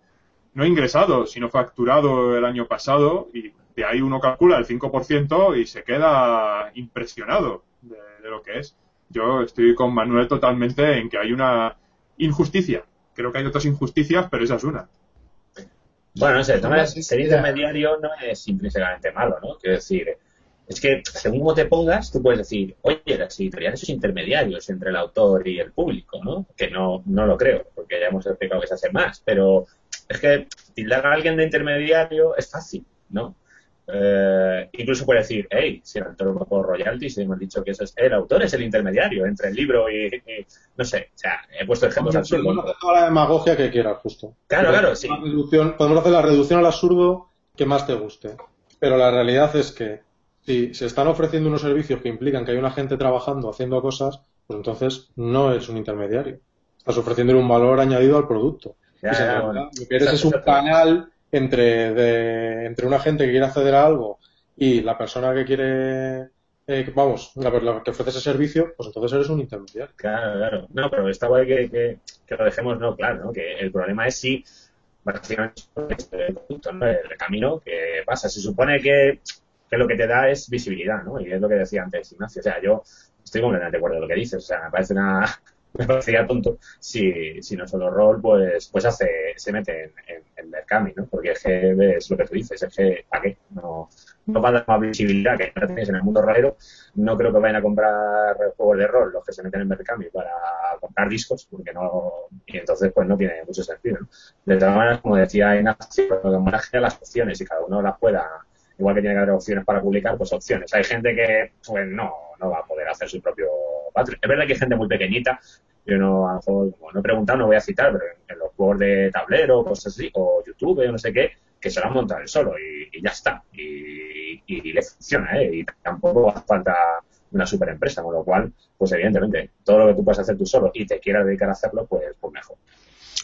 no ingresado, sino facturado el año pasado y de ahí uno calcula el 5% y se queda impresionado de lo que es. Yo estoy con Manuel totalmente en que hay una injusticia. Creo que hay otras injusticias, pero esa es una. Bueno, no sé, ser intermediario no es intrínsecamente malo, ¿no? Quiero decir, es que según cómo te pongas, tú puedes decir, oye, las editoriales son intermediarios entre el autor y el público, ¿no? Que no, no lo creo, porque ya hemos explicado que se hace más, pero es que tildar a alguien de intermediario es fácil, ¿no? Eh, incluso puede decir, hey, si el autor no por royalties, hemos dicho que eso es, el autor es el intermediario entre el libro y, no sé, o sea, he puesto ejemplos absurdos. Podemos hacer toda la demagogia que quieras, justo. Claro, claro, sí. podemos hacer la reducción al absurdo que más te guste. Pero la realidad es que si se están ofreciendo unos servicios que implican que hay una gente trabajando, haciendo cosas, pues entonces no es un intermediario. Estás ofreciendo un valor añadido al producto. lo que eres es un canal entre, de, entre una gente que quiere acceder a algo y la persona que quiere, eh, vamos, la, que ofrece ese servicio, pues entonces eres un intermediario. Claro, claro. No, pero está guay que, que, lo dejemos, no, claro, que el problema es si básicamente ¿no? el camino que pasa. Se supone que, que lo que te da es visibilidad, ¿no? Y es lo que decía antes Ignacio. O sea, yo estoy completamente de acuerdo con lo que dices. O sea, me parece una, me parecería tonto si, si no solo rol pues pues hace se mete en, en, en Berkami, ¿no? Porque es que ves lo que tú dices, es que ¿para qué? No, no va a dar más visibilidad que no tienes en el mundo rolero. No creo que vayan a comprar juegos de rol los que se meten en Berkami para comprar discos, porque no, y entonces pues no tiene mucho sentido, ¿no? De todas maneras, como decía Ignacio, lo que las opciones y cada uno las pueda igual que tiene que haber opciones para publicar, pues opciones. Hay gente que pues no, no va a poder hacer su propio Patreon. Es verdad que hay gente muy pequeñita, yo no, a lo mejor, como no he preguntado, no voy a citar, pero en, los juegos de tablero, cosas así, o YouTube, o no sé qué, que se lo han montado él solo y, ya está. Y, y, le funciona, ¿eh? Y tampoco hace falta una super empresa, con lo cual, pues evidentemente, todo lo que tú puedes hacer tú solo y te quieras dedicar a hacerlo, pues, pues mejor.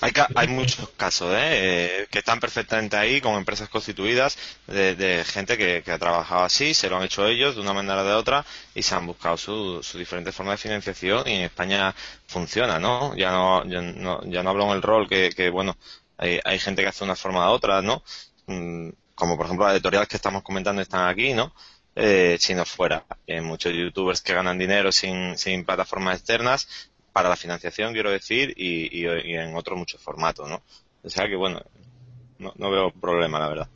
Hay, hay muchos casos ¿eh? ¿eh? que están perfectamente ahí con empresas constituidas de, gente que, ha trabajado así, se lo han hecho ellos de una manera o de otra y se han buscado su, su diferente forma de financiación y en España funciona, ¿no? Ya no, ya no, ya no hablo en el rol que, que bueno, hay, hay gente que hace una forma u otra, ¿no? Mm, como por ejemplo las editoriales que estamos comentando están aquí, ¿no? Eh, sino fuera. Hay muchos youtubers que ganan dinero sin, sin plataformas externas para la financiación, quiero decir, y, en otros muchos formatos, ¿no? O sea que, bueno, no, veo problema, la verdad.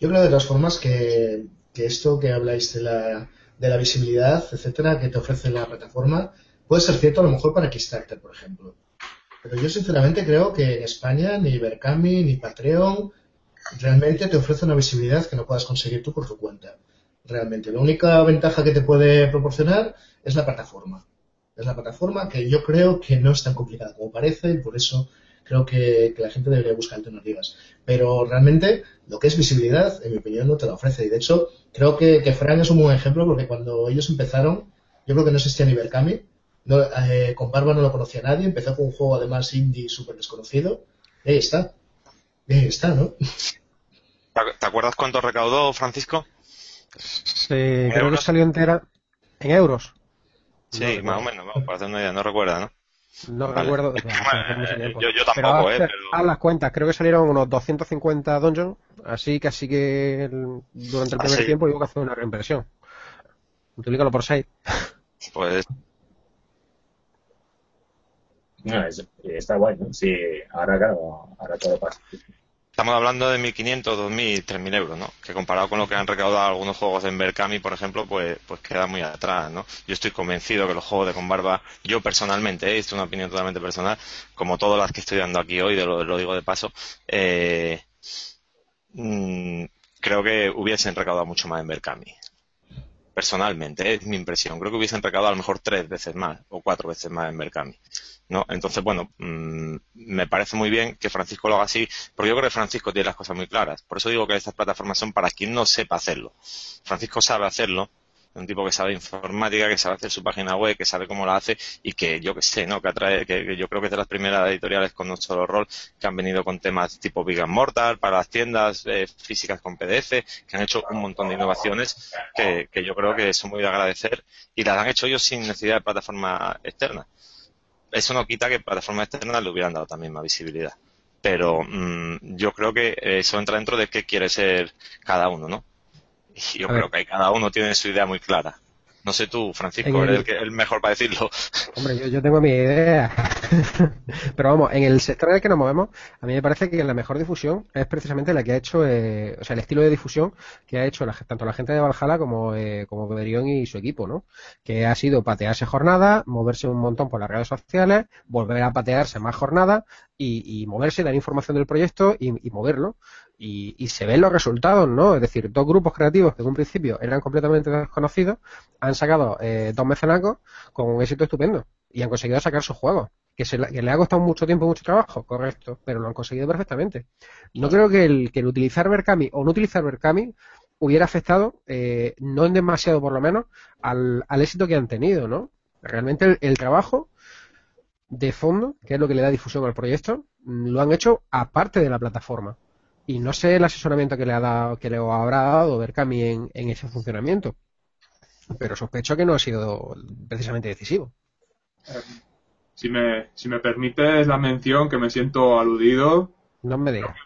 Yo creo de todas formas que, esto que habláis de la, de la visibilidad, etcétera, que te ofrece la plataforma, puede ser cierto a lo mejor para Kickstarter, por ejemplo. Pero yo sinceramente creo que en España ni Berkami ni Patreon realmente te ofrece una visibilidad que no puedas conseguir tú por tu cuenta. Realmente. La única ventaja que te puede proporcionar es la plataforma. Es la plataforma que yo creo que no es tan complicada como parece y por eso creo que, la gente debería buscar alternativas. Pero realmente lo que es visibilidad, en mi opinión, no te la ofrece. Y de hecho, creo que, que Fran es un buen ejemplo porque cuando ellos empezaron, yo creo que no existía ni Berkami. No, eh, con Barba no lo conocía nadie. Empezó con un juego además indie súper desconocido. Y ahí está. Y ahí está, ¿no? ¿Te acuerdas cuánto recaudó Francisco? Sí, creo que salió entera en euros. Sí, más o menos, vamos, para hacer una idea, no recuerda, ¿no? No recuerdo. <laughs> yo, yo, tampoco, ¿eh? Pero... A las cuentas, creo que salieron unos 250 dungeons, así que así que durante el ah, primer tiempo hubo que hacer una reimpresión. Multiplícalo por 6. <laughs> Pues. No, está guay, ¿no? Sí, ahora claro, ahora todo pasa. Estamos hablando de 1.500, 2.000, 3.000 euros, ¿no? Que comparado con lo que han recaudado algunos juegos en Berkami, por ejemplo, pues, pues queda muy atrás, ¿no? Yo estoy convencido que los juegos de Conbarba, yo personalmente, ¿eh? esto es una opinión totalmente personal, como todas las que estoy dando aquí hoy, de lo, digo de paso, eh, mm, creo que hubiesen recaudado mucho más en Berkami. Personalmente, ¿eh? es mi impresión. Creo que hubiesen recaudado a lo mejor tres veces más o cuatro veces más en Berkami. ¿no? Entonces, bueno, mm, me parece muy bien que Francisco lo haga así, porque yo creo que Francisco tiene las cosas muy claras. Por eso digo que estas plataformas son para quien no sepa hacerlo. Francisco sabe hacerlo, un tipo que sabe informática, que sabe hacer su página web, que sabe cómo la hace y que yo que sé, ¿no? Que atrae, que, yo creo que es de las primeras editoriales con un solo rol que han venido con temas tipo Big Mortal para las tiendas eh, físicas con PDF, que han hecho un montón de innovaciones que, que yo creo que son muy de agradecer y las han hecho ellos sin necesidad de plataforma externa eso no quita que plataformas externas le hubieran dado también más visibilidad. Pero mm, yo creo que eso entra dentro de qué quiere ser cada uno, ¿no? Y yo creo que cada uno tiene su idea muy clara. No sé tú, Francisco, eres el, mejor para decirlo. <laughs> Hombre, yo, tengo mi idea. <laughs> Pero vamos, en el sector en el que nos movemos, a mí me parece que la mejor difusión es precisamente la que ha hecho, eh, o sea, el estilo de difusión que ha hecho tanto la gente de Valhalla como, eh, como Bederión y su equipo, ¿no? Que ha sido patearse jornada, moverse un montón por las redes sociales, volver a patearse más jornada y, moverse, dar información del proyecto y moverlo y, se ven los resultados, ¿no? Es decir, dos grupos creativos que en un principio eran completamente desconocidos han sacado eh, dos mecenacos con un éxito estupendo y han conseguido sacar sus juegos. Que, se, le ha costado mucho tiempo, mucho trabajo, correcto, pero lo han conseguido perfectamente. No creo que el, que el utilizar Berkami o no utilizar Berkami hubiera afectado, eh, no en demasiado por lo menos, al, al éxito que han tenido, ¿no? Realmente el trabajo de fondo, que es lo que le da difusión al proyecto, lo han hecho aparte de la plataforma. Y no sé el asesoramiento que le ha dado, que le habrá dado Berkami en, en ese funcionamiento. Pero sospecho que no ha sido precisamente decisivo. Si me, si me permites la mención, que me siento aludido. No me digas.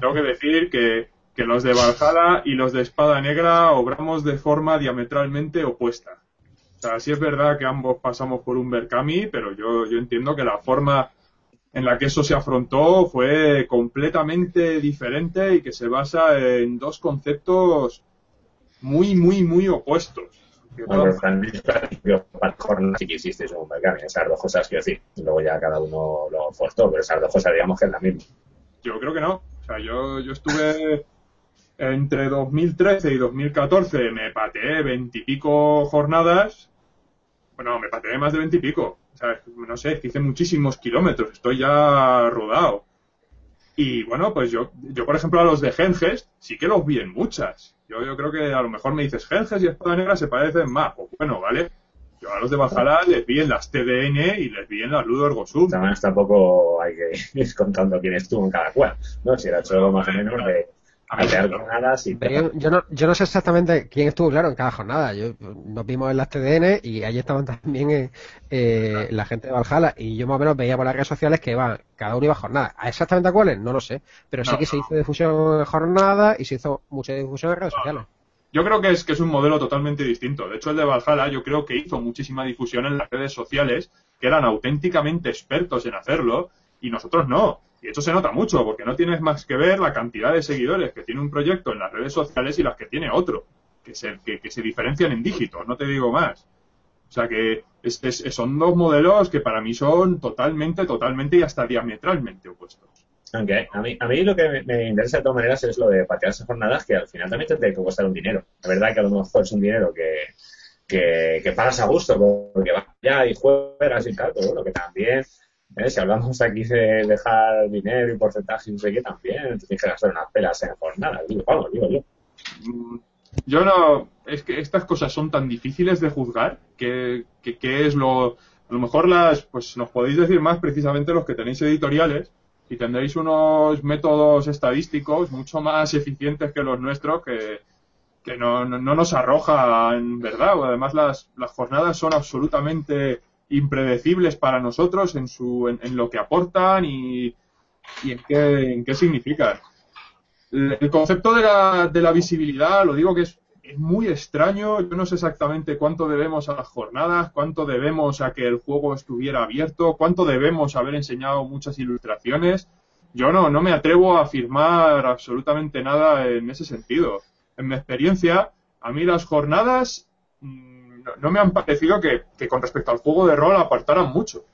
Tengo que decir que, que los de Valhalla y los de Espada Negra obramos de forma diametralmente opuesta. O sea, sí es verdad que ambos pasamos por un Berkami, pero yo, yo entiendo que la forma en la que eso se afrontó fue completamente diferente y que se basa en dos conceptos muy, muy, muy opuestos. Bueno, sí que hiciste un esas dos cosas quiero decir. Luego ya cada uno lo forzó, pero esas dos cosas digamos que es la misma. Yo creo que no. O sea, yo, yo estuve entre 2013 y 2014, me pateé veintipico jornadas. Bueno, me pateé más de veintipico no sé, hice muchísimos kilómetros, estoy ya rodado. Y bueno, pues yo, yo por ejemplo a los de Genges sí que los vi en muchas. Yo, yo creo que a lo mejor me dices Genges y Espada Negra se parecen más. Pues bueno, ¿vale? Yo a los de Valhalla les vi en las TDN y les vi en las Ludo Ergosum. Además, tampoco hay que <laughs> ir contando quién estuvo en cada cual, ¿no? Si era hecho más o menos de hacer jornadas y... Yo, yo, no, yo no sé exactamente quién estuvo, claro, en cada jornada. Yo, nos vimos en las TDN y allí estaban <laughs> también eh, eh, la gente de Valhalla y yo más o menos veía por las redes sociales que iban, cada uno iba a jornada. ¿A exactamente a cuáles? No lo sé. Pero sí No, que se hizo difusión en jornada y se hizo mucha difusión en redes sociales. Yo creo que es, que es un modelo totalmente distinto. De hecho, el de Valhalla yo creo que hizo muchísima difusión en las redes sociales, que eran auténticamente expertos en hacerlo, y nosotros no. Y eso se nota mucho, porque no tienes más que ver la cantidad de seguidores que tiene un proyecto en las redes sociales y las que tiene otro, que se, que, que se diferencian en dígitos, no te digo más. O sea que es- son dos modelos que para mí son totalmente, totalmente y hasta diametralmente opuestos. Aunque a mí, a mí lo que me, me interesa de todas maneras es lo de patear esas jornadas que al final también te tiene que costar un dinero. La verdad que a lo mejor es un dinero que, que, que pagas a gusto porque vas allá y juegas y tal, pero bueno, que también, ¿eh? si hablamos aquí de dejar dinero y porcentaje y no sé qué, también tienes que gastar unas pelas en jornadas. Digo, vamos, digo yo. Mm, Yo no. Es que estas cosas son tan difíciles de juzgar que, que, que es lo. A lo mejor las. Pues nos podéis decir más precisamente los que tenéis editoriales y tendréis unos métodos estadísticos mucho más eficientes que los nuestros que, que no, no, no nos arrojan, ¿verdad? Además, las, las jornadas son absolutamente impredecibles para nosotros en, su, en, lo que aportan y, y en, qué, en qué significan. El el concepto de la, de la visibilidad, lo digo que es, es muy extraño. Yo no sé exactamente cuánto debemos a las jornadas, cuánto debemos a que el juego estuviera abierto, cuánto debemos haber enseñado muchas ilustraciones. Yo no, no me atrevo a afirmar absolutamente nada en ese sentido. En mi experiencia, a mí las jornadas mm, no, me han parecido que, que con respecto al juego de rol apartaran mucho.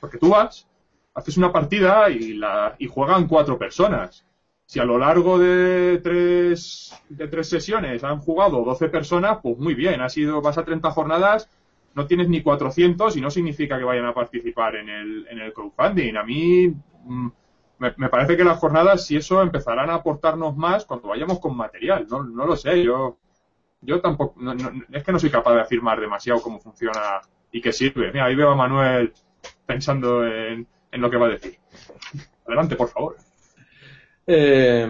Porque tú vas, haces una partida y, la, y juegan cuatro personas. Si a lo largo de tres, de tres sesiones han jugado 12 personas, pues muy bien, has ido, vas a 30 jornadas, no tienes ni 400 y no significa que vayan a participar en el, en el crowdfunding. A mí mm, me, me parece que las jornadas, si eso, empezarán a aportarnos más cuando vayamos con material. No, no lo sé, yo, yo tampoco, no- no- es que no soy capaz de afirmar demasiado cómo funciona y qué sirve. Mira, ahí veo a Manuel pensando en, en lo que va a decir. Adelante, por favor. Eh,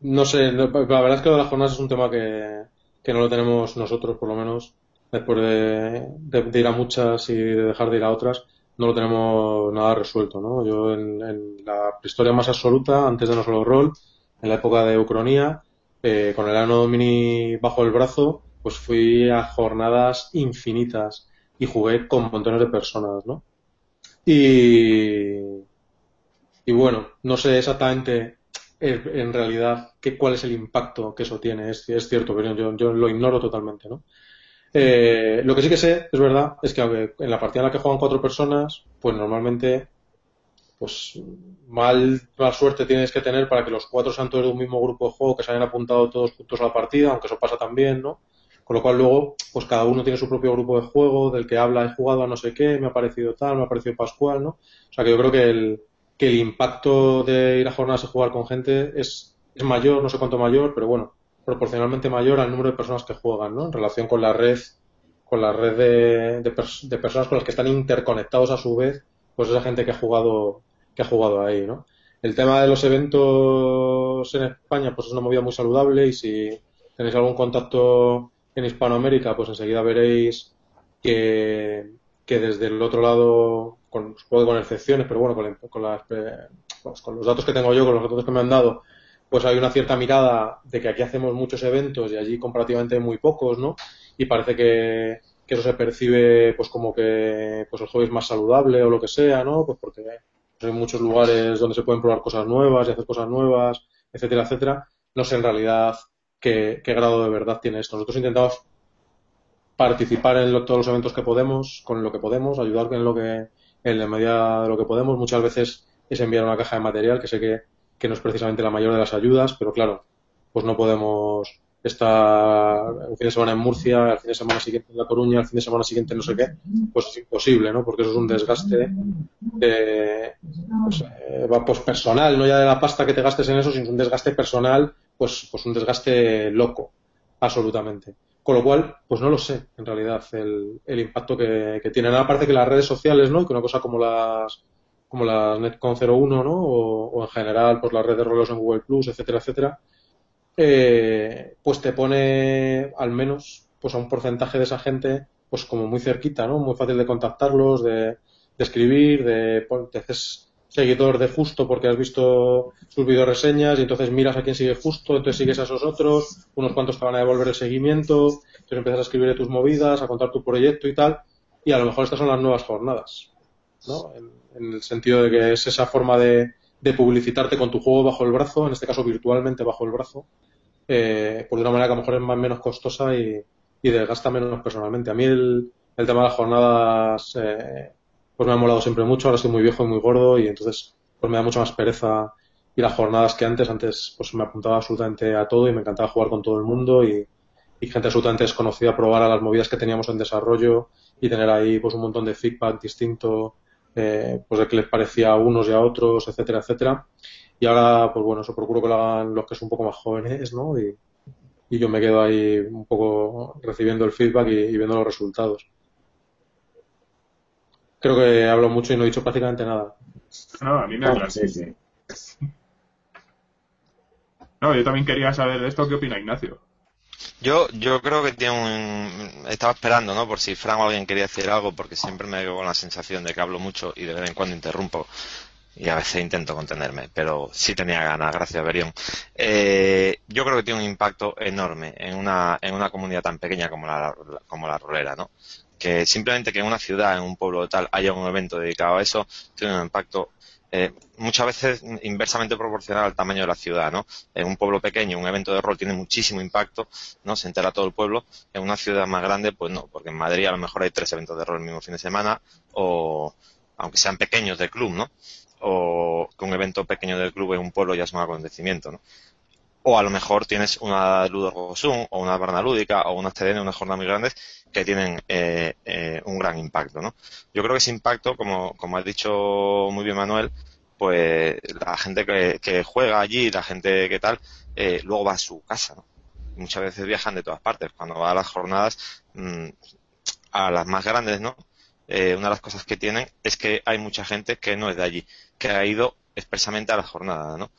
no sé, la verdad es que lo de las jornadas es un tema que, que no lo tenemos nosotros, por lo menos, después de, ir a muchas y de dejar de ir a otras, no lo tenemos nada resuelto, ¿no? Yo en, en la historia más absoluta, antes de No Solo Roll, en la época de Ucronía, eh, con el Anno Domini bajo el brazo, pues fui a jornadas infinitas y jugué con montones de personas, ¿no? Y, y bueno, no sé exactamente eh, en realidad qué, cuál es el impacto que eso tiene. Es, es cierto, pero yo, yo lo ignoro totalmente, ¿no? Eh, lo que sí que sé, es verdad, es que en la partida en la que juegan cuatro personas, pues normalmente, pues mal, mal suerte tienes que tener para que los cuatro sean todos de un mismo grupo de juego, que se hayan apuntado todos juntos a la partida, aunque eso pasa también, ¿no? Con lo cual luego, pues cada uno tiene su propio grupo de juego, del que habla, he jugado a no sé qué, me ha parecido tal, me ha parecido Pascual, ¿no? O sea que yo creo que el, que el impacto de ir a jornadas y jugar con gente es, es mayor, no sé cuánto mayor, pero bueno, proporcionalmente mayor al número de personas que juegan, ¿no? En relación con la red, con la red de, de, de personas con las que están interconectados a su vez, pues esa gente que ha jugado, que ha jugado ahí, ¿no? El tema de los eventos en España, pues es una movida muy saludable y si tenéis algún contacto en Hispanoamérica, pues enseguida veréis que, que desde el otro lado, con, supongo con excepciones, pero bueno, con, la- con, las, eh, pues los datos que tengo yo, con los datos que me han dado, pues hay una cierta mirada de que aquí hacemos muchos eventos y allí comparativamente muy pocos, ¿no? Y parece que, que eso se percibe pues como que pues el hobby es más saludable o lo que sea, ¿no? Pues porque hay muchos lugares donde se pueden probar cosas nuevas y hacer cosas nuevas, etcétera, etcétera. No sé en realidad qué, qué grado de verdad tiene esto. Nosotros intentamos participar en todos los eventos que podemos, con lo que podemos, ayudar en lo que, en la medida de lo que podemos. Muchas veces es enviar una caja de material, que sé que no es precisamente la mayor de las ayudas, pero claro, pues no podemos estar un fin de semana en Murcia, el fin de semana siguiente en La Coruña, el fin de semana siguiente no sé qué, pues es imposible, ¿no? Porque eso es un desgaste de, pues, eh, pues personal, no ya de la pasta que te gastes en eso, sino un desgaste personal, pues, pues un desgaste loco, absolutamente. Con lo cual, pues no lo sé, en realidad, el, el impacto que, que tienen. Ahora parece que las redes sociales, ¿no? Que una cosa como las como las Netcon 01, ¿no? O, en general, pues las redes de rolos en Google Plus, etcétera, etcétera, eh, pues te pone al menos pues a un porcentaje de esa gente pues como muy cerquita, ¿no? Muy fácil de contactarlos, de, de escribir, de te haces seguidor de Justo porque has visto sus videoreseñas y entonces miras a quién sigue Justo, entonces sigues a esos otros, unos cuantos te van a devolver el seguimiento, entonces empiezas a escribir de tus movidas, a contar tu proyecto y tal, y a lo mejor estas son las nuevas jornadas, ¿no? en el sentido de que es esa forma de, publicitarte con tu juego bajo el brazo, en este caso virtualmente bajo el brazo, eh, por de una manera que a lo mejor es más menos costosa y, y desgasta menos personalmente. A mí el, el tema de las jornadas eh, pues me ha molado siempre mucho, ahora estoy muy viejo y muy gordo y entonces pues me da mucha más pereza ir a jornadas que antes. Antes pues me apuntaba absolutamente a todo y me encantaba jugar con todo el mundo y, y gente absolutamente desconocida probar a las movidas que teníamos en desarrollo y tener ahí pues un montón de feedback distinto eh, pues de que les parecía a unos y a otros, etcétera, etcétera. Y ahora, pues bueno, eso procuro que lo hagan los que son un poco más jóvenes, ¿no? Y, yo me quedo ahí un poco recibiendo el feedback y, viendo los resultados. Creo que hablo mucho y no he dicho prácticamente nada. No, a mí me ah, sí, sí. No, yo también quería saber de esto, ¿qué opina Ignacio? Yo, yo creo que tiene un... Estaba esperando, ¿no? Por si Fran o alguien quería decir algo, porque siempre me quedo con la sensación de que hablo mucho y de vez en cuando interrumpo. Y a veces intento contenerme, pero sí tenía ganas, gracias Berión. Eh, yo creo que tiene un impacto enorme en una, en una comunidad tan pequeña como la, como la Rolera, ¿no? Que simplemente que en una ciudad, en un pueblo tal, haya un evento dedicado a eso, tiene un impacto eh, muchas veces inversamente proporcional al tamaño de la ciudad, ¿no? En un pueblo pequeño, un evento de rol tiene muchísimo impacto, ¿no? Se entera todo el pueblo. En una ciudad más grande, pues no, porque en Madrid a lo mejor hay tres eventos de rol el mismo fin de semana, o aunque sean pequeños de club, ¿no? O que un evento pequeño del club en un pueblo ya es un acontecimiento, ¿no? O a lo mejor tienes una Ludo o una Barna Lúdica, o una TDN, unas jornadas muy grandes, que tienen eh, eh, un gran impacto, ¿no? Yo creo que ese impacto, como, como has dicho muy bien Manuel, pues la gente que, juega allí, la gente que tal, eh, luego va a su casa, ¿no? Muchas veces viajan de todas partes. Cuando va a las jornadas, mm, a las más grandes, ¿no? Eh, una de las cosas que tienen es que hay mucha gente que no es de allí, que ha ido expresamente a las jornadas, ¿no?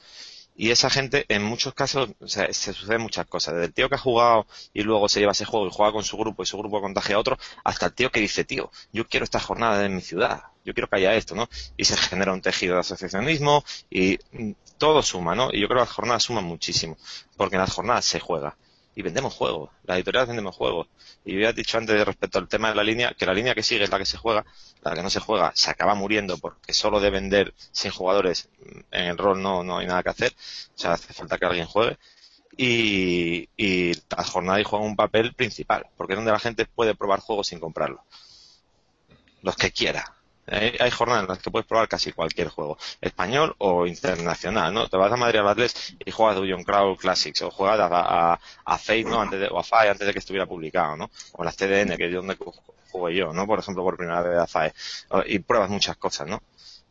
Y esa gente, en muchos casos, se suceden muchas cosas. Desde el tío que ha jugado y luego se lleva ese juego y juega con su grupo y su grupo contagia a otro, hasta el tío que dice, tío, yo quiero esta jornada en mi ciudad, yo quiero que haya esto, ¿no? Y se genera un tejido de asociacionismo y mm, todo suma, ¿no? Y yo creo que las jornadas suman muchísimo, porque en las jornadas se juega y vendemos juegos. Las editoriales vendemos juegos. Y había dicho antes respecto al tema de la línea, que la línea que sigue es la que se juega, la que no se juega se acaba muriendo porque solo de vender sin jugadores en el rol no, no hay nada que hacer. O sea, hace falta que alguien juegue. Y, y las jornadas un papel principal, porque es donde la gente puede probar juegos sin comprarlo. Los que quiera. Hay, jornadas en las que puedes probar casi cualquier juego, español o internacional, ¿no? Te vas a Madrid a Atlas y juegas Dungeon Crawl Classics o juegas a, a, Fate, ¿no? Antes de, o a FAE antes de que estuviera publicado, ¿no? O las TDN, que es donde jugué yo, ¿no? Por ejemplo, por primera vez a FAE. Y pruebas muchas cosas, ¿no?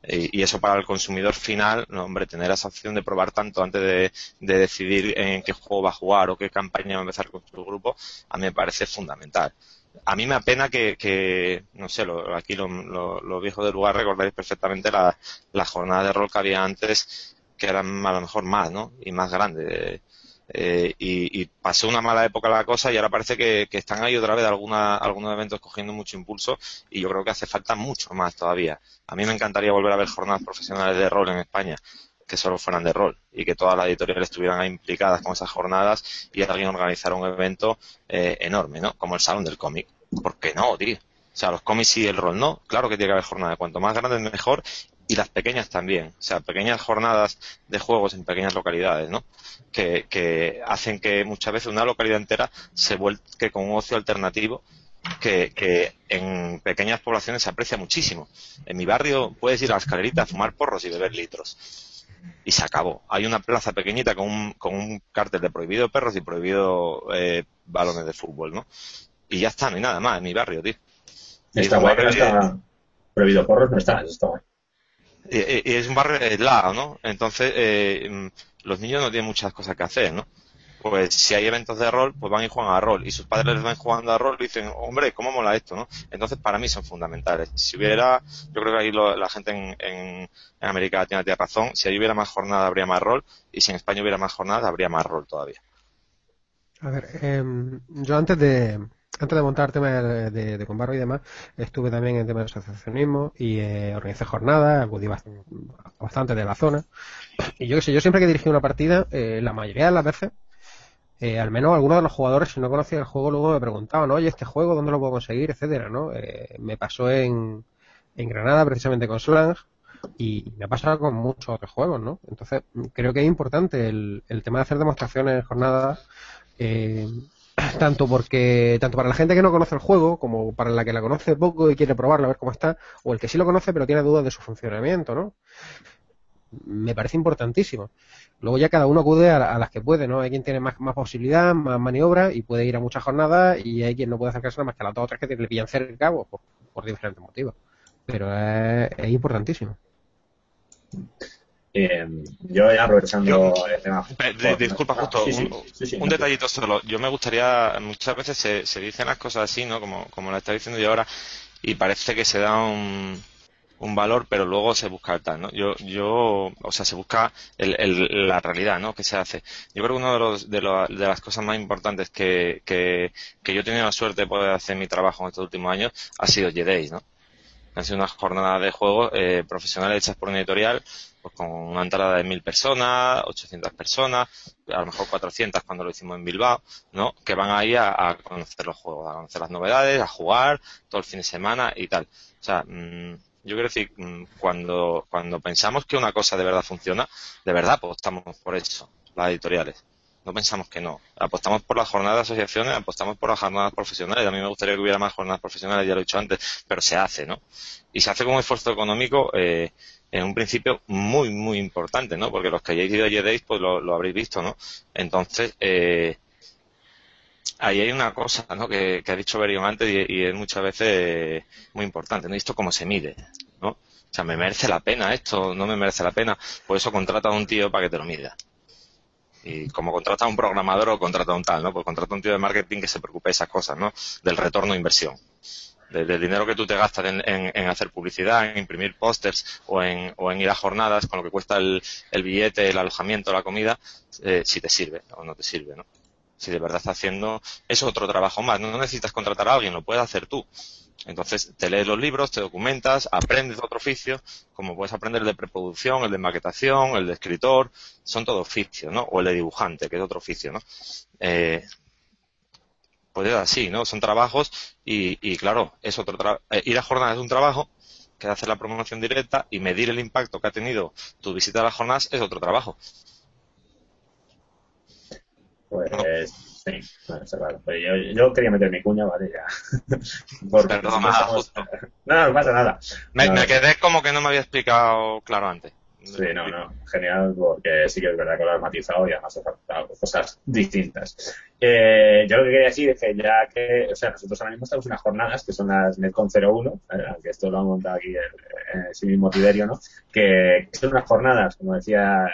Y, eso para el consumidor final, no, hombre, tener esa opción de probar tanto antes de, de, decidir en qué juego va a jugar o qué campaña va a empezar con su grupo, a mí me parece fundamental a mí me apena que, que no sé, lo, aquí los lo, viejos del lugar recordáis perfectamente la, la, jornada de rol que había antes, que eran a lo mejor más, ¿no? Y más grandes. Eh, y, y, pasó una mala época la cosa y ahora parece que, que están ahí otra vez alguna, algunos eventos cogiendo mucho impulso y yo creo que hace falta mucho más todavía. A mí me encantaría volver a ver jornadas profesionales de rol en España que solo fueran de rol y que todas las editoriales estuvieran implicadas con esas jornadas y alguien organizara un evento eh, enorme, ¿no? Como el Salón del Cómic. ¿Por qué no, tío? O sea, los cómics y el rol no. Claro que tiene que haber jornada. Cuanto más grandes, mejor. Y las pequeñas también. O sea, pequeñas jornadas de juegos en pequeñas localidades, ¿no? Que, que hacen que muchas veces una localidad entera se vuelque con un ocio alternativo que, que, en pequeñas poblaciones se aprecia muchísimo. En mi barrio puedes ir a la escalerita a fumar porros y beber litros y se acabó. Hay una plaza pequeñita con un, con un cartel de prohibido perros y prohibido eh, balones de fútbol, ¿no? Y ya está, no hay nada más en mi barrio, tío. Está guay que está prohibido porros, no está, está guay. Y, es un barrio aislado, ¿no? Entonces, eh, los niños no tienen muchas cosas que hacer, ¿no? Pues si hay eventos de rol, pues van y juegan a rol. Y sus padres les van jugando a rol y dicen, hombre, ¿cómo mola esto? ¿no? Entonces, para mí son fundamentales. Si hubiera, yo creo que ahí la gente en, en, América Latina tiene razón, si ahí hubiera más jornada habría más rol, y si en España hubiera más jornada habría más rol todavía. A ver, em, yo antes de, antes de montar tema de, de, de y demás, estuve también en tema de asociacionismo y eh, organicé jornadas, acudí bastante, de la zona. Y yo qué sé, yo siempre que dirigí una partida, eh, la mayoría de las veces, eh, al menos algunos de los jugadores, si no conocían el juego, luego me preguntaban, oye, este juego, ¿dónde lo puedo conseguir? etcétera, ¿no? Eh, me pasó en, en Granada, precisamente con Slang, y me ha pasado con muchos otros juegos, ¿no? Entonces, creo que es importante el, el tema de hacer demostraciones en jornadas, eh, <clears throat> tanto porque tanto para la gente que no conoce el juego como para la que la conoce poco y quiere probarlo a ver cómo está o el que sí lo conoce pero tiene dudas de su funcionamiento no me parece importantísimo luego ya cada uno acude a, las que puede no hay quien tiene más, más posibilidad más maniobra y puede ir a muchas jornadas y hay quien no puede acercarse nada más que a las dos o tres que le pillan cerca pues, por, por diferentes motivos pero es importantísimo eh, yo ya aprovechando el tema. disculpa, justo un, detallito solo. Yo me gustaría, muchas veces se, se dicen las cosas así, ¿no? Como, como la está diciendo yo ahora, y parece que se da un, un valor, pero luego se busca tal, ¿no? Yo, yo, o sea, se busca el, el, la realidad, ¿no? Que se hace. Yo creo que una de, los, de, de las cosas más importantes que, que, que yo he tenido la suerte de poder hacer mi trabajo en estos últimos años ha sido Jedi, ¿no? Han sido unas jornadas de juego eh, profesionales hechas por una editorial pues con una entrada de mil personas, 800 personas, a lo mejor 400 cuando lo hicimos en Bilbao, ¿no? Que van ahí a, conocer los juegos, a conocer las novedades, a jugar todo el fin de semana y tal. O sea, mm, yo quiero decir, mm, cuando, cuando pensamos que una cosa de verdad funciona, de verdad apostamos por eso, las editoriales. No pensamos que no. Apostamos por las jornadas de asociaciones, apostamos por las jornadas profesionales. A mí me gustaría que hubiera más jornadas profesionales, ya lo he dicho antes, pero se hace, ¿no? Y se hace con un esfuerzo económico eh, en un principio muy, muy importante, ¿no? Porque los que hayáis ido a Yedeis, pues lo, habréis visto, ¿no? Entonces, eh, ahí hay una cosa, ¿no? Que, ha dicho Berion antes y, es muchas veces muy importante, ¿no? esto cómo se mide, ¿no? O sea, me merece la pena esto, no me merece la pena. Por eso contrata a un tío para que te lo mida. Y como contrata a un programador o contrata a un tal, ¿no? Pues contrata a un tío de marketing que se preocupe de esas cosas, ¿no? Del retorno de inversión del dinero que tú te gastas en, hacer publicidad, en imprimir pósters o en, o en ir a jornadas con lo que cuesta el, billete, el alojamiento, la comida, eh, si te sirve o no te sirve, ¿no? Si de verdad estás haciendo, es otro trabajo más, no, necesitas contratar a alguien, lo puedes hacer tú. Entonces te lees los libros, te documentas, aprendes otro oficio, como puedes aprender el de preproducción, el de maquetación, el de escritor, son todo oficios, ¿no? O el de dibujante, que es otro oficio, ¿no? Eh, pues es así, ¿no? Son trabajos y, y claro, es otro eh, ir a jornadas es un trabajo, que hacer la promoción directa y medir el impacto que ha tenido tu visita a las jornadas es otro trabajo. Pues sí, bueno, pues yo, yo, quería meter mi cuña, vale, ya. <laughs> Porque <laughs> no, no pasa nada. Me, me quedé como que no me había explicado claro antes. Sí, no, no, genial, porque sí que es verdad que lo has matizado y además has faltado cosas distintas. Eh, yo lo que quería decir es que ya que, o sea, nosotros ahora mismo estamos en unas jornadas que son las Netcon 01, eh, aunque esto lo ha montado aquí el, el, sí mismo Tiberio, ¿no? Que son unas jornadas, como decía,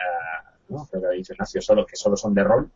¿no? Creo que ha dicho Ignacio, solo, que solo son de rol.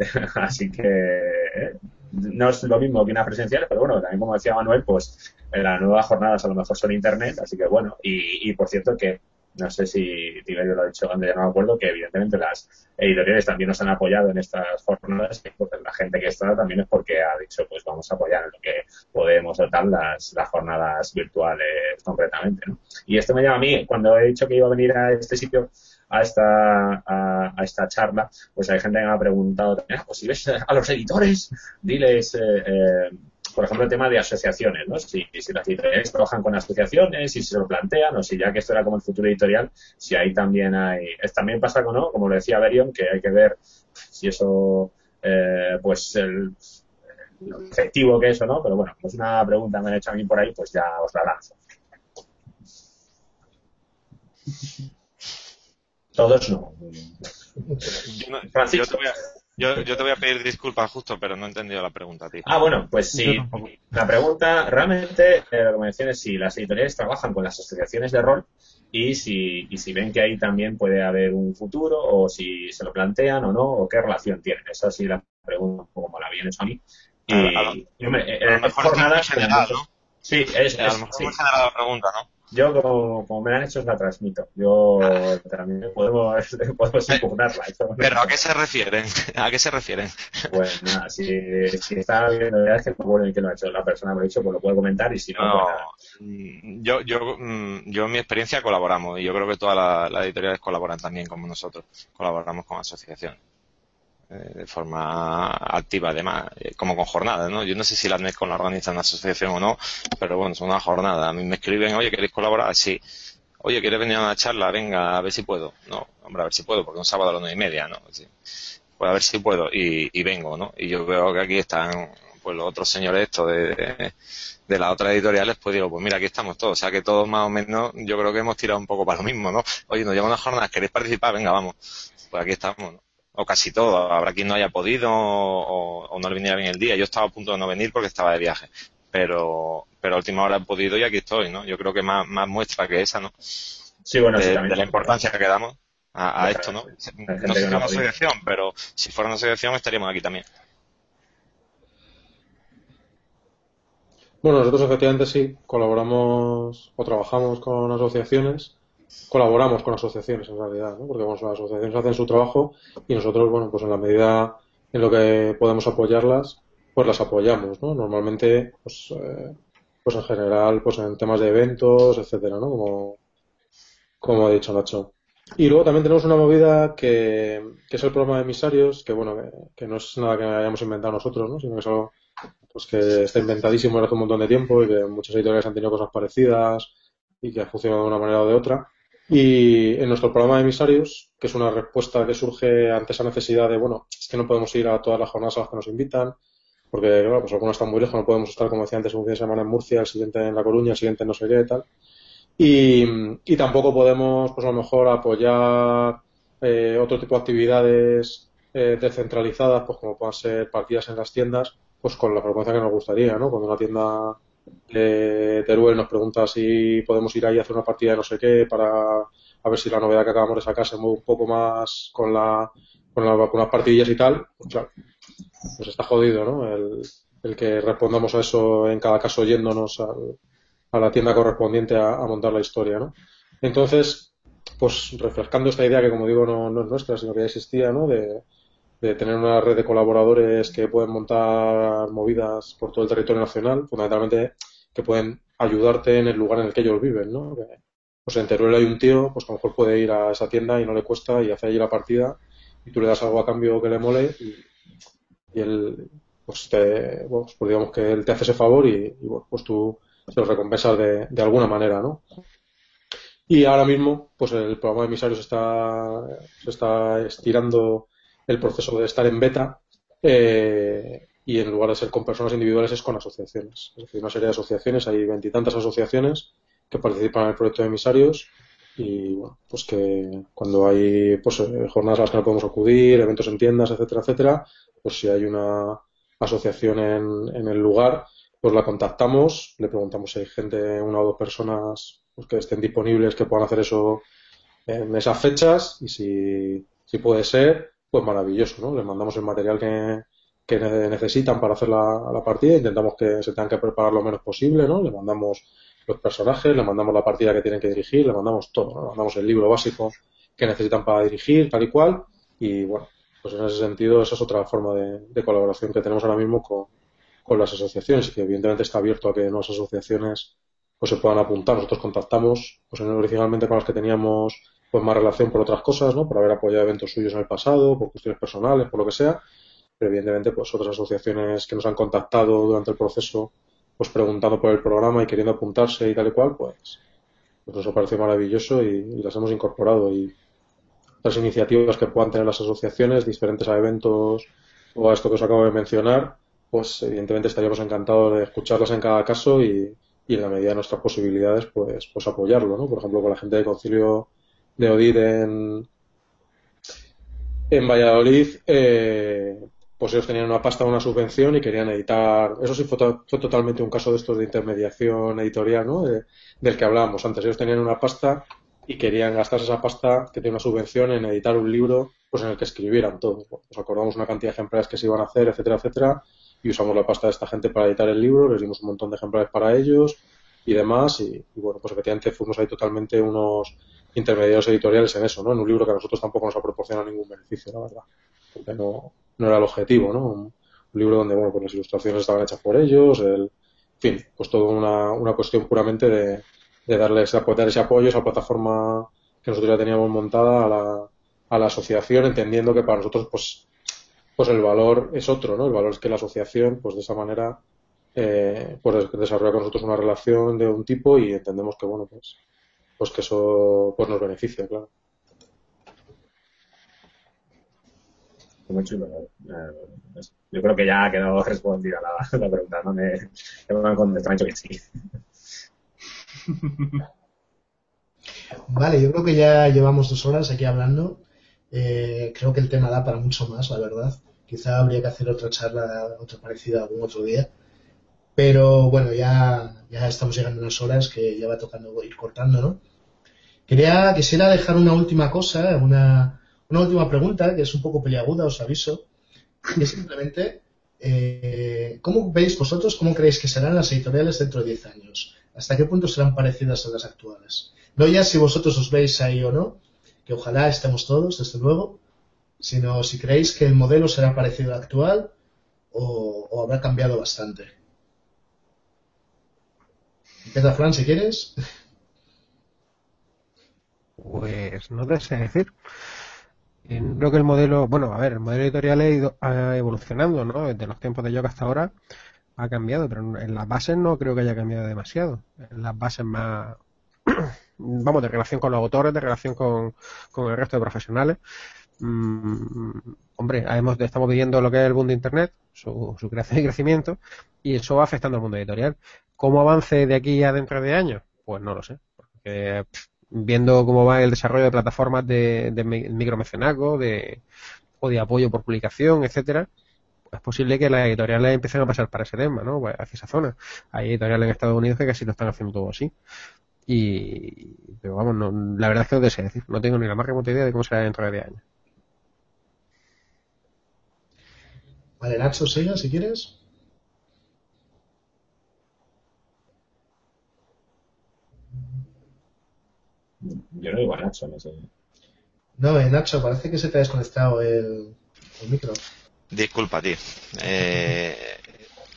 <laughs> Así que eh, no es lo mismo que una presencial, pero bueno, también como decía Manuel, pues las nuevas jornadas a lo mejor son internet, así que bueno, y, y por cierto que no sé si Tiberio lo ha dicho antes, no me acuerdo, que evidentemente las editoriales también nos han apoyado en estas jornadas, porque la gente que está también es porque ha dicho, pues vamos a apoyar en lo que podemos tal las, las jornadas virtuales concretamente, ¿no? Y esto me llama a mí, cuando he dicho que iba a venir a este sitio, a esta, a, esta charla, pues hay gente que me ha preguntado, ah, pues si ves a los editores, diles, eh, eh, por ejemplo, el tema de asociaciones, ¿no? Si, si las editoriales trabajan con asociaciones, si se lo plantean, o si ya que esto era como el futuro editorial, si ahí también hay, también pasa con, ¿no? Como lo decía Berion, que hay que ver si eso, eh, pues el, lo efectivo que eso, ¿no? Pero bueno, pues una pregunta me han hecho a mí por ahí, pues ya os la lanzo. Todos no. Francisco. Yo, yo te voy a pedir disculpas justo, pero no he entendido la pregunta, tío. Ah, bueno, pues sí. La pregunta, realmente, eh, la recomendación es si las editoriales trabajan con las asociaciones de rol y si, y si ven que ahí también puede haber un futuro o si se lo plantean o no o qué relación tienen. Esa sí la pregunta como la viene a mí. Y, A lo- y, hombre, a eh, lo mejor jornadas, general, como- ¿no? Sí, es, A es- lo mejor sí. muy general la pregunta, ¿no? Yo, como, como me la han hecho, os la transmito. Yo también podemos, <laughs> podemos impugnarla. No- Pero ¿a qué se refieren? <laughs> ¿A qué se refieren? Pues nada, si, si está viendo ya es que no bueno y que lo ha hecho la persona, lo ha dicho, pues lo puede comentar y si no, No, pues mm, yo, yo, mm, yo en mi experiencia colaboramos y yo creo que todas las, editoriales colaboran también como nosotros. Colaboramos con asociaciones eh, de forma activa además, eh, como con jornadas, ¿no? Yo no sé si la NESCON la organiza una asociación o no, pero bueno, son una jornada. A mí me escriben, oye, ¿queréis colaborar? Sí. Oye, ¿quieres venir a una charla? Venga, a ver si puedo. No, hombre, a ver si puedo, porque un sábado a las nueve y media, ¿no? Sí. Pues a ver si puedo y, y vengo, ¿no? Y yo veo que aquí están pues los otros señores estos de, de, de las otras editoriales, pues digo, pues mira, aquí estamos todos. O sea que todos más o menos, yo creo que hemos tirado un poco para lo mismo, ¿no? Oye, nos llevan unas jornadas, ¿queréis participar? Venga, vamos. Pues aquí estamos, ¿no? O casi todo. Habrá quien no haya podido o, o no le viniera bien el día. Yo estaba a punto de no venir porque estaba de viaje. Pero, pero a última hora he podido y aquí estoy, ¿no? Yo creo que más, más muestra que esa, ¿no? Sí, bueno, sí, de, también. de la importancia que damos a, esto, ¿no? No sé si es una asociación, pero si fuera una asociación estaríamos aquí también. Bueno, nosotros efectivamente sí colaboramos o trabajamos con asociaciones, colaboramos con asociaciones en realidad, ¿no? Porque bueno, las asociaciones hacen su trabajo y nosotros, bueno, pues en la medida en lo que podemos apoyarlas, pues las apoyamos, ¿no? Normalmente, pues, eh, pues en general, pues en temas de eventos, etcétera, ¿no? Como, como ha dicho Nacho. Y luego también tenemos una movida que, que es el programa de emisarios, que bueno, que, no es nada que hayamos inventado nosotros, ¿no? Sino que es algo pues que está inventadísimo desde hace un montón de tiempo y que muchas editoriales han tenido cosas parecidas y que ha funcionado de una manera o de otra. Y en nuestro programa de emisarios, que es una respuesta que surge ante esa necesidad de, bueno, es que no podemos ir a todas las jornadas a las que nos invitan, porque, claro, pues algunos están muy lejos, no podemos estar, como decía antes, un fin de semana en Murcia, el siguiente en La Coruña, el siguiente en no sé qué, tal. Y, y tampoco podemos, pues a lo mejor, apoyar eh, otro tipo de actividades eh, descentralizadas, pues como puedan ser partidas en las tiendas, pues con la frecuencia que nos gustaría, ¿no? Cuando una tienda de Teruel nos pregunta si podemos ir ahí a hacer una partida de no sé qué para a ver si la novedad que acabamos de sacar se mueve un poco más con la con, la, con las partidillas y tal, pues claro, pues está jodido, ¿no? El, el que respondamos a eso en cada caso yéndonos a la tienda correspondiente a, a montar la historia, ¿no? Entonces, pues refrescando esta idea que como digo no, no es nuestra, sino que ya existía, ¿no? De, de tener una red de colaboradores que pueden montar movidas por todo el territorio nacional, fundamentalmente que pueden ayudarte en el lugar en el que ellos viven, ¿no? Que, pues en Teruel hay un tío, pues a lo mejor puede ir a esa tienda y no le cuesta y hace allí la partida y tú le das algo a cambio que le mole y, él, pues te, bueno, pues digamos que él te hace ese favor y, y, pues tú se lo recompensas de, de alguna manera, ¿no? Y ahora mismo, pues el programa de emisarios está, se está estirando el proceso de estar en beta eh, y en lugar de ser con personas individuales es con asociaciones. Es decir, una serie de asociaciones, hay veintitantas asociaciones que participan en el proyecto de emisarios y bueno, pues que cuando hay pues, eh, jornadas a las que no podemos acudir, eventos en tiendas, etcétera, etcétera, pues si hay una asociación en, en el lugar, pues la contactamos, le preguntamos si hay gente, una o dos personas pues, que estén disponibles que puedan hacer eso en esas fechas y si, si puede ser, pues maravilloso, ¿no? Les mandamos el material que, que ne- necesitan para hacer la, la partida, intentamos que se tengan que preparar lo menos posible, ¿no? Le mandamos los personajes, le mandamos la partida que tienen que dirigir, le mandamos todo, ¿no? Mandamos el libro básico que necesitan para dirigir, tal y cual, y bueno, pues en ese sentido esa es otra forma de, de colaboración que tenemos ahora mismo con, con las asociaciones y que evidentemente está abierto a que nuevas asociaciones pues se puedan apuntar. Nosotros contactamos pues originalmente con las que teníamos pues más relación por otras cosas, ¿no? Por haber apoyado eventos suyos en el pasado, por cuestiones personales, por lo que sea. Pero evidentemente pues otras asociaciones que nos han contactado durante el proceso pues preguntando por el programa y queriendo apuntarse y tal y cual, pues, pues nos ha parecido maravilloso y, y las hemos incorporado y otras iniciativas que puedan tener las asociaciones diferentes a eventos o a esto que os acabo de mencionar, pues evidentemente estaríamos encantados de escucharlas en cada caso y, y en la medida de nuestras posibilidades, pues, pues apoyarlo, ¿no? Por ejemplo, con la gente de Concilio de Odid en, en Valladolid, eh, pues ellos tenían una pasta, una subvención y querían editar. Eso sí fue, fue totalmente un caso de estos de intermediación editorial, ¿no? del que hablábamos antes. Ellos tenían una pasta y querían gastarse esa pasta que tiene una subvención en editar un libro pues en el que escribieran todo. Nos acordamos una cantidad de ejemplares que se iban a hacer, etcétera, etcétera, y usamos la pasta de esta gente para editar el libro, les dimos un montón de ejemplares para ellos y demás, y, bueno, pues efectivamente fuimos ahí totalmente unos intermediarios editoriales en eso, ¿no? En un libro que a nosotros tampoco nos ha proporcionado ningún beneficio, la verdad, porque no, no era el objetivo, ¿no? Un, libro donde, bueno, pues las ilustraciones estaban hechas por ellos, el, en fin, pues todo una, una cuestión puramente de, de darles dar ese apoyo, esa plataforma que nosotros ya teníamos montada a la, a la asociación, entendiendo que para nosotros pues, pues el valor es otro, ¿no? El valor es que la asociación, pues de esa manera, eh, pues desarrolla con nosotros una relación de un tipo y entendemos que, bueno, pues, pues que eso pues nos beneficia, claro. Muy chulo. Eh, yo creo que ya ha quedado <laughs> respondida la, la pregunta, ¿no? Me, me han contestado que sí. Vale, yo creo que ya llevamos dos horas aquí hablando. Eh, creo que el tema da para mucho más, la verdad. Quizá habría que hacer otra charla, otra parecida algún otro día. Pero bueno, ya, ya estamos llegando a unas horas que ya va tocando ir cortando, ¿no? Quería, quisiera dejar una última cosa, una, una última pregunta, que es un poco peliaguda, os aviso. Y es simplemente, eh, ¿cómo veis vosotros, cómo creéis que serán las editoriales dentro de 10 años? ¿Hasta qué punto serán parecidas a las actuales? No ya si vosotros os veis ahí o no, que ojalá estemos todos, desde luego, sino si creéis que el modelo será parecido al actual o, habrá cambiado bastante. Empieza Fran, si quieres. Pues no te sé decir. Creo que el modelo, bueno, a ver, el modelo editorial ha ido evolucionando, ¿no? Desde los tiempos de Yoga hasta ahora ha cambiado, pero en las bases no creo que haya cambiado demasiado. En las bases más, <clears throat> vamos, de relación con los autores, de relación con, el resto de profesionales. Mm, hombre, estamos viviendo lo que es el mundo de Internet, su, creación <laughs> y crecimiento, y eso va afectando al mundo editorial. ¿Cómo avance de aquí a dentro de años? Pues no lo sé. Porque, viendo cómo va el desarrollo de plataformas de, de micromecenazgo, de, o de apoyo por publicación, etcétera, es posible que las editoriales empiecen a pasar para ese tema, ¿no? Pues hacia esa zona. Hay editoriales en Estados Unidos que casi lo están haciendo todo así. Y, pero vamos, no, la verdad es que no sé decir. No tengo ni la más remota idea de cómo será dentro de 10 años. Vale, Nacho, siga si quieres. Yo no digo a Nacho, no sé. No, eh, Nacho, parece que se te ha desconectado el, el micro. Disculpa, tío. Eh,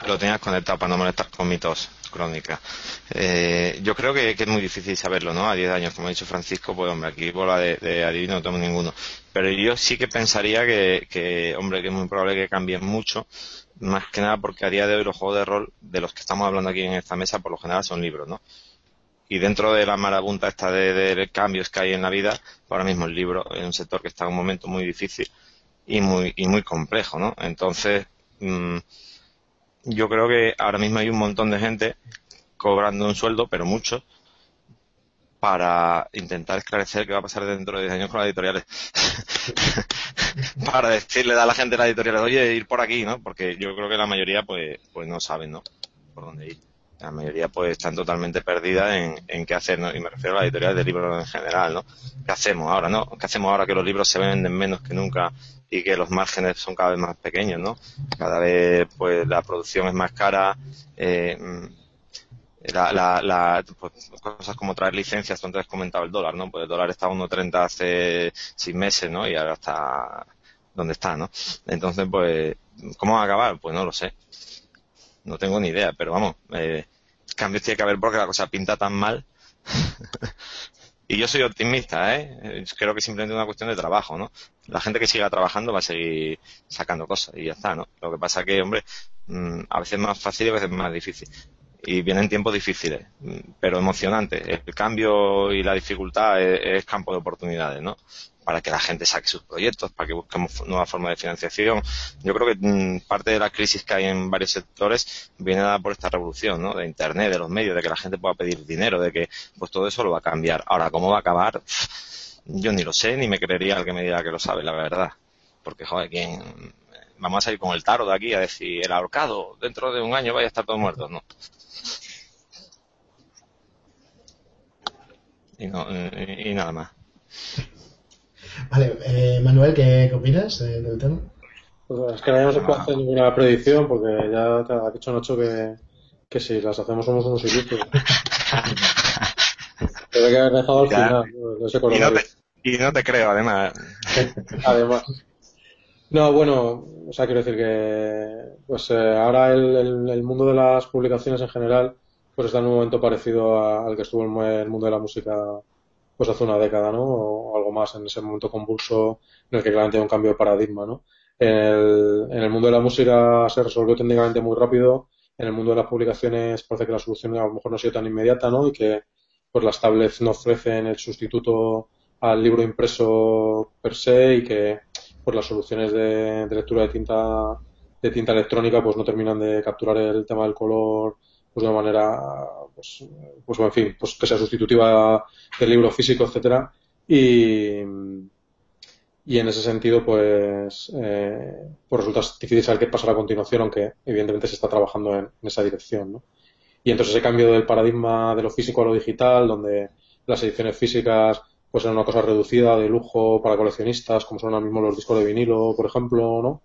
lo tenías conectado para no molestar con mi tos crónica. Eh, yo creo que, es muy difícil saberlo, ¿no? A 10 años, como ha dicho Francisco, pues hombre, aquí bola de, de adivino no tengo ninguno. Pero yo sí que pensaría que, que, hombre, que es muy probable que cambien mucho, más que nada porque a día de hoy los juegos de rol de los que estamos hablando aquí en esta mesa, por lo general son libros, ¿no? Y dentro de la marabunta esta de, cambios que hay en la vida, ahora mismo el libro es un sector que está en un momento muy difícil y muy, y muy complejo, ¿no? Entonces, mm, yo creo que ahora mismo hay un montón de gente cobrando un sueldo, pero mucho, para intentar esclarecer qué va a pasar dentro de 10 años con las editoriales. <laughs> para decirle a la gente de las editoriales, oye, ir por aquí, ¿no? Porque yo creo que la mayoría, pues, pues no saben, ¿no? Por dónde ir. La mayoría, pues, están totalmente perdidas en, en qué hacer. Y me refiero a las editoriales de libros en general, ¿no? ¿Qué hacemos ahora, no? ¿Qué hacemos ahora que los libros se venden menos que nunca y que los márgenes son cada vez más pequeños, ¿no? Cada vez pues la producción es más cara, eh, la, pues, cosas como traer licencias, tú antes has comentado el dólar, ¿no? Pues el dólar estaba a 1.30 hace seis meses, ¿no? Y ahora está donde está, ¿no? Entonces, pues, ¿cómo va a acabar? Pues no lo sé. No tengo ni idea, pero vamos, eh, cambios tiene que haber porque la cosa pinta tan mal <laughs> Y yo soy optimista, ¿eh? Creo que es simplemente una cuestión de trabajo, ¿no? La gente que siga trabajando va a seguir sacando cosas y ya está, ¿no? Lo que pasa que, hombre, mm, a veces más fácil y a veces más difícil. Y vienen tiempos difíciles, mm, pero emocionantes. El cambio y la dificultad es campo de oportunidades, ¿no? Para que la gente saque sus proyectos, para que busquemos nuevas formas de financiación. Yo creo que mm, parte de la crisis que hay en varios sectores viene dada por esta revolución, ¿no? De Internet, de los medios, de que la gente pueda pedir dinero, de que pues todo eso lo va a cambiar. Ahora, ¿cómo va a acabar? Yo ni lo sé, ni me creería al que me diga que lo sabe, la verdad. Porque, joder, ¿quién, vamos a salir con el taro de aquí a decir el ahorcado dentro de un año vaya a estar todos muertos, no. Y, no, y, nada más. Vale, eh, Manuel, ¿qué, opinas del tema? Pues es que no se puede hacer ninguna predicción porque ya te ha dicho Nacho que, que si las hacemos somos unos ilusos. Debe <laughs> que haber dejado al final. y, no te, y no te creo, además. además. No, bueno, o sea, quiero decir que pues eh, ahora el, el, mundo de las publicaciones en general pues está en un momento parecido al que estuvo el, el mundo de la música pues hace una década, ¿no? O algo más en ese momento convulso en el que claramente hay un cambio de paradigma, ¿no? En el, en el mundo de la música se resolvió técnicamente muy rápido. En el mundo de las publicaciones parece que la solución a lo mejor no ha sido tan inmediata, ¿no? Y que pues las tablets no ofrecen el sustituto al libro impreso per se y que pues las soluciones de, lectura de tinta de tinta electrónica pues no terminan de capturar el tema del color pues de una manera pues, pues en fin pues que sea sustitutiva del libro físico etcétera y y en ese sentido pues eh, pues resulta difícil saber qué pasará a continuación aunque evidentemente se está trabajando en, esa dirección ¿no? y entonces ese cambio del paradigma de lo físico a lo digital donde las ediciones físicas pues en una cosa reducida de lujo para coleccionistas, como son ahora mismo los discos de vinilo, por ejemplo, ¿no?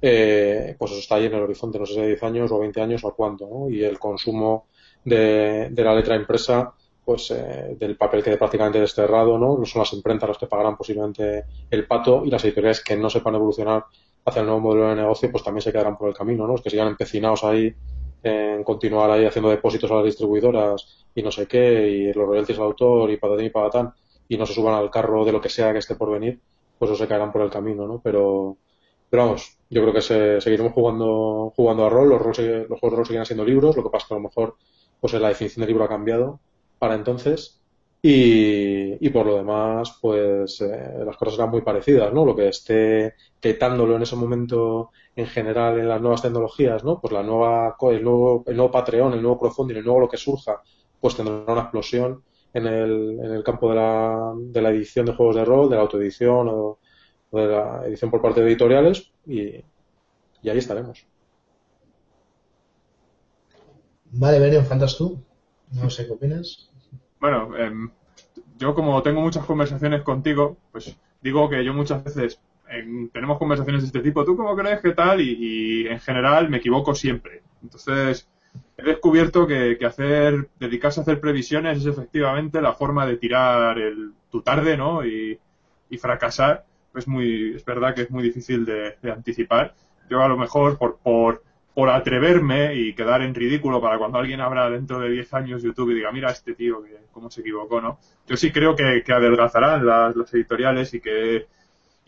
Eh, pues eso está ahí en el horizonte, no sé si 10 años o 20 años o cuánto, ¿no? Y el consumo de, la letra impresa, pues eh, del papel que prácticamente desterrado, ¿no? Son las imprentas las que pagarán posiblemente el pato y las editoriales que no sepan evolucionar hacia el nuevo modelo de negocio, pues también se quedarán por el camino, ¿no? Los que sigan empecinados ahí en continuar ahí haciendo depósitos a las distribuidoras y no sé qué, y los royalties al autor y patatín y patatán, y no se suban al carro de lo que sea que esté por venir, pues eso se caerán por el camino, ¿no? Pero, pero vamos, yo creo que se, seguiremos jugando, jugando a rol, los, los juegos de rol seguirán siendo libros, lo que pasa es que a lo mejor pues la definición de libro ha cambiado para entonces y, por lo demás pues eh, las cosas serán muy parecidas, ¿no? Lo que esté quitándolo en ese momento en general en las nuevas tecnologías, ¿no? Pues la nueva, el nuevo, el nuevo Patreon, el nuevo crowdfunding, el nuevo lo que surja, pues tendrá una explosión en el, en el campo de la, de la edición de juegos de rol, de la autoedición o, de la edición por parte de editoriales y, y ahí estaremos. Vale, Berion, faltas tú. No sé qué opinas. Bueno, em, yo como tengo muchas conversaciones contigo, pues digo que yo muchas veces tenemos conversaciones de este tipo. ¿Tú cómo crees que tal? Y, y, en general me equivoco siempre. Entonces, he descubierto que, hacer, dedicarse a hacer previsiones es efectivamente la forma de tirar el, tu tarde, ¿no? Y, fracasar. Es muy, es verdad que es muy difícil de, anticipar. Yo a lo mejor por, por, por atreverme y quedar en ridículo para cuando alguien abra dentro de 10 años YouTube y diga, mira este tío, que cómo se equivocó, ¿no? Yo sí creo que, adelgazarán las, editoriales y que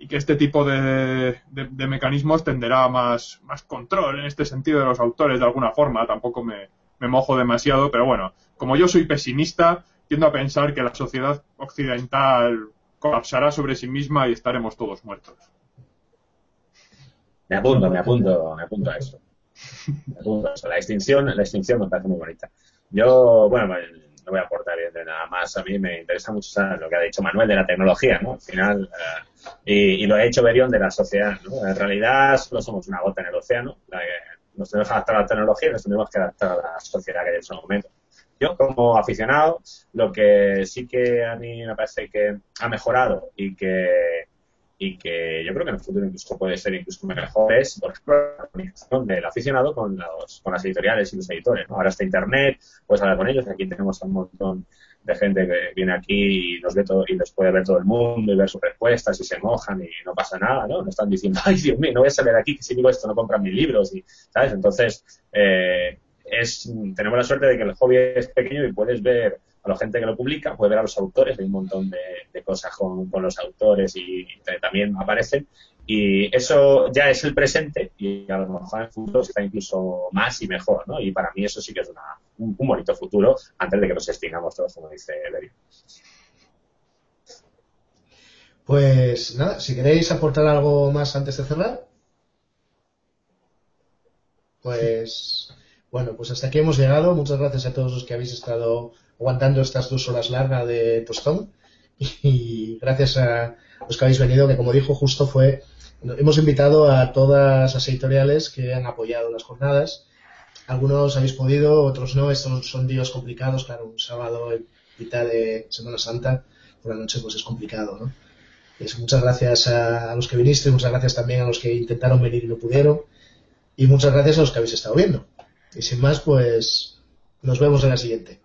y que este tipo de, de, mecanismos tenderá más, más control en este sentido de los autores de alguna forma. Tampoco me, me mojo demasiado, pero bueno, como yo soy pesimista, tiendo a pensar que la sociedad occidental colapsará sobre sí misma y estaremos todos muertos. Me apunto, me apunto, me apunto a eso. Me apunto a eso. La extinción, la extinción me parece muy bonita. Yo, bueno, no voy a aportar nada más. A mí me interesa mucho lo que ha dicho Manuel de la tecnología, ¿no? Al final, eh, y, lo ha hecho Berión de la sociedad, ¿no? En realidad solo somos una gota en el océano. nos tenemos que adaptar a la tecnología y nos tenemos que adaptar a la sociedad que hay en ese momento. Yo, como aficionado, lo que sí que a mí me parece que ha mejorado y que y que yo creo que en el futuro incluso puede ser incluso mejor es, por ejemplo, la comunicación del aficionado con, los, con las editoriales y los editores. Ahora está Internet, puedes hablar con ellos, aquí tenemos un montón de gente que viene aquí y nos ve todo y los puede ver todo el mundo y ver sus respuestas y se mojan y no pasa nada, ¿no? No están diciendo, <laughs> ay Dios mío, no voy a salir aquí que si digo esto no compran mis libros y, ¿sabes? Entonces, eh, es, tenemos la suerte de que el hobby es pequeño y puedes ver a la gente que lo publica, puede ver a los autores, hay un montón de, cosas con, los autores y, también aparecen. Y eso ya es el presente y a lo mejor en el futuro está incluso más y mejor, ¿no? Y para mí eso sí que es un, bonito futuro antes de que nos extingamos todos, como dice Berio. Pues nada, si queréis aportar algo más antes de cerrar. Pues bueno, pues hasta aquí hemos llegado. Muchas gracias a todos los que habéis estado aguantando estas dos horas largas de tostón. <laughs> Y gracias a los que habéis venido, que como dijo justo fue hemos invitado a todas las editoriales que han apoyado las jornadas. Algunos habéis podido, otros no. Estos son días complicados, claro, un sábado en mitad de Semana Santa, por la noche pues es complicado, ¿no? muchas gracias a, los que viniste, muchas gracias también a los que intentaron venir y no pudieron. Y muchas gracias a los que habéis estado viendo. Y sin más, pues nos vemos en la siguiente.